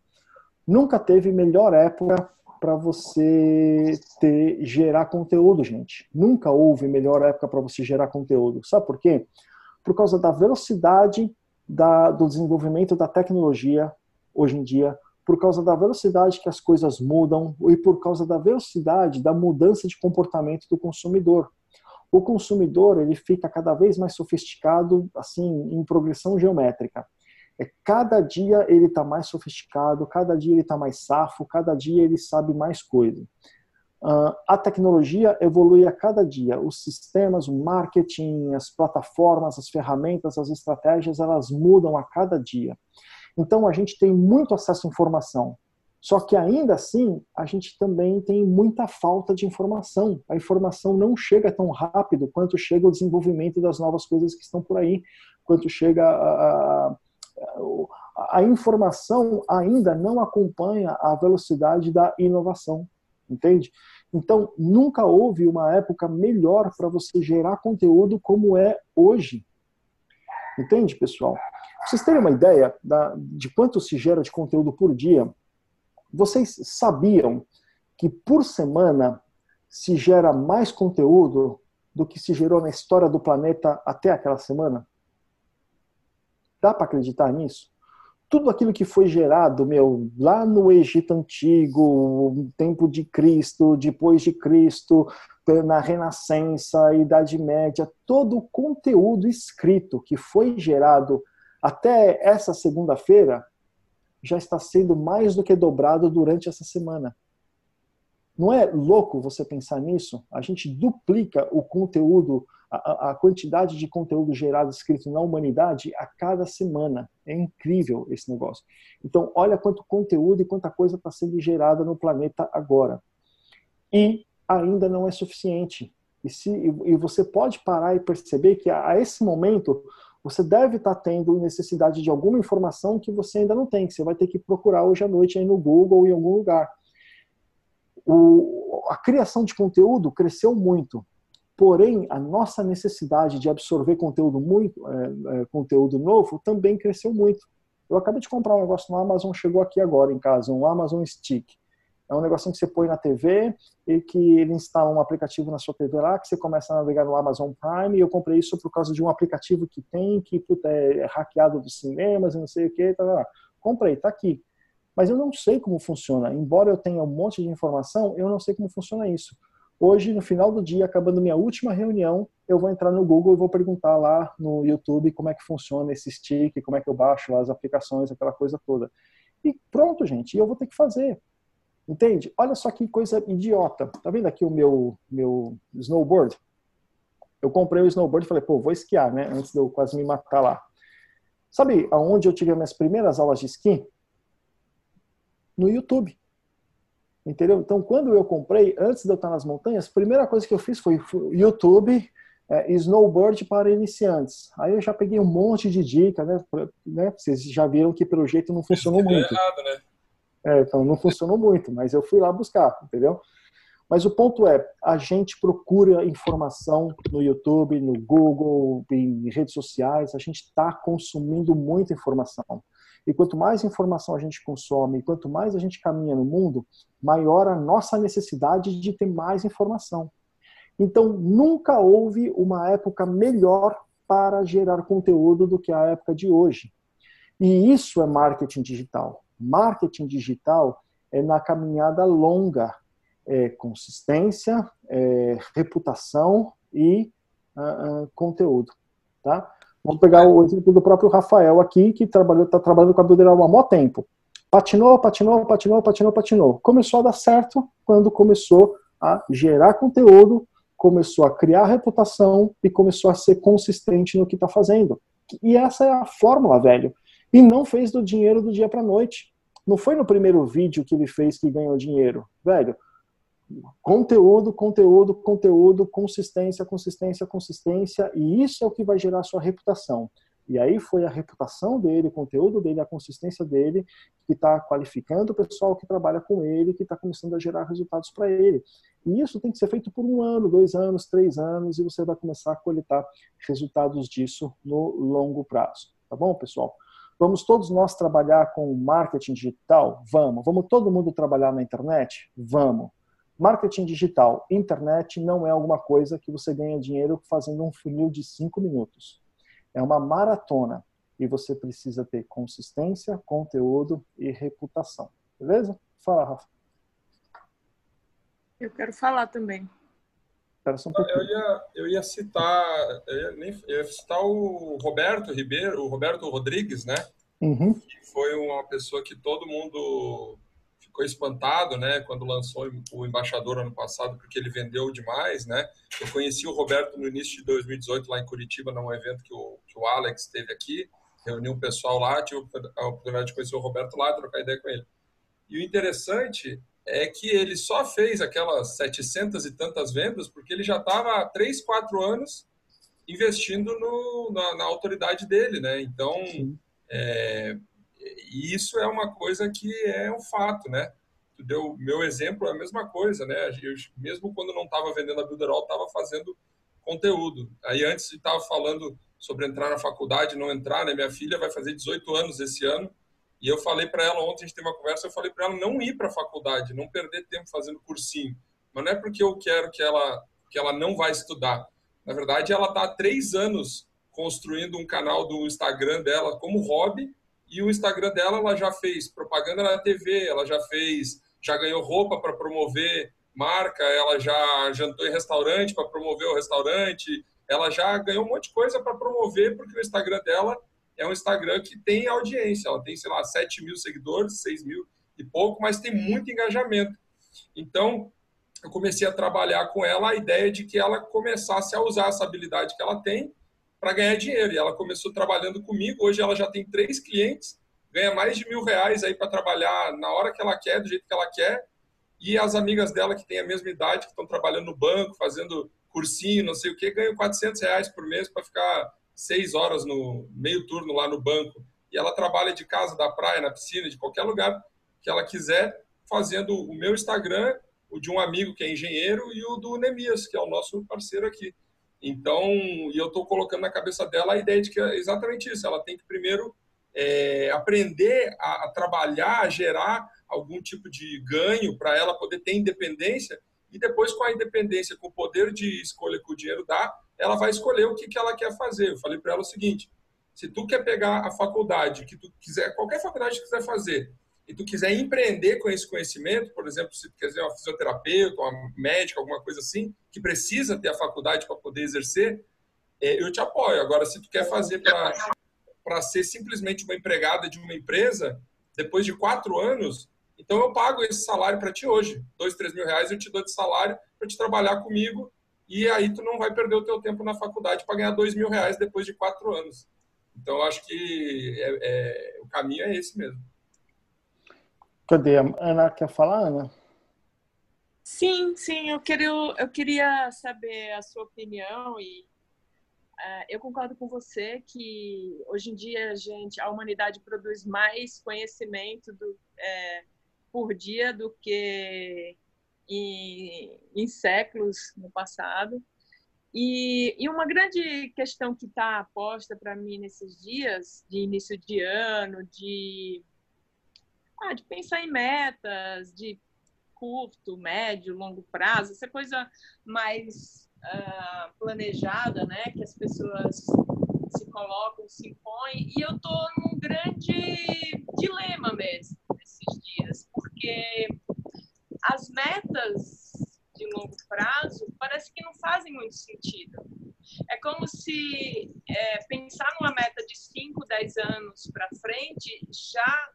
nunca teve melhor época para você ter gerar conteúdo, gente. Nunca houve melhor época para você gerar conteúdo. Sabe por quê? Por causa da velocidade da, do desenvolvimento da tecnologia hoje em dia, por causa da velocidade que as coisas mudam e por causa da velocidade da mudança de comportamento do consumidor. O consumidor ele fica cada vez mais sofisticado, assim, em progressão geométrica. É cada dia ele está mais sofisticado, cada dia ele está mais safo, cada dia ele sabe mais coisa. Uh, a tecnologia evolui a cada dia. Os sistemas, o marketing, as plataformas, as ferramentas, as estratégias, elas mudam a cada dia. Então a gente tem muito acesso à informação. Só que ainda assim, a gente também tem muita falta de informação. A informação não chega tão rápido quanto chega o desenvolvimento das novas coisas que estão por aí, quanto chega a, a a informação ainda não acompanha a velocidade da inovação, entende? Então, nunca houve uma época melhor para você gerar conteúdo como é hoje. Entende, pessoal? Pra vocês terem uma ideia da, de quanto se gera de conteúdo por dia, vocês sabiam que por semana se gera mais conteúdo do que se gerou na história do planeta até aquela semana? Dá para acreditar nisso? Tudo aquilo que foi gerado, meu, lá no Egito Antigo, tempo de Cristo, depois de Cristo, na Renascença, Idade Média, todo o conteúdo escrito que foi gerado até essa segunda-feira já está sendo mais do que dobrado durante essa semana. Não é louco você pensar nisso? A gente duplica o conteúdo, a, a, quantidade de conteúdo gerado escrito na humanidade a cada semana. É incrível esse negócio. Então, olha quanto conteúdo e quanta coisa está sendo gerada no planeta agora. E ainda não é suficiente. E, se, e você pode parar e perceber que a, a esse momento você deve estar tá tendo necessidade de alguma informação que você ainda não tem, que você vai ter que procurar hoje à noite aí no Google ou em algum lugar o, a criação de conteúdo cresceu muito. Porém, a nossa necessidade de absorver conteúdo muito, é, é, conteúdo novo também cresceu muito. Eu acabei de comprar um negócio no Amazon, chegou aqui agora em casa, um Amazon Stick. É um negocinho que você põe na TV e que ele instala um aplicativo na sua TV lá, que você começa a navegar no Amazon Prime. E eu comprei isso por causa de um aplicativo que tem, que puta, é hackeado dos cinemas e não sei o que. Tá, tá, tá. Comprei, tá aqui. Mas eu não sei como funciona. Embora eu tenha um monte de informação, eu não sei como funciona isso. Hoje, no final do dia, acabando minha última reunião, eu vou entrar no Google e vou perguntar lá no YouTube como é que funciona esse stick, como é que eu baixo as aplicações, aquela coisa toda. E pronto, gente, eu vou ter que fazer. Entende? Olha só que coisa idiota. Tá vendo aqui o meu, meu snowboard? Eu comprei o snowboard e falei, pô, vou esquiar, né? Antes de eu quase me matar lá. Sabe aonde eu tive as minhas primeiras aulas de esqui? no YouTube. Entendeu? Então, quando eu comprei, antes de eu estar nas montanhas, a primeira coisa que eu fiz foi YouTube é, Snowboard para iniciantes. Aí eu já peguei um monte de dica, né? né? Vocês já viram que pelo jeito não funcionou muito. Errado, né? É, então não funcionou muito, mas eu fui lá buscar, entendeu? Mas o ponto é, a gente procura informação no YouTube, no Google, em redes sociais, a gente está consumindo muita informação. E quanto mais informação a gente consome, quanto mais a gente caminha no mundo, maior a nossa necessidade de ter mais informação. Então, nunca houve uma época melhor para gerar conteúdo do que a época de hoje. E isso é marketing digital. Marketing digital é na caminhada longa, é consistência, é reputação e uh, uh, conteúdo. Tá? Vamos pegar o exemplo do próprio Rafael aqui, que está trabalhando com a Builderall há muito tempo. Patinou, patinou, patinou, patinou, patinou. Começou a dar certo quando começou a gerar conteúdo, começou a criar reputação e começou a ser consistente no que está fazendo. E essa é a fórmula, velho. E não fez do dinheiro do dia para noite. Não foi no primeiro vídeo que ele fez que ganhou dinheiro, velho. Conteúdo, conteúdo, conteúdo, consistência, consistência, consistência, e isso é o que vai gerar sua reputação. E aí foi a reputação dele, o conteúdo dele, a consistência dele, que está qualificando o pessoal que trabalha com ele, que está começando a gerar resultados para ele. E isso tem que ser feito por um ano, dois anos, três anos, e você vai começar a coletar resultados disso no longo prazo. Tá bom, pessoal? Vamos todos nós trabalhar com marketing digital? Vamos. Vamos todo mundo trabalhar na internet? Vamos. Marketing digital, internet não é alguma coisa que você ganha dinheiro fazendo um funil de cinco minutos. É uma maratona e você precisa ter consistência, conteúdo e reputação. Beleza? Fala, Rafa. Eu quero falar também. Espera só um pouquinho. Eu ia, eu ia citar, eu ia, nem, eu ia citar o Roberto Ribeiro, o Roberto Rodrigues, né? Uhum. Que foi uma pessoa que todo mundo ficou espantado, né, quando lançou o Embaixador ano passado, porque ele vendeu demais, né? Eu conheci o Roberto no início de 2018 lá em Curitiba, num evento que o, que o Alex teve aqui, reuniu um pessoal lá, tive a oportunidade de conhecer o Roberto lá, trocar ideia com ele. E o interessante é que ele só fez aquelas 700 e tantas vendas porque ele já estava há 3, 4 anos investindo no, na, na, autoridade dele, né? Então, é, e isso é uma coisa que é um fato, né? Tu deu meu exemplo é a mesma coisa, né? Eu, mesmo quando não estava vendendo a Builderall, estava fazendo conteúdo. Aí antes estava falando sobre entrar na faculdade, não entrar, né? Minha filha vai fazer 18 anos esse ano. E eu falei para ela ontem, a gente teve uma conversa, eu falei para ela não ir para a faculdade, não perder tempo fazendo cursinho. Mas não é porque eu quero que ela que ela não vai estudar. Na verdade, ela está há três anos construindo um canal do Instagram dela como hobby e o Instagram dela, ela já fez propaganda na TV, ela já fez, já ganhou roupa para promover marca, ela já jantou em restaurante para promover o restaurante, ela já ganhou um monte de coisa para promover, porque o Instagram dela é um Instagram que tem audiência. Ela tem, sei lá, 7 mil seguidores, 6 mil e pouco, mas tem muito engajamento. Então, eu comecei a trabalhar com ela a ideia de que ela começasse a usar essa habilidade que ela tem para ganhar dinheiro. E ela começou trabalhando comigo. Hoje ela já tem três clientes, ganha mais de mil reais aí para trabalhar na hora que ela quer, do jeito que ela quer. E as amigas dela que têm a mesma idade, que estão trabalhando no banco, fazendo cursinho, não sei o que, ganham 400 reais por mês para ficar seis horas no meio turno lá no banco. E ela trabalha de casa, da praia, na piscina, de qualquer lugar que ela quiser, fazendo o meu Instagram, o de um amigo que é engenheiro e o do Nemias, que é o nosso parceiro aqui. Então, e eu estou colocando na cabeça dela a ideia de que é exatamente isso. Ela tem que primeiro é, aprender a, a, trabalhar, a gerar algum tipo de ganho para ela poder ter independência e depois com a independência, com o poder de escolha que o dinheiro dá, ela vai escolher o que, que ela quer fazer. Eu falei para ela o seguinte: se tu quer pegar a faculdade que tu quiser, qualquer faculdade que quiser fazer, e tu quiser empreender com esse conhecimento, por exemplo, se tu quiser uma fisioterapeuta, uma médica, alguma coisa assim, que precisa ter a faculdade para poder exercer, é, eu te apoio. Agora, se tu quer fazer para ser simplesmente uma empregada de uma empresa, depois de quatro anos, então eu pago esse salário para ti hoje. Dois, três mil reais eu te dou de salário para te trabalhar comigo e aí tu não vai perder o teu tempo na faculdade para ganhar dois mil reais depois de quatro anos. Então acho que é, é, o caminho é esse mesmo. Cadê? A Ana quer falar, Ana? Sim, sim, eu queria, eu queria saber a sua opinião e uh, eu concordo com você que hoje em dia a gente, a humanidade produz mais conhecimento do, é, por dia do que em, em séculos no passado. E, e, uma grande questão que está posta para mim nesses dias, de início de ano, de ah, de pensar em metas, de curto, médio, longo prazo, essa coisa mais uh, planejada, né? Que as pessoas se colocam, se impõem. E eu tô num grande dilema mesmo nesses dias, porque as metas de longo prazo parece que não fazem muito sentido. É como se é, pensar numa meta de 5, 10 anos para frente já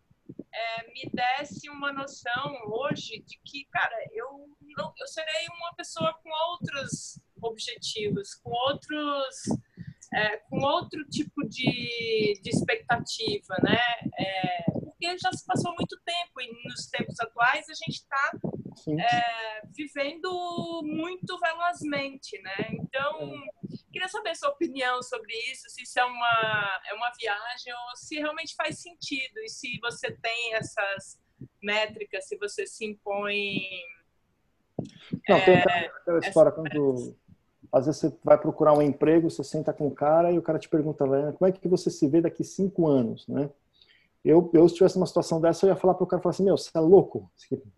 é, me desse uma noção hoje de que, cara, eu, não, eu serei uma pessoa com outros objetivos, com outros. É, com outro tipo de, de expectativa, né? É, porque já se passou muito tempo e nos tempos atuais a gente está é, vivendo muito velozmente, né? Então, queria saber sua opinião sobre isso, se isso é uma, é uma viagem ou se realmente faz sentido e se você tem essas métricas, se você se impõe. Não, tem aquela história quando às vezes você vai procurar um emprego, você senta com o cara e o cara te pergunta, como é que você se vê daqui cinco anos, né? Eu, eu se tivesse uma situação dessa, eu ia falar para o cara, falar assim, meu, você é louco?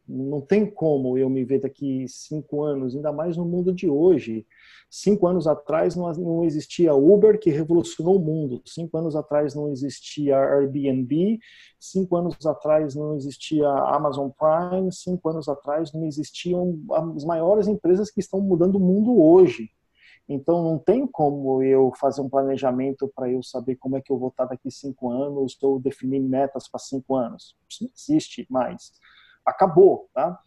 Não tem como eu me ver daqui cinco anos, ainda mais no mundo de hoje. Cinco anos atrás não, não existia Uber, que revolucionou o mundo. Cinco anos atrás não existia Airbnb. Cinco anos atrás não existia Amazon Prime. Cinco anos atrás não existiam as maiores empresas que estão mudando o mundo hoje. Então, não tem como eu fazer um planejamento para eu saber como é que eu vou estar daqui cinco anos ou definir metas para cinco anos. Isso não existe mais. Acabou, tá?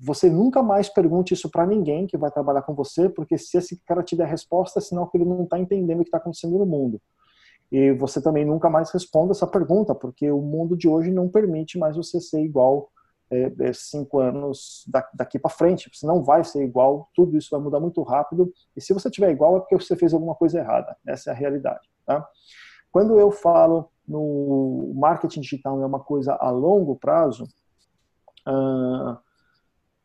você nunca mais pergunte isso para ninguém que vai trabalhar com você, porque se esse cara te der resposta, é sinal que ele não está entendendo o que está acontecendo no mundo. E você também nunca mais responda essa pergunta, porque o mundo de hoje não permite mais você ser igual é, é, cinco anos daqui para frente. Você não vai ser igual, tudo isso vai mudar muito rápido. E se você tiver igual, é porque você fez alguma coisa errada. Essa é a realidade. Tá? Quando eu falo no marketing digital é uma coisa a longo prazo, uh,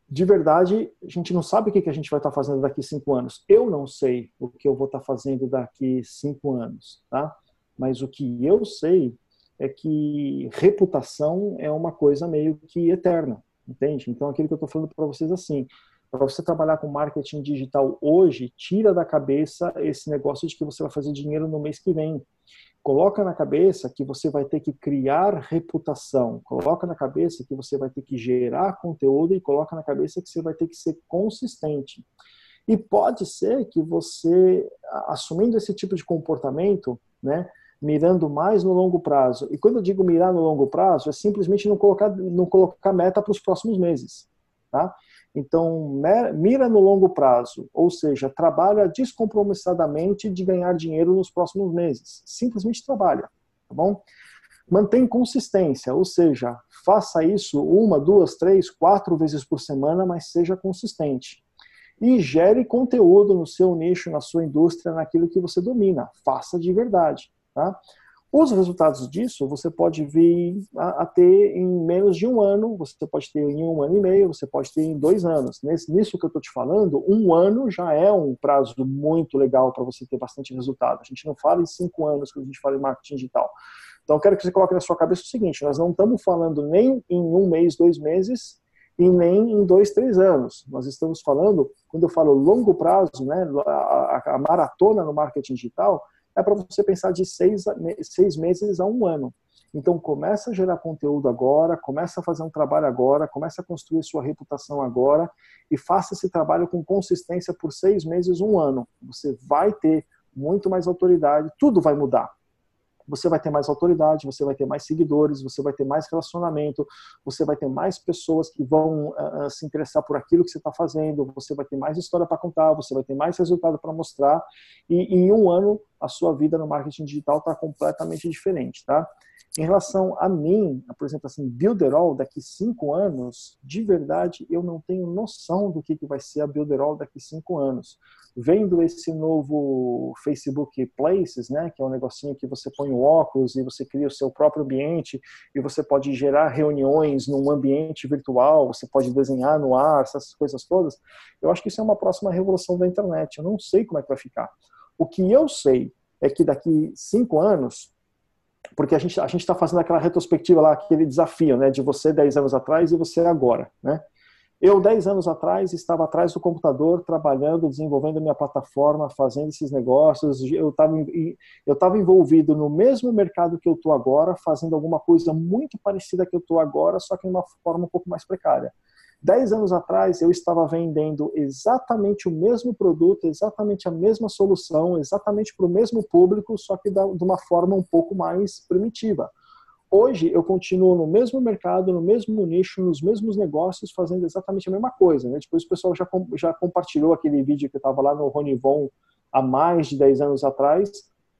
de verdade, a gente não sabe o que a gente vai estar fazendo daqui cinco anos. Eu não sei o que eu vou estar fazendo daqui cinco anos, tá? Mas o que eu sei é que reputação é uma coisa meio que eterna, entende? Então, aquilo que eu estou falando para vocês assim, para você trabalhar com marketing digital hoje, tira da cabeça esse negócio de que você vai fazer dinheiro no mês que vem. Coloca na cabeça que você vai ter que criar reputação. Coloca na cabeça que você vai ter que gerar conteúdo e coloca na cabeça que você vai ter que ser consistente. E pode ser que você, assumindo esse tipo de comportamento, né, mirando mais no longo prazo. E quando eu digo mirar no longo prazo, é simplesmente não colocar, não colocar meta para os próximos meses. Tá? Então, mira no longo prazo, ou seja, trabalha descompromissadamente de ganhar dinheiro nos próximos meses. Simplesmente trabalha, tá bom? Mantém consistência, ou seja, faça isso uma, duas, três, quatro vezes por semana, mas seja consistente. E gere conteúdo no seu nicho, na sua indústria, naquilo que você domina. Faça de verdade. Tá? Os resultados disso você pode vir a, a, ter em menos de um ano, você pode ter em um ano e meio, você pode ter em dois anos. Nesse, nisso que eu estou te falando, um ano já é um prazo muito legal para você ter bastante resultado. A gente não fala em cinco anos quando a gente fala em marketing digital. Então, eu quero que você coloque na sua cabeça o seguinte: nós não estamos falando nem em um mês, dois meses, e nem em dois, três anos. Nós estamos falando, quando eu falo longo prazo, né, a, a, a maratona no marketing digital, é para você pensar de seis, seis meses a um ano. Então começa a gerar conteúdo agora, começa a fazer um trabalho agora, começa a construir sua reputação agora e faça esse trabalho com consistência por seis meses, um ano. Você vai ter muito mais autoridade, tudo vai mudar você vai ter mais autoridade, você vai ter mais seguidores, você vai ter mais relacionamento, você vai ter mais pessoas que vão uh, se interessar por aquilo que você está fazendo, você vai ter mais história para contar, você vai ter mais resultado para mostrar, e, e em um ano a sua vida no marketing digital está completamente diferente, tá? Em relação a mim, por exemplo, assim, Builderall daqui cinco anos, de verdade, eu não tenho noção do que, que vai ser a Builderall daqui cinco anos. Vendo esse novo Facebook Places, né, que é um negocinho que você põe o óculos e você cria o seu próprio ambiente e você pode gerar reuniões num ambiente virtual, você pode desenhar no ar, essas coisas todas. Eu acho que isso é uma próxima revolução da internet. Eu não sei como é que vai ficar. O que eu sei é que daqui cinco anos porque a gente a está fazendo aquela retrospectiva lá, aquele desafio, né, de você 10 anos atrás e você agora, né? Eu 10 anos atrás estava atrás do computador trabalhando, desenvolvendo minha plataforma, fazendo esses negócios. Eu estava eu estava envolvido no mesmo mercado que eu estou agora, fazendo alguma coisa muito parecida que eu estou agora, só que de uma forma um pouco mais precária. Dez anos atrás, eu estava vendendo exatamente o mesmo produto, exatamente a mesma solução, exatamente para o mesmo público, só que de uma forma um pouco mais primitiva. Hoje, eu continuo no mesmo mercado, no mesmo nicho, nos mesmos negócios, fazendo exatamente a mesma coisa. Né? Depois o pessoal já, já compartilhou aquele vídeo que eu estava lá no Ronivon há mais de 10 anos atrás,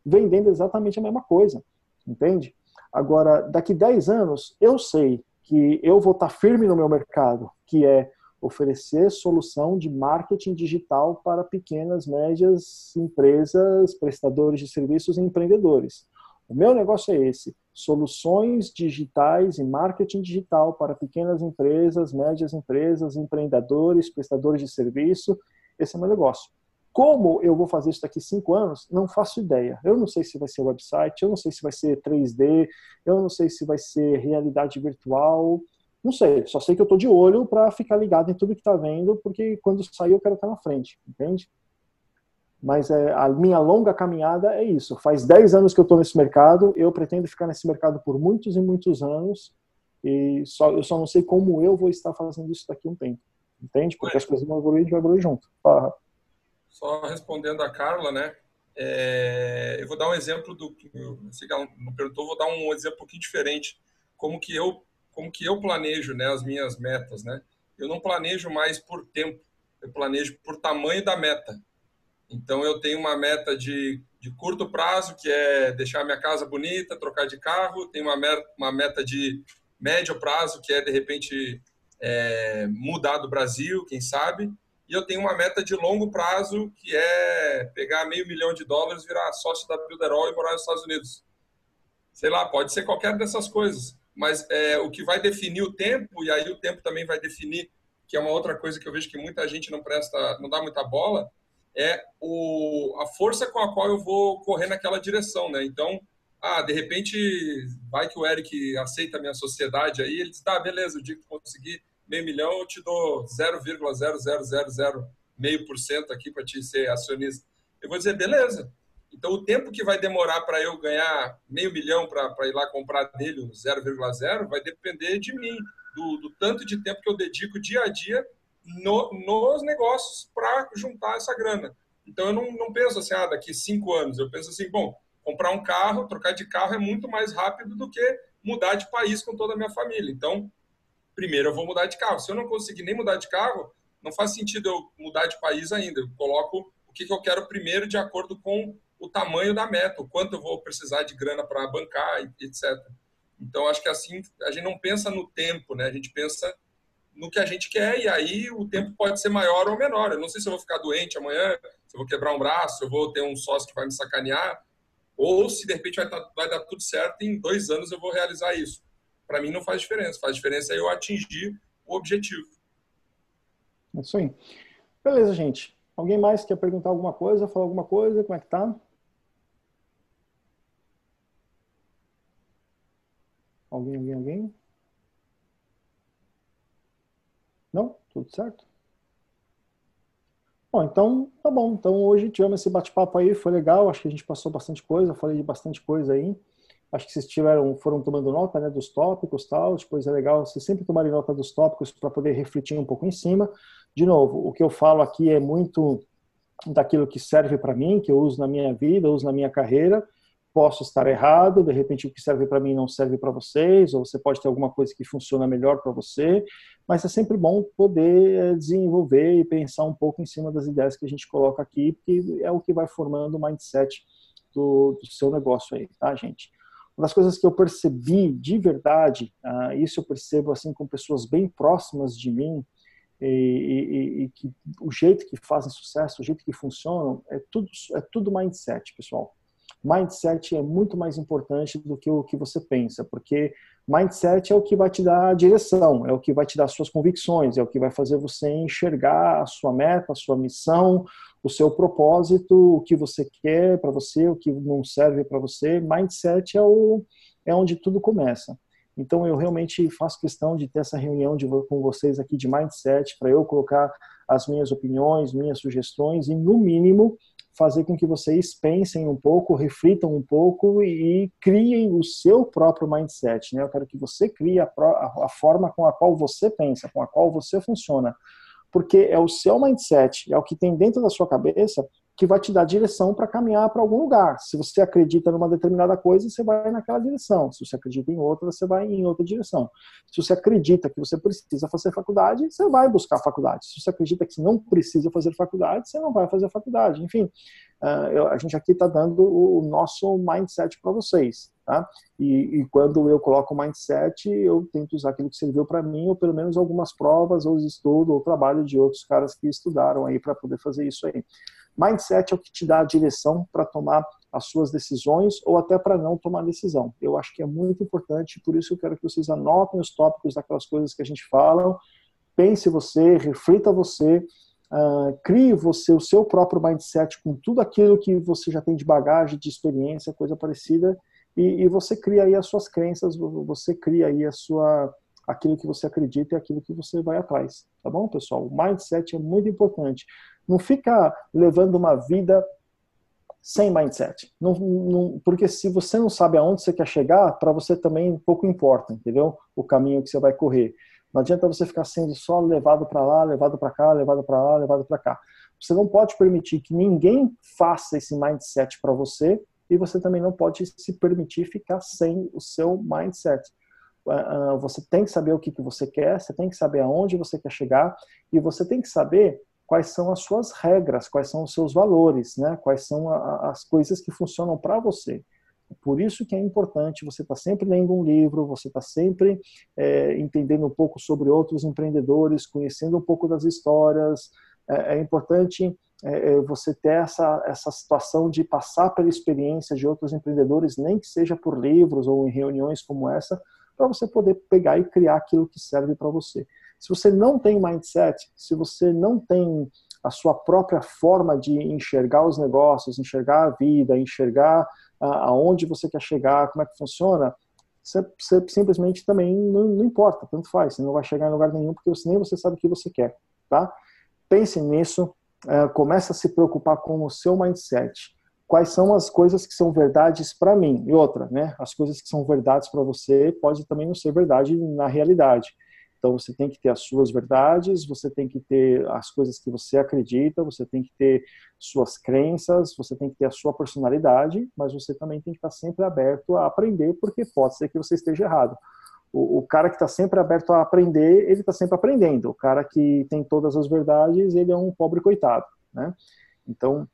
vendendo exatamente a mesma coisa, entende? Agora, daqui 10 anos, eu sei que eu vou estar firme no meu mercado, que é oferecer solução de marketing digital para pequenas, médias empresas, prestadores de serviços e empreendedores. O meu negócio é esse: soluções digitais e marketing digital para pequenas empresas, médias empresas, empreendedores, prestadores de serviço. Esse é o meu negócio. Como eu vou fazer isso daqui cinco anos? Não faço ideia. Eu não sei se vai ser website, eu não sei se vai ser 3D, eu não sei se vai ser realidade virtual. Não sei, só sei que eu estou de olho para ficar ligado em tudo que está vendo, porque quando sair eu quero estar na frente, entende? Mas é, a minha longa caminhada é isso. Faz 10 anos que eu estou nesse mercado, eu pretendo ficar nesse mercado por muitos e muitos anos, e só, eu só não sei como eu vou estar fazendo isso daqui um tempo, entende? Porque as coisas vão evoluir, gente vai evoluir junto. Fala. Só respondendo a Carla, né? É, eu vou dar um exemplo do que ela me perguntou, vou dar um exemplo um pouquinho diferente, como que eu como que eu planejo, né, as minhas metas, né? Eu não planejo mais por tempo, eu planejo por tamanho da meta. Então eu tenho uma meta de, de curto prazo, que é deixar minha casa bonita, trocar de carro, tenho uma meta, uma meta de médio prazo, que é de repente é, mudar do Brasil, quem sabe, e eu tenho uma meta de longo prazo, que é pegar meio milhão de dólares, virar sócio da Builderall e morar nos Estados Unidos. Sei lá, pode ser qualquer dessas coisas. Mas é, o que vai definir o tempo, e aí o tempo também vai definir, que é uma outra coisa que eu vejo que muita gente não presta, não dá muita bola, é o, a força com a qual eu vou correr naquela direção, né? Então, ah, de repente, vai que o Eric aceita a minha sociedade aí, ele diz, tá, beleza, o dia que tu conseguir meio milhão, eu te dou 0,0000 meio por cento aqui para te ser acionista. Eu vou dizer, beleza. Então, o tempo que vai demorar para eu ganhar meio milhão para ir lá comprar dele o 0,0 vai depender de mim, do, do, tanto de tempo que eu dedico dia a dia no, nos negócios para juntar essa grana. Então, eu não, não penso assim, ah, daqui cinco anos. Eu penso assim, bom, comprar um carro, trocar de carro é muito mais rápido do que mudar de país com toda a minha família. Então, primeiro eu vou mudar de carro. Se eu não conseguir nem mudar de carro, não faz sentido eu mudar de país ainda. Eu coloco o que, que eu quero primeiro de acordo com o tamanho da meta, o quanto eu vou precisar de grana para bancar, etc. Então, acho que assim, a gente não pensa no tempo, né? A gente pensa no que a gente quer e aí o tempo pode ser maior ou menor. Eu não sei se eu vou ficar doente amanhã, se eu vou quebrar um braço, se eu vou ter um sócio que vai me sacanear, ou se de repente vai, tá, vai dar tudo certo e em dois anos eu vou realizar isso. Para mim não faz diferença. Faz diferença eu atingir o objetivo. É isso aí. Beleza, gente. Alguém mais quer perguntar alguma coisa, falar alguma coisa? Como é que tá? Alguém, alguém, alguém? Não? Tudo certo? Bom, então, tá bom. Então, hoje tivemos esse bate-papo aí, foi legal. Acho que a gente passou bastante coisa, falei de bastante coisa aí. Acho que vocês tiveram, foram tomando nota né, dos tópicos tal. Depois é legal vocês sempre tomarem nota dos tópicos para poder refletir um pouco em cima. De novo, o que eu falo aqui é muito daquilo que serve para mim, que eu uso na minha vida, uso na minha carreira posso estar errado, de repente o que serve para mim não serve para vocês, ou você pode ter alguma coisa que funciona melhor para você, mas é sempre bom poder eh, desenvolver e pensar um pouco em cima das ideias que a gente coloca aqui, porque é o que vai formando o mindset do, do seu negócio aí, tá, gente? Uma das coisas que eu percebi de verdade, uh, isso eu percebo assim com pessoas bem próximas de mim, e, e, e, que o jeito que fazem sucesso, o jeito que funcionam, é tudo, é tudo mindset, pessoal. Mindset é muito mais importante do que o que você pensa, porque mindset é o que vai te dar a direção, é o que vai te dar suas convicções, é o que vai fazer você enxergar a sua meta, a sua missão, o seu propósito, o que você quer para você, o que não serve para você. Mindset é, o, é onde tudo começa. Então eu realmente faço questão de ter essa reunião de, com vocês aqui de mindset para eu colocar as minhas opiniões, minhas sugestões e no mínimo fazer com que vocês pensem um pouco, reflitam um pouco e, e criem o seu próprio mindset. Né? Eu quero que você crie a, a, a forma com a qual você pensa, com a qual você funciona. Porque é o seu mindset, é o que tem dentro da sua cabeça que vai te dar direção para caminhar para algum lugar. Se você acredita numa determinada coisa, você vai naquela direção. Se você acredita em outra, você vai em outra direção. Se você acredita que você precisa fazer faculdade, você vai buscar faculdade. Se você acredita que não precisa fazer faculdade, você não vai fazer faculdade. Enfim, uh, a gente aqui está dando o nosso mindset para vocês. Tá? E, e, quando eu coloco o mindset, eu tento usar aquilo que serviu para mim, ou pelo menos algumas provas, ou estudo, ou trabalho de outros caras que estudaram aí para poder fazer isso aí. Mindset é o que te dá a direção para tomar as suas decisões ou até para não tomar decisão. Eu acho que é muito importante, por isso eu quero que vocês anotem os tópicos daquelas coisas que a gente fala, pense você, reflita você, uh, crie você o seu próprio mindset com tudo aquilo que você já tem de bagagem, de experiência, coisa parecida, e, e você cria aí as suas crenças, você cria aí a sua aquilo que você acredita e aquilo que você vai atrás, tá bom, pessoal? O mindset é muito importante. Não fica levando uma vida sem mindset. Não, não, porque se você não sabe aonde você quer chegar, para você também pouco importa, entendeu? O caminho que você vai correr. Não adianta você ficar sendo só levado para lá, levado para cá, levado para lá, levado para cá. Você não pode permitir que ninguém faça esse mindset para você e você também não pode se permitir ficar sem o seu mindset. Ah, ah, você tem que saber o que, você quer, você tem que saber aonde você quer chegar e você tem que saber quais são as suas regras, quais são os seus valores, né? quais são as coisas que funcionam para você. Por isso que é importante você estar tá sempre lendo um livro, você está sempre é, entendendo um pouco sobre outros empreendedores, conhecendo um pouco das histórias. É, é importante é, é, você ter essa, essa situação de passar pela experiência de outros empreendedores, nem que seja por livros ou em reuniões como essa, para você poder pegar e criar aquilo que serve para você. Se você não tem mindset, se você não tem a sua própria forma de enxergar os negócios, enxergar a vida, enxergar aonde você quer chegar, como é que funciona, você, você simplesmente também não, não, importa, tanto faz, você não vai chegar em lugar nenhum porque você, nem você sabe o que você quer, tá? Pense nisso, uh, comece a se preocupar com o seu mindset. Quais são as coisas que são verdades para mim? E outra, né? As coisas que são verdades para você pode também não ser verdade na realidade. Então você tem que ter as suas verdades, você tem que ter as coisas que você acredita, você tem que ter suas crenças, você tem que ter a sua personalidade, mas você também tem que estar sempre aberto a aprender, porque pode ser que você esteja errado. O, o cara que está sempre aberto a aprender, ele está sempre aprendendo. O cara que tem todas as verdades, ele é um pobre coitado, né? Então,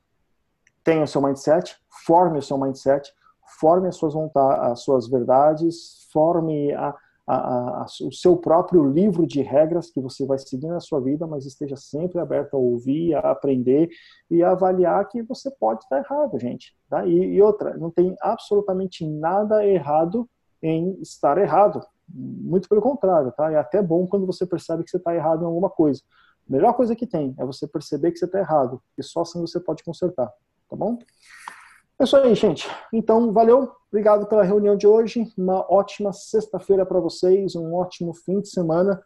tenha o seu mindset, forme o seu mindset, forme as suas, as suas verdades, forme a, a, a, o seu próprio livro de regras que você vai seguir na sua vida, mas esteja sempre aberto a ouvir, a aprender e a avaliar que você pode estar errado, gente. Tá? E, e outra, não tem absolutamente nada errado em estar errado. Muito pelo contrário, tá? É até bom quando você percebe que você está errado em alguma coisa. A melhor coisa que tem é você perceber que você está errado, e só assim você pode consertar, tá bom? É isso aí, gente. Então, valeu. Obrigado pela reunião de hoje. Uma ótima sexta-feira para vocês, um ótimo fim de semana.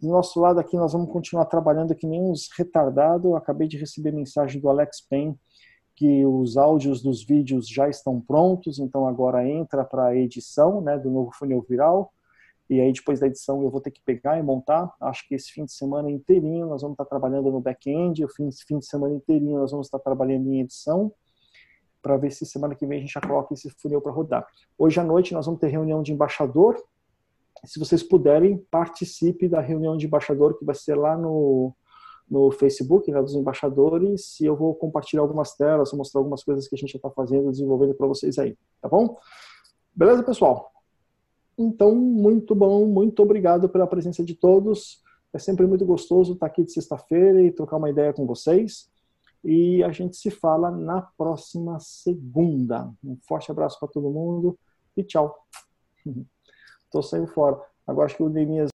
Do nosso lado aqui, nós vamos continuar trabalhando que nem uns retardados. Acabei de receber mensagem do Alex Payne que os áudios dos vídeos já estão prontos, então agora entra para a edição né, do novo funil viral. E aí, depois da edição, eu vou ter que pegar e montar. Acho que esse fim de semana inteirinho nós vamos estar trabalhando no back-end, o fim, fim de semana inteirinho nós vamos estar trabalhando em edição para ver se semana que vem a gente já coloca esse funil para rodar. Hoje à noite nós vamos ter reunião de embaixador. Se vocês puderem, participe da reunião de embaixador que vai ser lá no, no Facebook né, dos embaixadores e eu vou compartilhar algumas telas, mostrar algumas coisas que a gente está fazendo, desenvolvendo para vocês aí, tá bom? Beleza, pessoal? Então, muito bom, muito obrigado pela presença de todos. É sempre muito gostoso estar aqui de sexta-feira e trocar uma ideia com vocês. E a gente se fala na próxima segunda. Um forte abraço para todo mundo e tchau. <laughs> Estou saindo fora. Agora acho que o Neemias